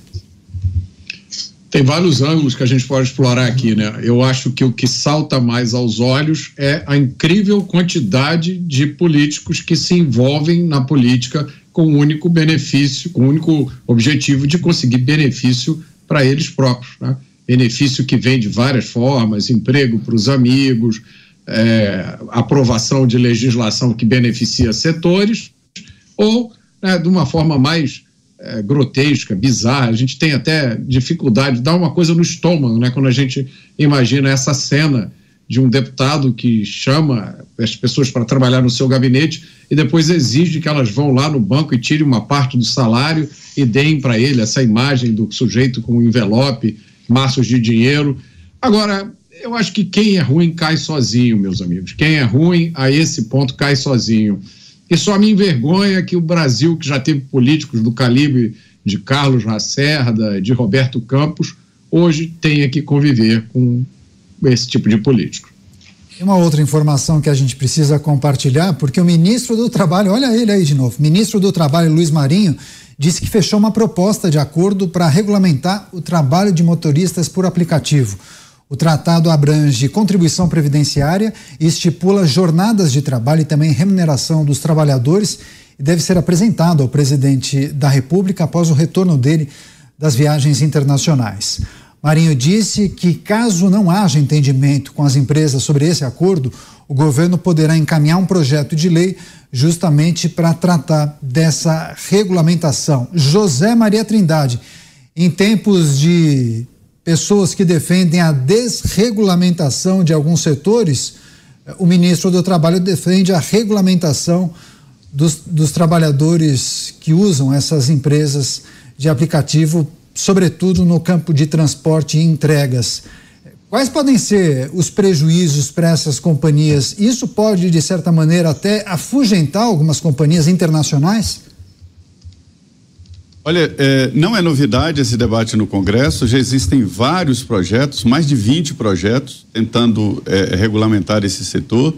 Tem vários ângulos que a gente pode explorar aqui, né? Eu acho que o que salta mais aos olhos é a incrível quantidade de políticos que se envolvem na política com o único benefício, com o único objetivo de conseguir benefício para eles próprios, né? Benefício que vem de várias formas, emprego para os amigos, é, aprovação de legislação que beneficia setores, ou né, de uma forma mais é, grotesca, bizarra. A gente tem até dificuldade de dar uma coisa no estômago, né, quando a gente imagina essa cena de um deputado que chama as pessoas para trabalhar no seu gabinete e depois exige que elas vão lá no banco e tirem uma parte do salário e deem para ele essa imagem do sujeito com envelope, maços de dinheiro. Agora, eu acho que quem é ruim cai sozinho, meus amigos. Quem é ruim a esse ponto cai sozinho. E só me envergonha que o Brasil, que já teve políticos do calibre de Carlos Lacerda, de Roberto Campos, hoje tenha que conviver com esse tipo de político. Uma outra informação que a gente precisa compartilhar, porque o ministro do Trabalho, olha ele aí de novo, ministro do Trabalho Luiz Marinho disse que fechou uma proposta de acordo para regulamentar o trabalho de motoristas por aplicativo. O tratado abrange contribuição previdenciária e estipula jornadas de trabalho e também remuneração dos trabalhadores e deve ser apresentado ao presidente da República após o retorno dele das viagens internacionais. Marinho disse que, caso não haja entendimento com as empresas sobre esse acordo, o governo poderá encaminhar um projeto de lei justamente para tratar dessa regulamentação. José Maria Trindade, em tempos de pessoas que defendem a desregulamentação de alguns setores, o ministro do Trabalho defende a regulamentação dos, dos trabalhadores que usam essas empresas de aplicativo, sobretudo no campo de transporte e entregas. Quais podem ser os prejuízos para essas companhias? Isso pode, de certa maneira, até afugentar algumas companhias internacionais? Olha, é, não é novidade esse debate no Congresso, já existem vários projetos, mais de 20 projetos, tentando é, regulamentar esse setor.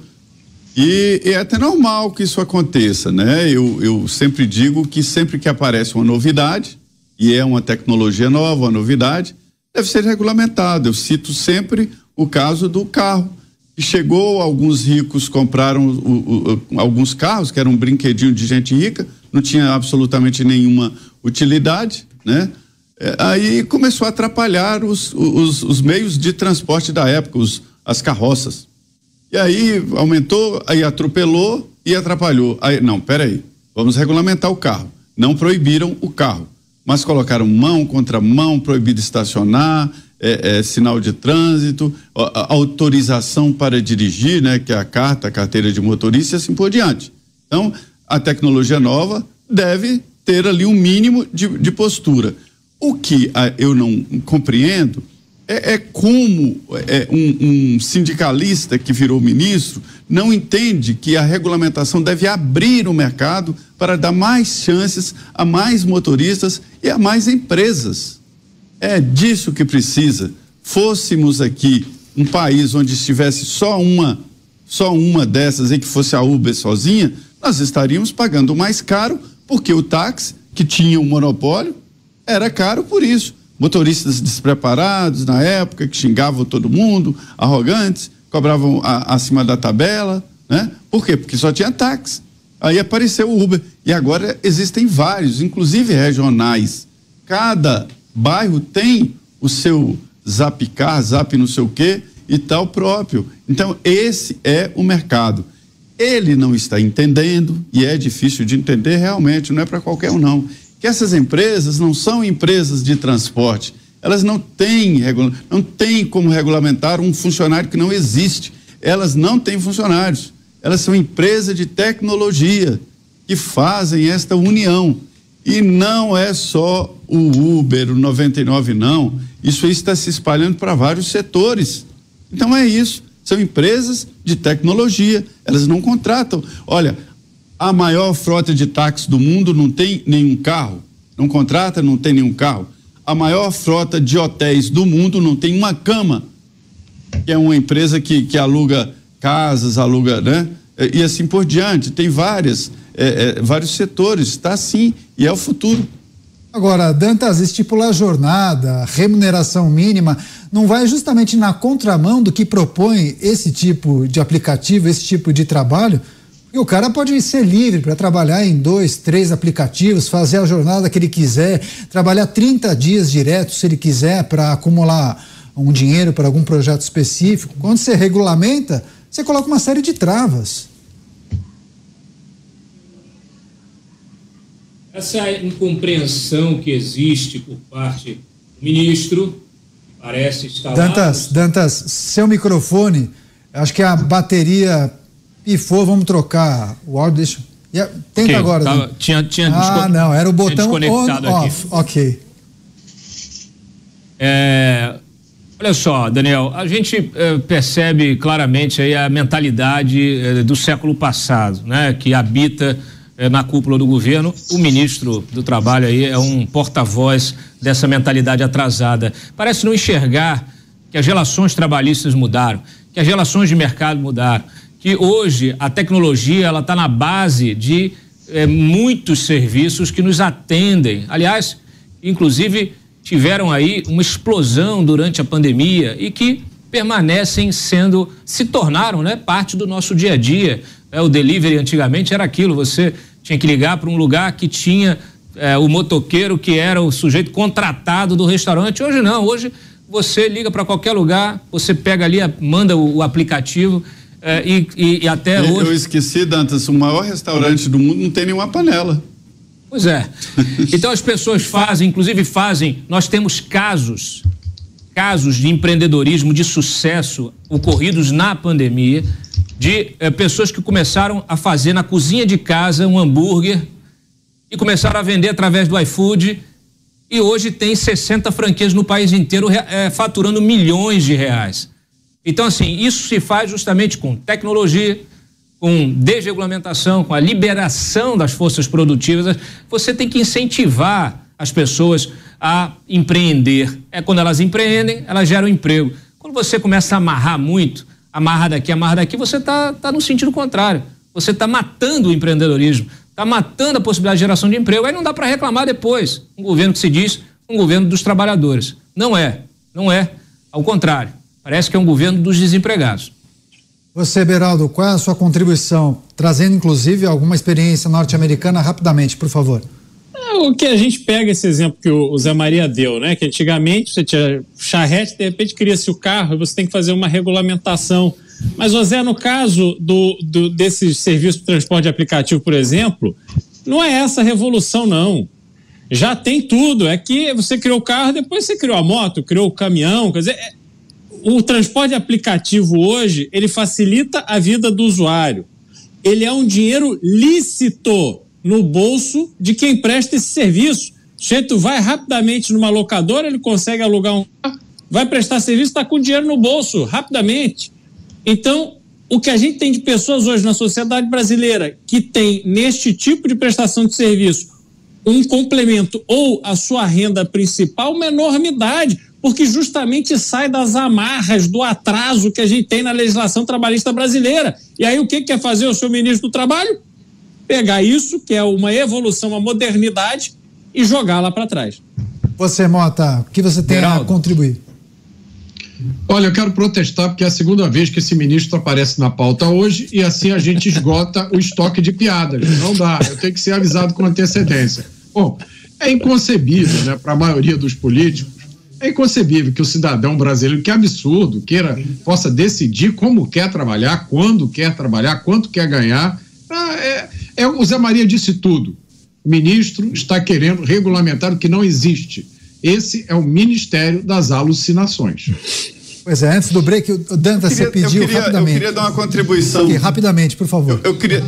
E, e, é até normal que isso aconteça, né? Eu, eu sempre digo que sempre que aparece uma novidade, e é uma tecnologia nova, uma novidade, deve ser regulamentado. Eu cito sempre o caso do carro. Chegou, alguns ricos compraram o, o, alguns carros, que eram um brinquedinho de gente rica, não tinha absolutamente nenhuma utilidade, né? É, aí começou a atrapalhar os, os, os, meios de transporte da época, os, as carroças. E aí aumentou, aí atropelou e atrapalhou. Aí, não, peraí, vamos regulamentar o carro. Não proibiram o carro, mas colocaram mão contra mão, proibido estacionar, é, é, sinal de trânsito, autorização para dirigir, né, que é a carta, a carteira de motorista e assim por diante. Então, a tecnologia nova deve ter ali um mínimo de, de postura. O que ah, eu não compreendo é, é como é, um, um, sindicalista que virou ministro não entende que a regulamentação deve abrir o mercado para dar mais chances a mais motoristas e a mais empresas. É disso que precisa. Fôssemos aqui um país onde estivesse só uma, só uma dessas e que fosse a Uber sozinha, nós estaríamos pagando mais caro porque o táxi, que tinha um monopólio, era caro por isso. Motoristas despreparados na época, que xingavam todo mundo, arrogantes, cobravam a, acima da tabela, né? Por quê? Porque só tinha táxi. Aí apareceu o Uber. E agora existem vários, inclusive regionais. Cada bairro tem o seu Zapcar, Zap não sei o quê e tal próprio. Então, esse é o mercado. Ele não está entendendo, e é difícil de entender realmente, não é para qualquer um, não. Que essas empresas não são empresas de transporte. Elas não têm, não têm como regulamentar um funcionário que não existe. Elas não têm funcionários. Elas são empresas de tecnologia que fazem esta união. E não é só o Uber, o 99, não. Isso está se espalhando para vários setores. Então é isso. São empresas de tecnologia, elas não contratam. Olha, a maior frota de táxis do mundo não tem nenhum carro, não contrata, não tem nenhum carro. A maior frota de hotéis do mundo não tem uma cama, que é uma empresa que, que aluga casas, aluga, né? E assim por diante. Tem várias, é, é, vários setores, está assim, e é o futuro. Agora, Dantas, estipular jornada, remuneração mínima, não vai justamente na contramão do que propõe esse tipo de aplicativo, esse tipo de trabalho? E o cara pode ser livre para trabalhar em dois, três aplicativos, fazer a jornada que ele quiser, trabalhar 30 dias direto se ele quiser para acumular um dinheiro para algum projeto específico. Quando você regulamenta, você coloca uma série de travas. Essa incompreensão que existe por parte do ministro, parece estar Dantas, lá. Dantas, seu microfone, acho que a bateria pifou, vamos trocar o áudio, deixa. Tenta okay, agora. Tava, tinha, tinha ah, não, era o botão on, off. Ok. É, olha só, Daniel, a gente é, percebe claramente aí a mentalidade é, do século passado, né, que habita é, na cúpula do governo. O ministro do Trabalho aí é um porta-voz dessa mentalidade atrasada. Parece não enxergar que as relações trabalhistas mudaram, que as relações de mercado mudaram, que hoje a tecnologia ela está na base de é, muitos serviços que nos atendem. Aliás, inclusive tiveram aí uma explosão durante a pandemia e que permanecem sendo, se tornaram, né, parte do nosso dia a dia. É, o delivery antigamente era aquilo, você tinha que ligar para um lugar que tinha é, o motoqueiro que era o sujeito contratado do restaurante. Hoje não, hoje você liga para qualquer lugar, você pega ali, manda o, o aplicativo é, e, e, e, até eu, hoje. Eu esqueci, Dantas, o maior restaurante do mundo não tem nenhuma panela. Pois é. Então as pessoas fazem, inclusive fazem, nós temos casos casos de empreendedorismo de sucesso ocorridos na pandemia, de eh, pessoas que começaram a fazer na cozinha de casa um hambúrguer e começaram a vender através do iFood e hoje tem 60 franquias no país inteiro eh, faturando milhões de reais. Então, assim, isso se faz justamente com tecnologia, com desregulamentação, com a liberação das forças produtivas. Você tem que incentivar as pessoas a empreender. É quando elas empreendem, elas geram emprego. Quando você começa a amarrar muito, amarra daqui, amarra daqui, você está tá no sentido contrário. Você está matando o empreendedorismo, está matando a possibilidade de geração de emprego. Aí não dá para reclamar depois. Um governo que se diz um governo dos trabalhadores. Não é, não é. Ao contrário, parece que é um governo dos desempregados. Você, Beraldo, qual é a sua contribuição? Trazendo, inclusive, alguma experiência norte-americana rapidamente, por favor. É, o que a gente pega esse exemplo que o Zé Maria deu, né? Que antigamente você tinha charrete, de repente cria-se o carro e você tem que fazer uma regulamentação. Mas, Zé, no caso do, do, desse serviço de transporte aplicativo, por exemplo, não é essa revolução, não. Já tem tudo. É que você criou o carro, depois você criou a moto, criou o caminhão. Quer dizer, é, o transporte aplicativo hoje, ele facilita a vida do usuário. Ele é um dinheiro lícito no bolso de quem presta esse serviço. O sujeito vai rapidamente numa locadora, ele consegue alugar um vai prestar serviço, está com dinheiro no bolso, rapidamente. Então, o que a gente tem de pessoas hoje na sociedade brasileira que tem neste tipo de prestação de serviço um complemento ou a sua renda principal, uma enormidade porque justamente sai das amarras do atraso que a gente tem na legislação trabalhista brasileira. E aí o que quer fazer o seu ministro do Trabalho? Pegar isso, que é uma evolução, uma modernidade, e jogá-la para trás. Você, Mota, o que você tem Geraldo. a contribuir? Olha, eu quero protestar porque é a segunda vez que esse ministro aparece na pauta hoje e assim a gente esgota o estoque de piadas. Não dá, eu tenho que ser avisado com antecedência. Bom, é inconcebível, né, para a maioria dos políticos é inconcebível que o cidadão brasileiro, que absurdo, queira, possa decidir como quer trabalhar, quando quer trabalhar, quanto quer ganhar. Ah, é, é, o Zé Maria disse tudo. O ministro está querendo regulamentar o que não existe. Esse é o Ministério das Alucinações. Pois é, antes do break, o Dantas, você pediu eu queria, rapidamente. Eu queria dar uma contribuição. Aqui, rapidamente, por favor. Eu, eu queria,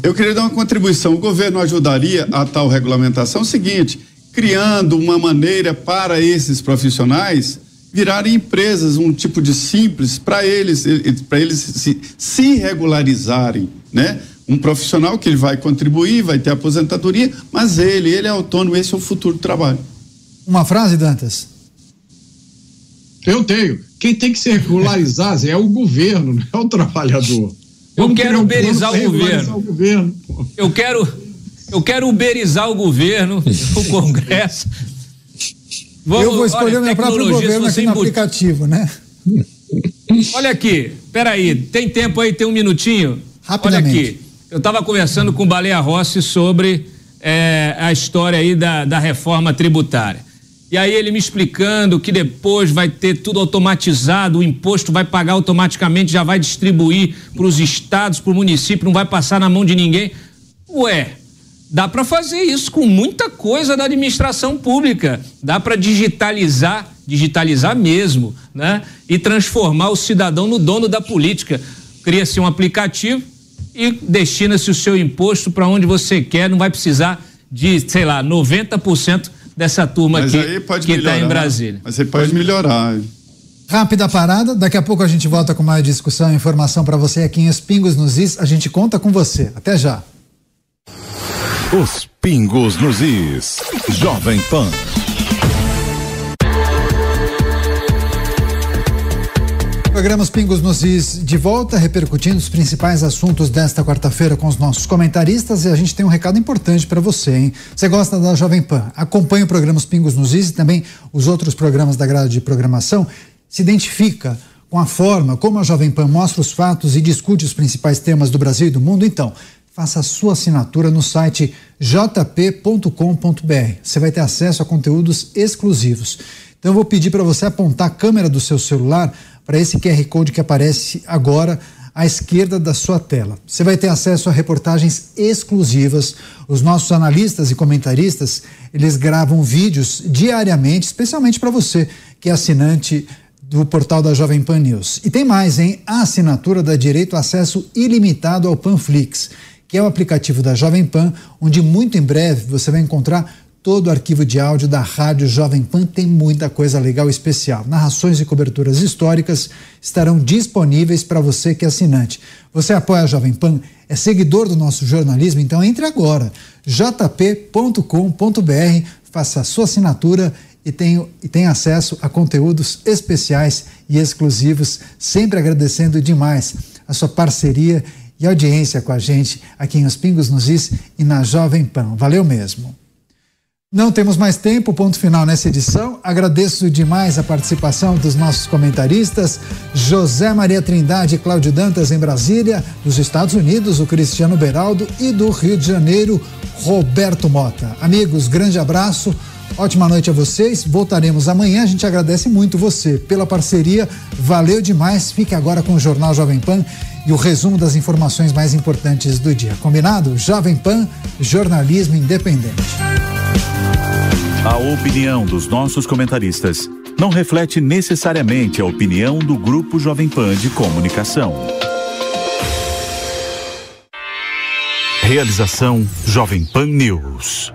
eu queria dar uma contribuição. O governo ajudaria a tal regulamentação? É o seguinte, criando uma maneira para esses profissionais virarem empresas, um tipo de simples para eles, para eles se, se regularizarem, né? Um profissional que ele vai contribuir, vai ter aposentadoria, mas ele, ele é autônomo, esse é o futuro do trabalho. Uma frase, Dantas? Eu tenho. Quem tem que se regularizar é o governo, não é o trabalhador. Eu quero uberizar o governo. o governo. Eu quero eu quero uberizar o governo, o Congresso. Vamos, eu vou escolher olha, meu próprio governo aqui no aplicativo, né? Olha aqui, peraí, tem tempo aí, tem um minutinho? Rapidamente. Olha aqui, eu estava conversando com o Baleia Rossi sobre é, a história aí da, da reforma tributária. E aí ele me explicando que depois vai ter tudo automatizado, o imposto vai pagar automaticamente, já vai distribuir para os estados, para o município, não vai passar na mão de ninguém. Ué, Dá para fazer isso com muita coisa da administração pública. Dá para digitalizar, digitalizar mesmo, né? E transformar o cidadão no dono da política. Cria-se um aplicativo e destina-se o seu imposto para onde você quer, não vai precisar de, sei lá, 90% dessa turma Mas aqui que está em Brasília. Mas você pode melhorar. Rápida parada, daqui a pouco a gente volta com mais discussão e informação para você aqui em Espingos nos Is. A gente conta com você. Até já. Os pingos nos is. Jovem Pan. Programa Os Pingos nos de volta, repercutindo os principais assuntos desta quarta-feira com os nossos comentaristas e a gente tem um recado importante para você, hein? Você gosta da Jovem Pan? Acompanhe o programa Os Pingos nos e também os outros programas da grade de programação. Se identifica com a forma como a Jovem Pan mostra os fatos e discute os principais temas do Brasil e do mundo, então faça a sua assinatura no site jp.com.br. Você vai ter acesso a conteúdos exclusivos. Então eu vou pedir para você apontar a câmera do seu celular para esse QR Code que aparece agora à esquerda da sua tela. Você vai ter acesso a reportagens exclusivas. Os nossos analistas e comentaristas, eles gravam vídeos diariamente, especialmente para você que é assinante do portal da Jovem Pan News. E tem mais, hein? A assinatura dá direito a acesso ilimitado ao Panflix, que é o aplicativo da Jovem Pan, onde muito em breve você vai encontrar todo o arquivo de áudio da Rádio Jovem Pan. Tem muita coisa legal especial. Narrações e coberturas históricas estarão disponíveis para você que é assinante. Você apoia a Jovem Pan? É seguidor do nosso jornalismo? Então entre agora, jp.com.br, faça a sua assinatura e tem, e tem acesso a conteúdos especiais e exclusivos, sempre agradecendo demais a sua parceria e audiência com a gente aqui em Os Pingos nos Is e na Jovem Pan. Valeu mesmo. Não temos mais tempo, ponto final nessa edição. Agradeço demais a participação dos nossos comentaristas, José Maria Trindade e Cláudio Dantas em Brasília, dos Estados Unidos, o Cristiano Beraldo e do Rio de Janeiro, Roberto Mota. Amigos, grande abraço. Ótima noite a vocês. Voltaremos amanhã. A gente agradece muito você pela parceria. Valeu demais. Fique agora com o Jornal Jovem Pan e o resumo das informações mais importantes do dia. Combinado? Jovem Pan, jornalismo independente. A opinião dos nossos comentaristas não reflete necessariamente a opinião do Grupo Jovem Pan de Comunicação. Realização Jovem Pan News.